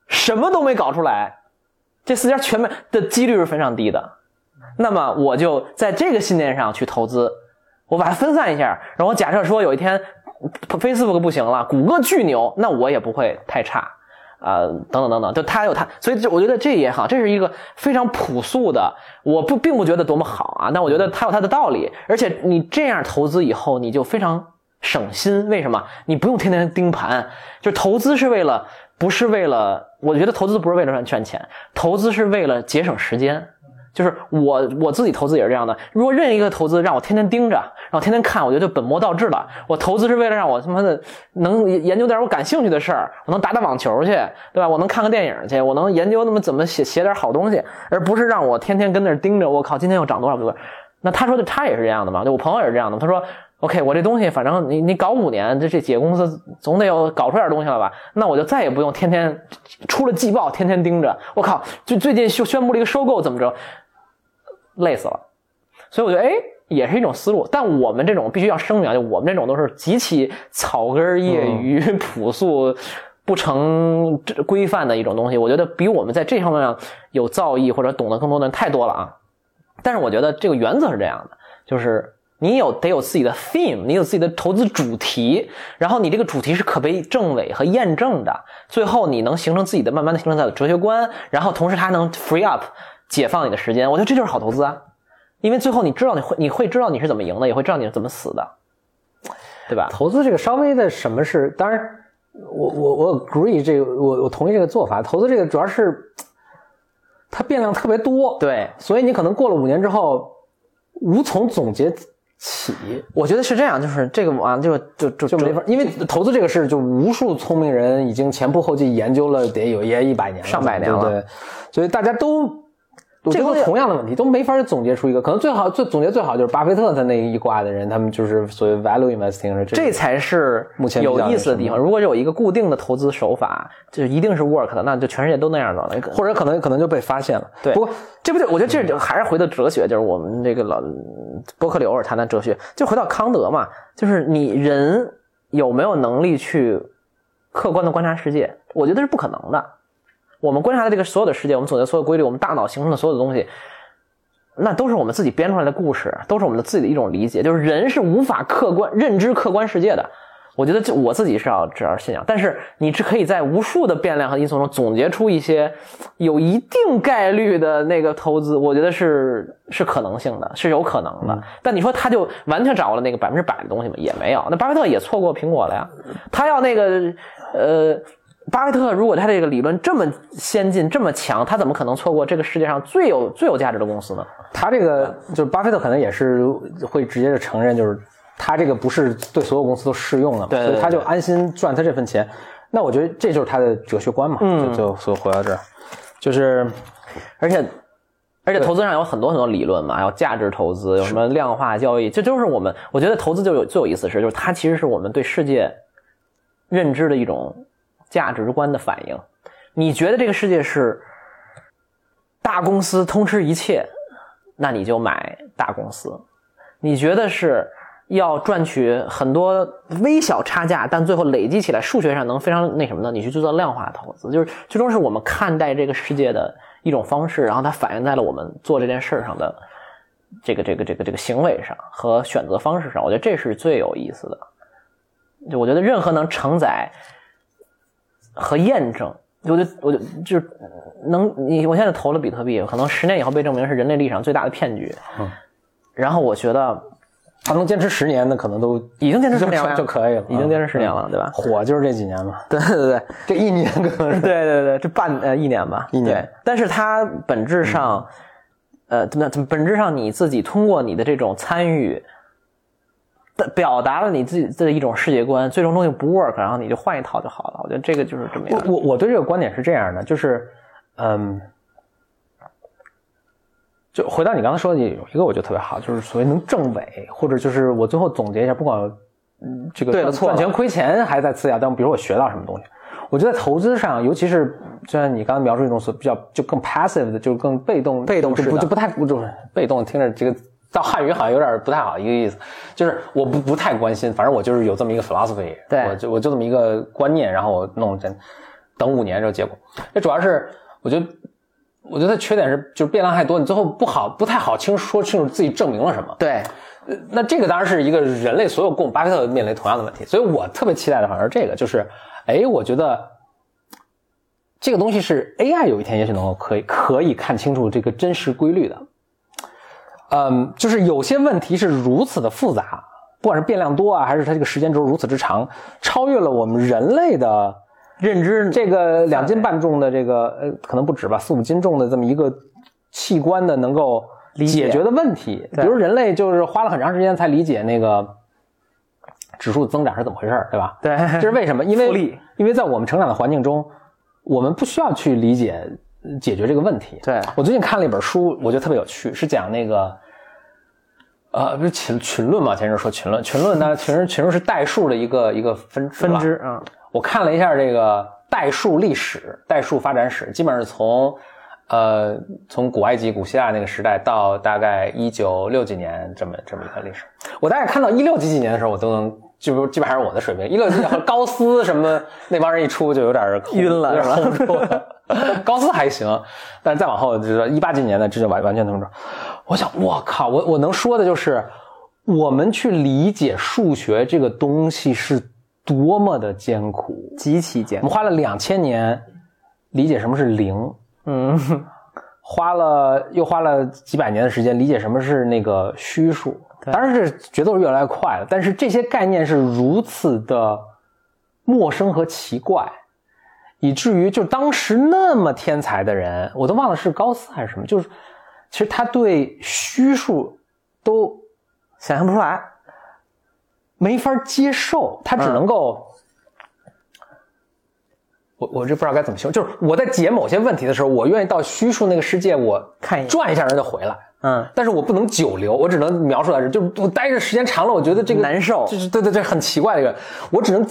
什么都没搞出来，这四家全面的几率是非常低的。那么我就在这个信念上去投资，我把它分散一下，然后假设说有一天 Facebook 不行了，谷歌巨牛，那我也不会太差。啊、等等等等，就他有他，所以就我觉得这也好，这是一个非常朴素的，我不并不觉得多么好啊，但我觉得它有它的道理，而且你这样投资以后，你就非常省心，为什么？你不用天天盯盘，就投资是为了，不是为了，我觉得投资不是为了赚赚钱，投资是为了节省时间。就是我我自己投资也是这样的。如果任意一个投资让我天天盯着，让我天天看，我觉得就本末倒置了。我投资是为了让我他妈的能研究点我感兴趣的事儿，我能打打网球去，对吧？我能看个电影去，我能研究那么怎么写写点好东西，而不是让我天天跟那儿盯着。我靠，今天又涨多少多少？那他说的他也是这样的嘛？就我朋友也是这样的。他说，OK，我这东西反正你你搞五年，这这几个公司总得有搞出点东西了吧？那我就再也不用天天出了季报天天盯着。我靠，就最近宣宣布了一个收购，怎么着？累死了，所以我觉得，哎，也是一种思路。但我们这种必须要声明啊，就我们这种都是极其草根、业余、*laughs* 朴素、不成规范的一种东西。我觉得比我们在这方面上有造诣或者懂得更多的人太多了啊。但是我觉得这个原则是这样的，就是你有得有自己的 theme，你有自己的投资主题，然后你这个主题是可被证伪和验证的，最后你能形成自己的慢慢的形成自己的哲学观，然后同时它还能 free up。解放你的时间，我觉得这就是好投资啊，因为最后你知道你会你会知道你是怎么赢的，也会知道你是怎么死的，对吧？投资这个稍微的什么是，当然我我我 agree 这个，我我同意这个做法。投资这个主要是它变量特别多，对，所以你可能过了五年之后无从总结起。我觉得是这样，就是这个啊，就就就就没法，因为投资这个事，就无数聪明人已经前仆后继研究了，得有也一百年了，上百年了，对对，所以大家都。这个同样的问题都没法总结出一个，可能最好最总结最好就是巴菲特他那一挂的人，他们就是所谓 value investing，这才是目前有意思的地方。如果有一个固定的投资手法，就一定是 work 的，那就全世界都那样了，或者可能可能就被发现了。对，不过这不就我觉得这就还是回到哲学，就是我们这个老伯克里偶尔谈谈哲学，就回到康德嘛，就是你人有没有能力去客观的观察世界？我觉得是不可能的。我们观察的这个所有的世界，我们总结所有规律，我们大脑形成的所有的东西，那都是我们自己编出来的故事，都是我们的自己的一种理解。就是人是无法客观认知客观世界的。我觉得这我自己是要这样信仰，但是你是可以在无数的变量和因素中总结出一些有一定概率的那个投资，我觉得是是可能性的，是有可能的。但你说他就完全掌握了那个百分之百的东西吗？也没有。那巴菲特也错过苹果了呀，他要那个呃。巴菲特如果他这个理论这么先进、这么强，他怎么可能错过这个世界上最有最有价值的公司呢？他这个就是巴菲特可能也是会直接的承认，就是他这个不是对所有公司都适用的，对所以他就安心赚他这份钱。那我觉得这就是他的哲学观嘛，嗯就就所以回到这儿，就是而且而且投资上有很多很多理论嘛，还有价值投资，有什么量化交易，这都是我们我觉得投资就有最有意思的是，就是它其实是我们对世界认知的一种。价值观的反应，你觉得这个世界是大公司通吃一切，那你就买大公司；你觉得是要赚取很多微小差价，但最后累积起来数学上能非常那什么的，你去做量化投资。就是最终是我们看待这个世界的一种方式，然后它反映在了我们做这件事上的这个这个这个这个行为上和选择方式上。我觉得这是最有意思的。就我觉得任何能承载。和验证，我就我就就是能你我现在投了比特币，可能十年以后被证明是人类历史上最大的骗局。嗯，然后我觉得他能坚持十年，那可能都已经坚持十年了就可以了，已经坚持十年了，对吧？火就是这几年嘛。对对对，这一年可能是 *laughs* 对对对，这半呃一年吧，一年。但是它本质上，呃，怎么怎么本质上你自己通过你的这种参与。表达了你自己的一种世界观，最终东西不 work，然后你就换一套就好了。我觉得这个就是这么样。我我我对这个观点是这样的，就是，嗯，就回到你刚才说的有一个我觉得特别好，就是所谓能证伪，或者就是我最后总结一下，不管嗯这个对赚钱亏钱还在次要，但比如我学到什么东西，我觉得在投资上，尤其是就像你刚才描述一种所比较就更 passive 的，就是更被动被动式的就不就不太不就是被动，听着这个。到汉语好像有点不太好，一个意思，就是我不不太关心，反正我就是有这么一个 philosophy，对我就我就这么一个观念，然后我弄真等五年这个结果，这主要是我觉得我觉得缺点是就是变量太多，你最后不好不太好清说清楚自己证明了什么。对，呃那这个当然是一个人类所有共巴菲特面临同样的问题，所以我特别期待的反而是这个，就是，哎，我觉得这个东西是 AI 有一天也许能够可以可以看清楚这个真实规律的。嗯，就是有些问题是如此的复杂，不管是变量多啊，还是它这个时间轴如此之长，超越了我们人类的认知这个两斤半重的这个呃，可能不止吧，四五斤重的这么一个器官的能够解解决的问题。比如人类就是花了很长时间才理解那个指数增长是怎么回事儿，对吧？对，这是为什么？因为因为在我们成长的环境中，我们不需要去理解呃解决这个问题。对我最近看了一本书，我觉得特别有趣，是讲那个。呃，不是群群论嘛？前阵说群论，群论呢，群群论是代数的一个一个分支吧分支啊，我看了一下这个代数历史、代数发展史，基本上是从呃从古埃及、古希腊那个时代到大概一九六几年这么这么一个历史。我大概看到一六几几年的时候，我都能就基本上是我的水平。一六几年高斯什么那帮人一出，就有点 *laughs* 晕了有点儿是吧轰住了。*laughs* 高斯还行，但是再往后就是一八几年的，这就完完全通着。我想，我靠，我我能说的就是，我们去理解数学这个东西是多么的艰苦。极其艰苦。我们花了两千年理解什么是零，嗯，花了又花了几百年的时间理解什么是那个虚数。当然是节奏是越来越快了，但是这些概念是如此的陌生和奇怪，以至于就当时那么天才的人，我都忘了是高斯还是什么，就是其实他对虚数都想象不出来。没法接受，他只能够，我我这不知道该怎么形容，就是我在解某些问题的时候，我愿意到虚数那个世界，我看一眼转一下人就回来，嗯，但是我不能久留，我只能描述在这，就是我待着时间长了，我觉得这个难受就是对对对，很奇怪的一个，我只能。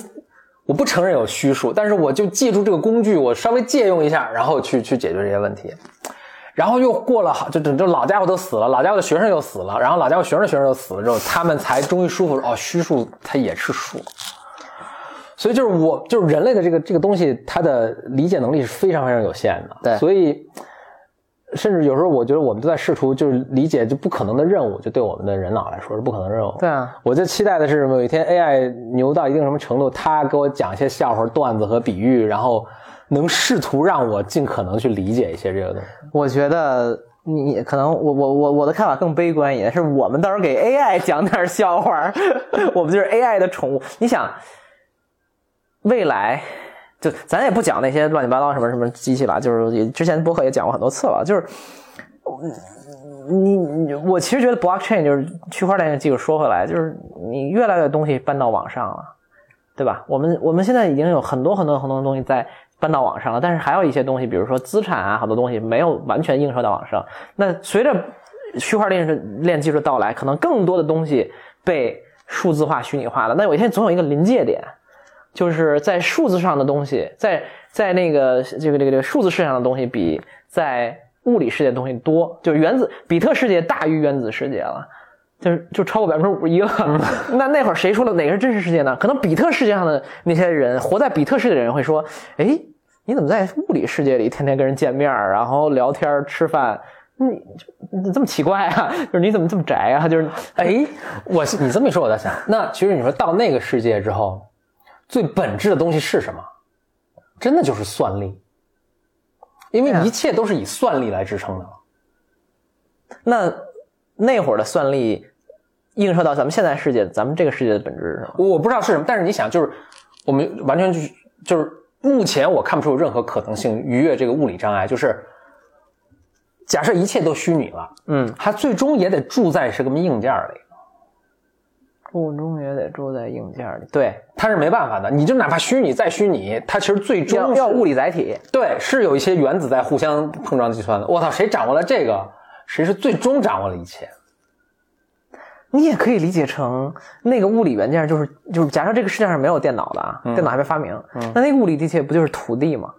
我不承认有虚数，但是我就借助这个工具，我稍微借用一下，然后去去解决这些问题。然后又过了好，就就就老家伙都死了，老家伙的学生又死了，然后老家伙学生的学生又死了之后，他们才终于舒服哦，虚数它也是数。所以就是我就是人类的这个这个东西，它的理解能力是非常非常有限的。对所以甚至有时候我觉得我们都在试图就是理解就不可能的任务，就对我们的人脑来说是不可能的任务。对啊，我就期待的是有一天 AI 牛到一定什么程度，它给我讲一些笑话、段子和比喻，然后能试图让我尽可能去理解一些这个东西。我觉得你你可能我我我我的看法更悲观一点，是我们到时候给 AI 讲点笑话，*laughs* 我们就是 AI 的宠物。你想，未来就咱也不讲那些乱七八糟什么什么机器了，就是也之前博客也讲过很多次了，就是。你你我其实觉得 blockchain 就是区块链的技术，说回来就是你越来越东西搬到网上了，对吧？我们我们现在已经有很多很多很多东西在搬到网上了，但是还有一些东西，比如说资产啊，好多东西没有完全映射到网上。那随着区块链链技术到来，可能更多的东西被数字化、虚拟化了。那有一天总有一个临界点，就是在数字上的东西，在在那个这个这个这个数字世界上的东西比在物理世界的东西多，就是原子比特世界大于原子世界了。就是就超过百分之五十一了，*laughs* 那那会儿谁说了哪个是真实世界呢？可能比特世界上的那些人，活在比特世界的人会说：“哎，你怎么在物理世界里天天跟人见面，然后聊天吃饭？你你这么奇怪啊？*laughs* 就是你怎么这么宅啊？就是哎，*laughs* 我你这么一说，我在想，那其实你说到那个世界之后，最本质的东西是什么？真的就是算力，因为一切都是以算力来支撑的。那那会儿的算力映射到咱们现在世界，咱们这个世界的本质是什么？我我不知道是什么，但是你想，就是我们完全就是就是目前我看不出有任何可能性逾越这个物理障碍，就是假设一切都虚拟了，嗯，它最终也得住在什么硬件里，物中也得住在硬件里，对，它是没办法的。你就哪怕虚拟再虚拟，它其实最终要要物理载体。对，是有一些原子在互相碰撞计算的。我操，谁掌握了这个，谁是最终掌握了一切。你也可以理解成那个物理元件就是就是，假设这个世界上没有电脑的啊，电脑还没发明，那那个物理地切不就是土地吗？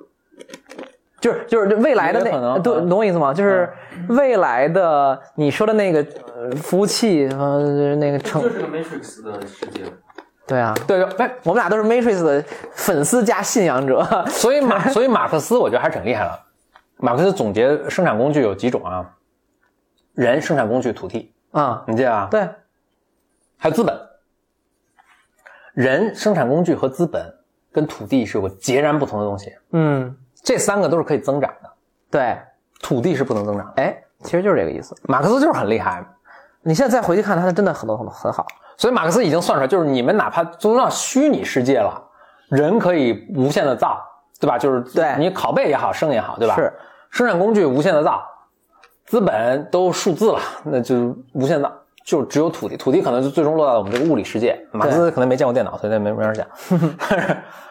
就是就是未来的也可能那，对，嗯懂我意思吗？就是未来的你说的那个呃服务器，呃，那个成这就是个 Matrix 的世界。对啊，对，哎，我们俩都是 Matrix 的粉丝加信仰者。*laughs* 所以马，所以马克思我觉得还是挺厉害的。马克思总结生产工具有几种啊？人、生产工具、土地，啊、你记得吧？对，还有资本。人、生产工具和资本跟土地是有个截然不同的东西，嗯，这三个都是可以增长的，对，土地是不能增长的。哎，其实就是这个意思。马克思就是很厉害，你现在再回去看，他真的很多很多很好。所以马克思已经算出来，就是你们哪怕做到虚拟世界了，人可以无限的造，对吧？就是对你拷贝也好，生也好，对吧？是生产工具无限的造，资本都数字了，那就无限造。就只有土地，土地可能就最终落到我们这个物理世界。马克思可能没见过电脑，所以他没没法讲。*laughs* *laughs*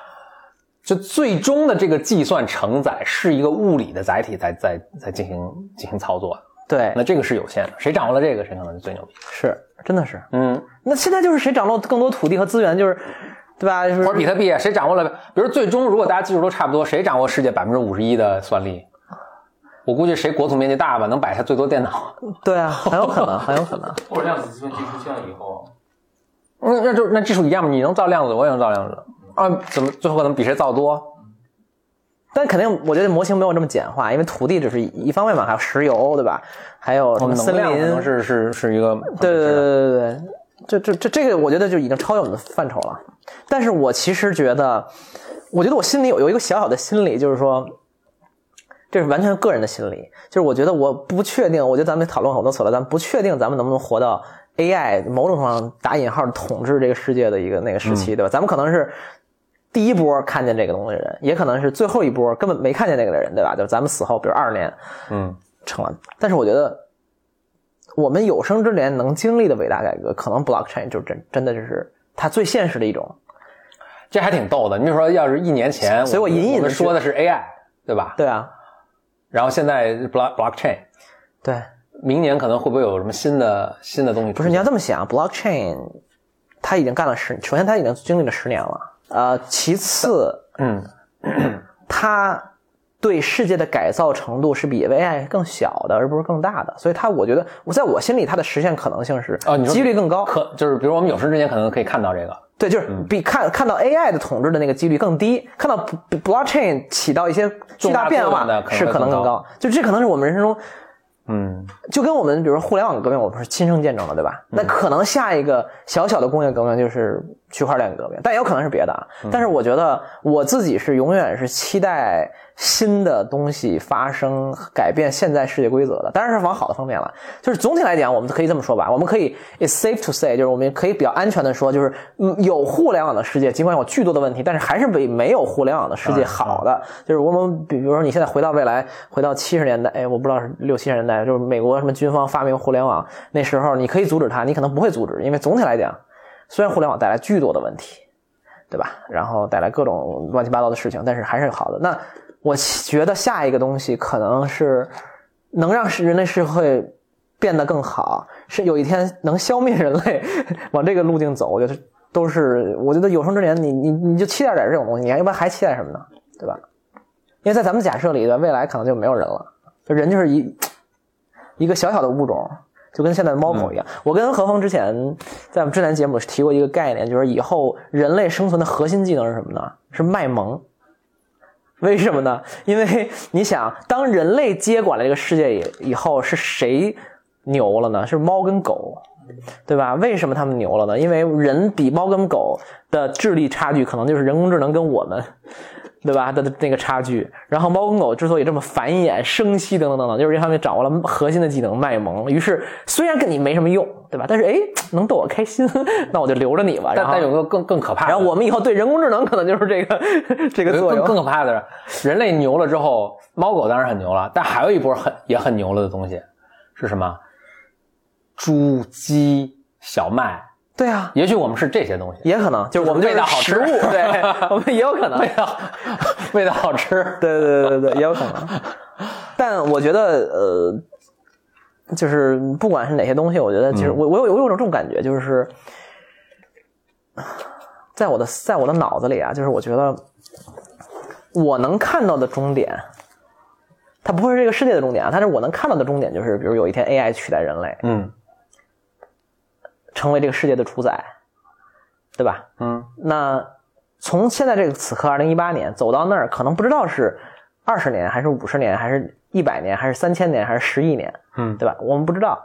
就最终的这个计算承载是一个物理的载体在在在进行进行操作，对，那这个是有限的。谁掌握了这个，谁可能是最牛逼。是真的是。嗯，那现在就是谁掌握更多土地和资源，就是对吧？就是或者比特币，谁掌握了？比如最终如果大家技术都差不多，谁掌握世界百分之五十一的算力？我估计谁国土面积大吧，能摆下最多电脑。*laughs* 对啊，很有可能，很有可能。*laughs* 或者量子计算机出现了以后，那，那就那技术一样嘛，你能造量子，我也能造量子啊，怎么最后可能比谁造多？但肯定，我觉得模型没有这么简化，因为土地只是一方面嘛，还有石油，对吧？还有什么森林？能是是是一个对对对对对对，这这这这个，我觉得就已经超越我们的范畴了。但是我其实觉得，我觉得我心里有有一个小小的心理，就是说，这是完全个人的心理，就是我觉得我不确定，我觉得咱们讨论好多次了，咱们不确定咱们能不能活到 AI 某种程度上打引号统治这个世界的一个那个时期，对吧？咱们可能是。第一波看见这个东西的人，也可能是最后一波根本没看见那个的人，对吧？就是咱们死后，比如二十年，嗯，成了。但是我觉得，我们有生之年能经历的伟大改革，可能 blockchain 就真真的就是它最现实的一种。这还挺逗的。你比如说，要是一年前，所以我隐隐的说的是 AI，对吧？对啊，然后现在 block blockchain，对，明年可能会不会有什么新的新的东西？不是你要这么想，blockchain 它已经干了十，首先它已经经历了十年了，呃，其次，嗯，*clears throat* 它对世界的改造程度是比 AI 更小的，而不是更大的，所以它我觉得我在我心里它的实现可能性是啊，几率更高，可就是比如我们有生之年可能可以看到这个，对，就是嗯。比看看到 AI 的统治的那个几率更低，看到 blockchain 起到一些巨大变化是可能更高，就这可能是我们人生中嗯，就跟我们比如说互联网革命，我们是亲身见证了，对吧？那可能下一个小小的工业革命就是区块链革命，但也有可能是别的啊。但是我觉得我自己是永远是期待新的东西发生，改变现在世界规则的。当然是往好的方面了。就是总体来讲，我们可以这么说吧，我们可以 it's safe to say，就是我们可以比较安全的说，就是嗯，有互联网的世界，尽管有巨多的问题，但是还是比没有互联网的世界好的。就是我们比比如说你现在回到未来，回到七十年代，哎，我不知道是六七十年代，就是美国什么军方发明互联网，那时候你可以阻止它，你可能不会阻止，因为总体来讲，虽然互联网带来巨多的问题，对吧？然后带来各种乱七八糟的事情，但是还是好的。那我觉得下一个东西可能是能让人类社会变得更好，是有一天能消灭人类，往这个路径走。我觉得都是，我觉得有生之年你你你就期待点这种东西，你要不然还期待什么呢？对吧？因为在咱们假设里的未来可能就没有人了，就人就是一一个小小的物种，就跟现在的猫狗一样。我跟何峰之前在我们之前节目提过一个概念，就是以后人类生存的核心技能是什么呢？是卖萌。为什么呢？因为你想，当人类接管了这个世界以以后，是谁牛了呢？是猫跟狗，对吧？为什么他们牛了呢？因为人比猫跟狗的智力差距，可能就是人工智能跟我们。对吧？的那个差距，然后猫跟狗之所以这么繁衍、生息等等等等，就是因为他们掌握了核心的技能卖萌。于是虽然跟你没什么用，对吧？但是哎，能逗我开心，*laughs* 那我就留着你吧。然后但但有个更更可怕的，然后我们以后对人工智能可能就是这个这个作更更。可怕的是，人类牛了之后，猫狗当然很牛了，但还有一波很也很牛了的东西是什么？猪、鸡、小麦，对啊，也许我们是这些东西，也可能就是我们就是味道好吃对，*laughs* 我们也有可能。味道味道好吃。*laughs* 对对对对对，也有可能。但我觉得，呃，就是不管是哪些东西，我觉得其实我我有我有种这种感觉，就是在我的在我的脑子里啊，就是我觉得我能看到的终点，它不会是这个世界的终点啊，但是我能看到的终点就是，比如有一天 AI 取代人类，嗯成为这个世界的主宰，对吧？嗯那从现在这个此刻，二零一八年走到那儿，可能不知道是二十年，还是五十年，还是一百年，还是三千年，还是十亿年，嗯对吧？我们不知道。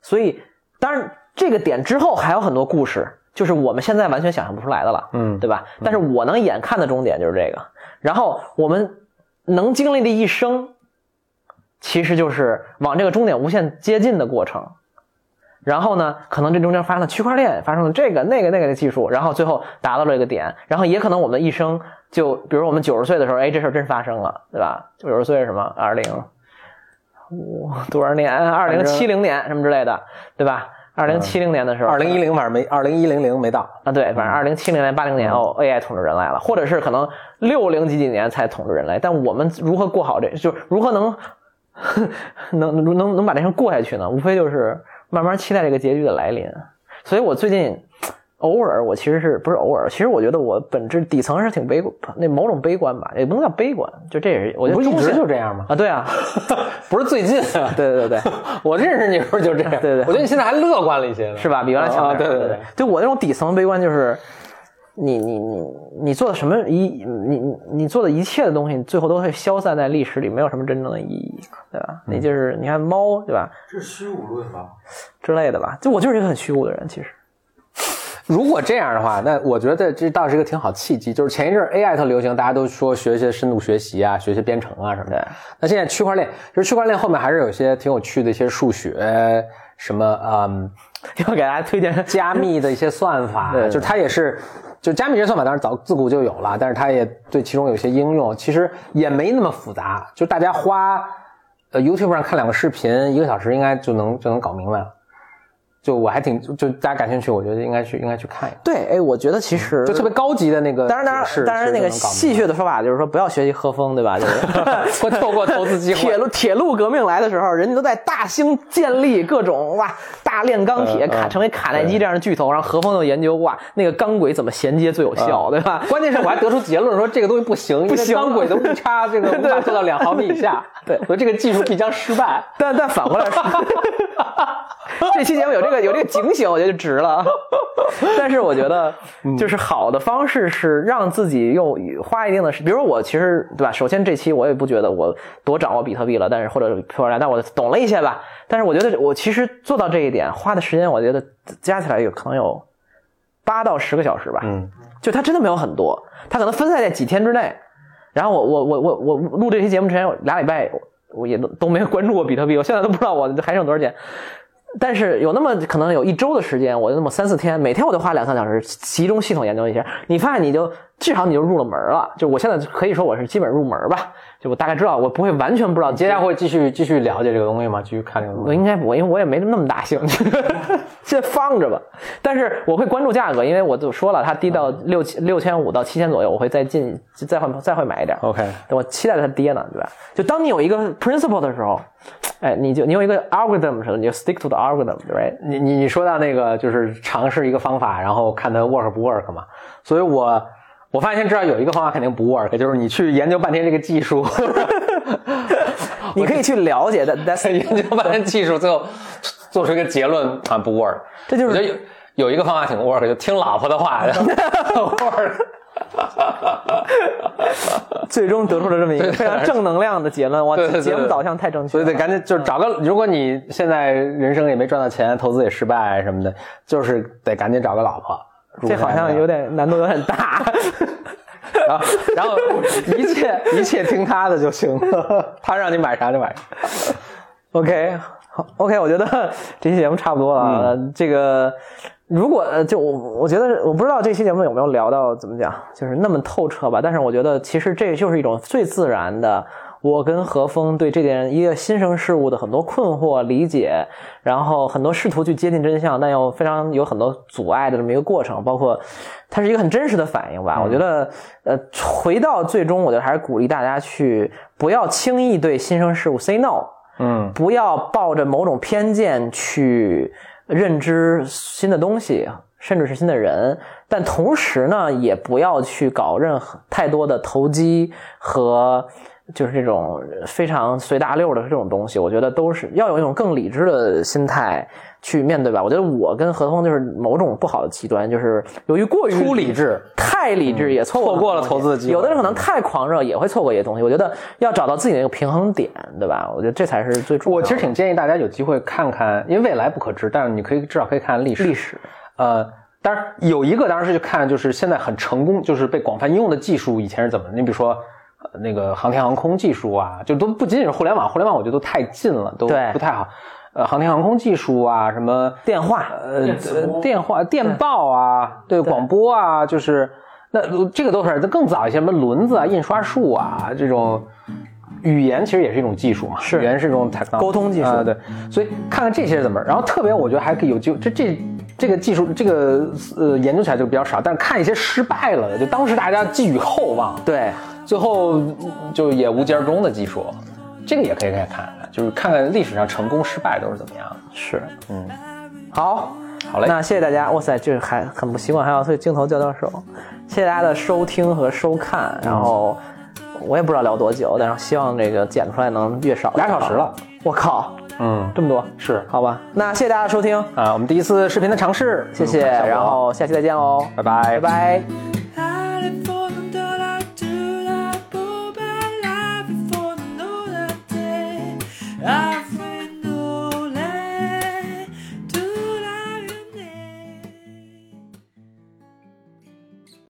所以，当然这个点之后还有很多故事，就是我们现在完全想象不出来的了，嗯对吧？但是我能眼看的终点就是这个，然后我们能经历的一生，其实就是往这个终点无限接近的过程。然后呢，可能这中间发生了区块链，发生了这个那个那个的技术，然后最后达到了一个点，然后也可能我们一生就，比如我们九十岁的时候，哎，这事儿真发生了，对吧？九十岁是什么？二零五多少年？二零七零年什么之类的，对吧？二零七零年的时候，二零一零反正没，二零一零零没到。啊，对，反正二零七零年、八零年哦，AI 统治人类了，或者是可能六零几几年才统治人类，但我们如何过好这，就是如何能 *laughs* 能能能能把这事过下去呢？无非就是慢慢期待这个结局的来临。所以我最近偶尔，我其实是不是偶尔？其实我觉得我本质底层是挺悲观，那某种悲观吧，也不能叫悲观，就这也是我觉不一直就这样吗？啊，对啊，*laughs* 不是最近啊，*laughs* 对对对对。我认识你时候就这样。*laughs* 对对我觉得你现在还乐观了一些呢，是吧？比原来强啊点儿。对对对，就我那种底层悲观就是，你你你你做的什么一你你你做的一切的东西，最后都会消散在历史里，没有什么真正的意义，对吧？你就是你看猫，对吧？这是虚无论吧？之类的吧。就我就是一个很虚无的人，其实。*laughs* 如果这样的话，那我觉得这倒是一个挺好契机。就是前一阵儿 AI 特流行，大家都说学一些深度学习啊，学一些编程啊什么的。那现在区块链，就是区块链后面还是有一些挺有趣的一些数学，什么嗯，*laughs* 要给大家推荐 *laughs* 加密的一些算法，*laughs* 对就是它也是，就加密这些算法当然早自古就有了，但是它也对其中有些应用，其实也没那么复杂，就大家花呃 YouTube 上看两个视频，一个小时应该就能就能搞明白了。就我还挺就大家感兴趣，我觉得应该去应该去看一看，对，哎，我觉得其实就特别高级的那个当然，当然，当然，那个戏谑的说法就是说，不要学习和风，对吧？就是 *laughs* 会错过投资机会。铁路铁路革命来的时候，人家都在大兴建立各种哇大炼钢铁，卡成为卡耐基这样的巨头，然后和风又研究哇那个钢轨怎么衔接最有效，对吧？*laughs* 关键是我还得出结论说这个东西不行，因为行钢轨的误差这个无法做到两毫米以下，*laughs* 对。所以这个技术必将失败。但但反过来说，这期节目有这个有这个警醒，我觉得就值了。*laughs* 但是我觉得，就是好的方式是让自己用花一定的时，比如我其实对吧？首先这期我也不觉得我多掌握比特币了，但是或者区块链，但我懂了一些吧。但是我觉得我其实做到这一点花的时间，我觉得加起来有可能有八到十个小时吧。嗯，就它真的没有很多，它可能分散在几天之内。然后我我我我我录这期节目之前有俩礼拜，我也都都没有关注过比特币，我现在都不知道我还剩多少钱。但是有那么可能有一周的时间，我就那么三四天，每天我都花两三小时集中系统研究一下。你发现你就至少你就入了门了。就我现在可以说我是基本入门吧，就我大概知道，我不会完全不知道。接下来会继续继续了解这个东西吗？继续看这个东西？我应该不会，因为我也没那么大兴趣，*laughs* 先放着吧。但是我会关注价格，因为我就说了，它低到六千六千五到七千左右，我会再进再会再会买一点。OK，我期待它跌呢，对吧？就当你有一个 principle 的时候，哎，你就你有一个 algorithm 的时候，你就 stick to the algorithm，对吧？你你你说到那个就是尝试一个方法，然后看它 work 不 work 嘛？所以我我发现知道有一个方法肯定不 work，就是你去研究半天这个技术，*laughs* 你可以去了解的，that's *laughs* 研究半天技术，最后做出一个结论啊不 work。这就是有有一个方法挺 work，就听老婆的话 *laughs* work。最终得出了这么一个非常正能量的结论。哇对对，对节目导向太正确了，所以得赶紧就是找个，如果你现在人生也没赚到钱，投资也失败什么的，就是得赶紧找个老婆。这好像有点难度有点大。*laughs* 然后然后一切一切听他的就行了，*laughs* 他让你买啥就买啥。OK，好，OK，我觉得这期节目差不多了。这个如果呃就我我觉得我不知道这期节目有没有聊到怎么讲，就是那么透彻吧。但是我觉得其实这就是一种最自然的。我跟何峰对这件一个新生事物的很多困惑、理解，然后很多试图去接近真相，但又非常有很多阻碍的这么一个过程，包括它是一个很真实的反应吧。我觉得，呃，回到最终，我觉得还是鼓励大家去不要轻易对新生事物 say no。嗯，不要抱着某种偏见去认知新的东西，甚至是新的人，但同时呢，也不要去搞任何太多的投机和就是这种非常随大溜的这种东西，我觉得都是要有一种更理智的心态去面对吧。我觉得我跟何峰就是某种不好的极端，就是由于过于粗理智，太理智也错过错过了投资的机会有的人可能太狂热也会错过一些东西。我觉得要找到自己的一个平衡点，对吧？我觉得这才是最重要的。我其实挺建议大家有机会看看，因为未来不可知，但是你可以至少可以看历史。历史，呃，当然有一个当然是去看，就是现在很成功，就是被广泛应用的技术，以前是怎么？你比如说。呃那个航天航空技术啊，就都不仅仅是互联网，互联网我觉得都太近了，都不太好。呃，航天航空技术啊，什么电话，呃电话、电报啊，对广播啊，就是那这个都是更早一些，什么轮子啊、印刷术啊这种。语言其实也是一种技术嘛，是语言是一种沟通技术啊对，所以看看这些怎么，然后特别我觉得还可以有机会，这这这个技术这个呃研究起来就比较少，但是看一些失败了的，就当时大家寄予厚望，对，最后就也无疾而终的技术，这个也可以看看，就是看看历史上成功失败都是怎么样。是，嗯，好，好嘞。那谢谢大家，哇塞，这还很不习惯，还要对镜头交交手。谢谢大家的收听和收看，然后我也不知道聊多久，但是希望这个剪出来能越少。俩小时了，我靠，嗯，这么多，是。好吧？那谢谢大家的收听，啊，我们第一次视频的尝试，谢谢，然后下期再见喽，拜拜。拜拜。I've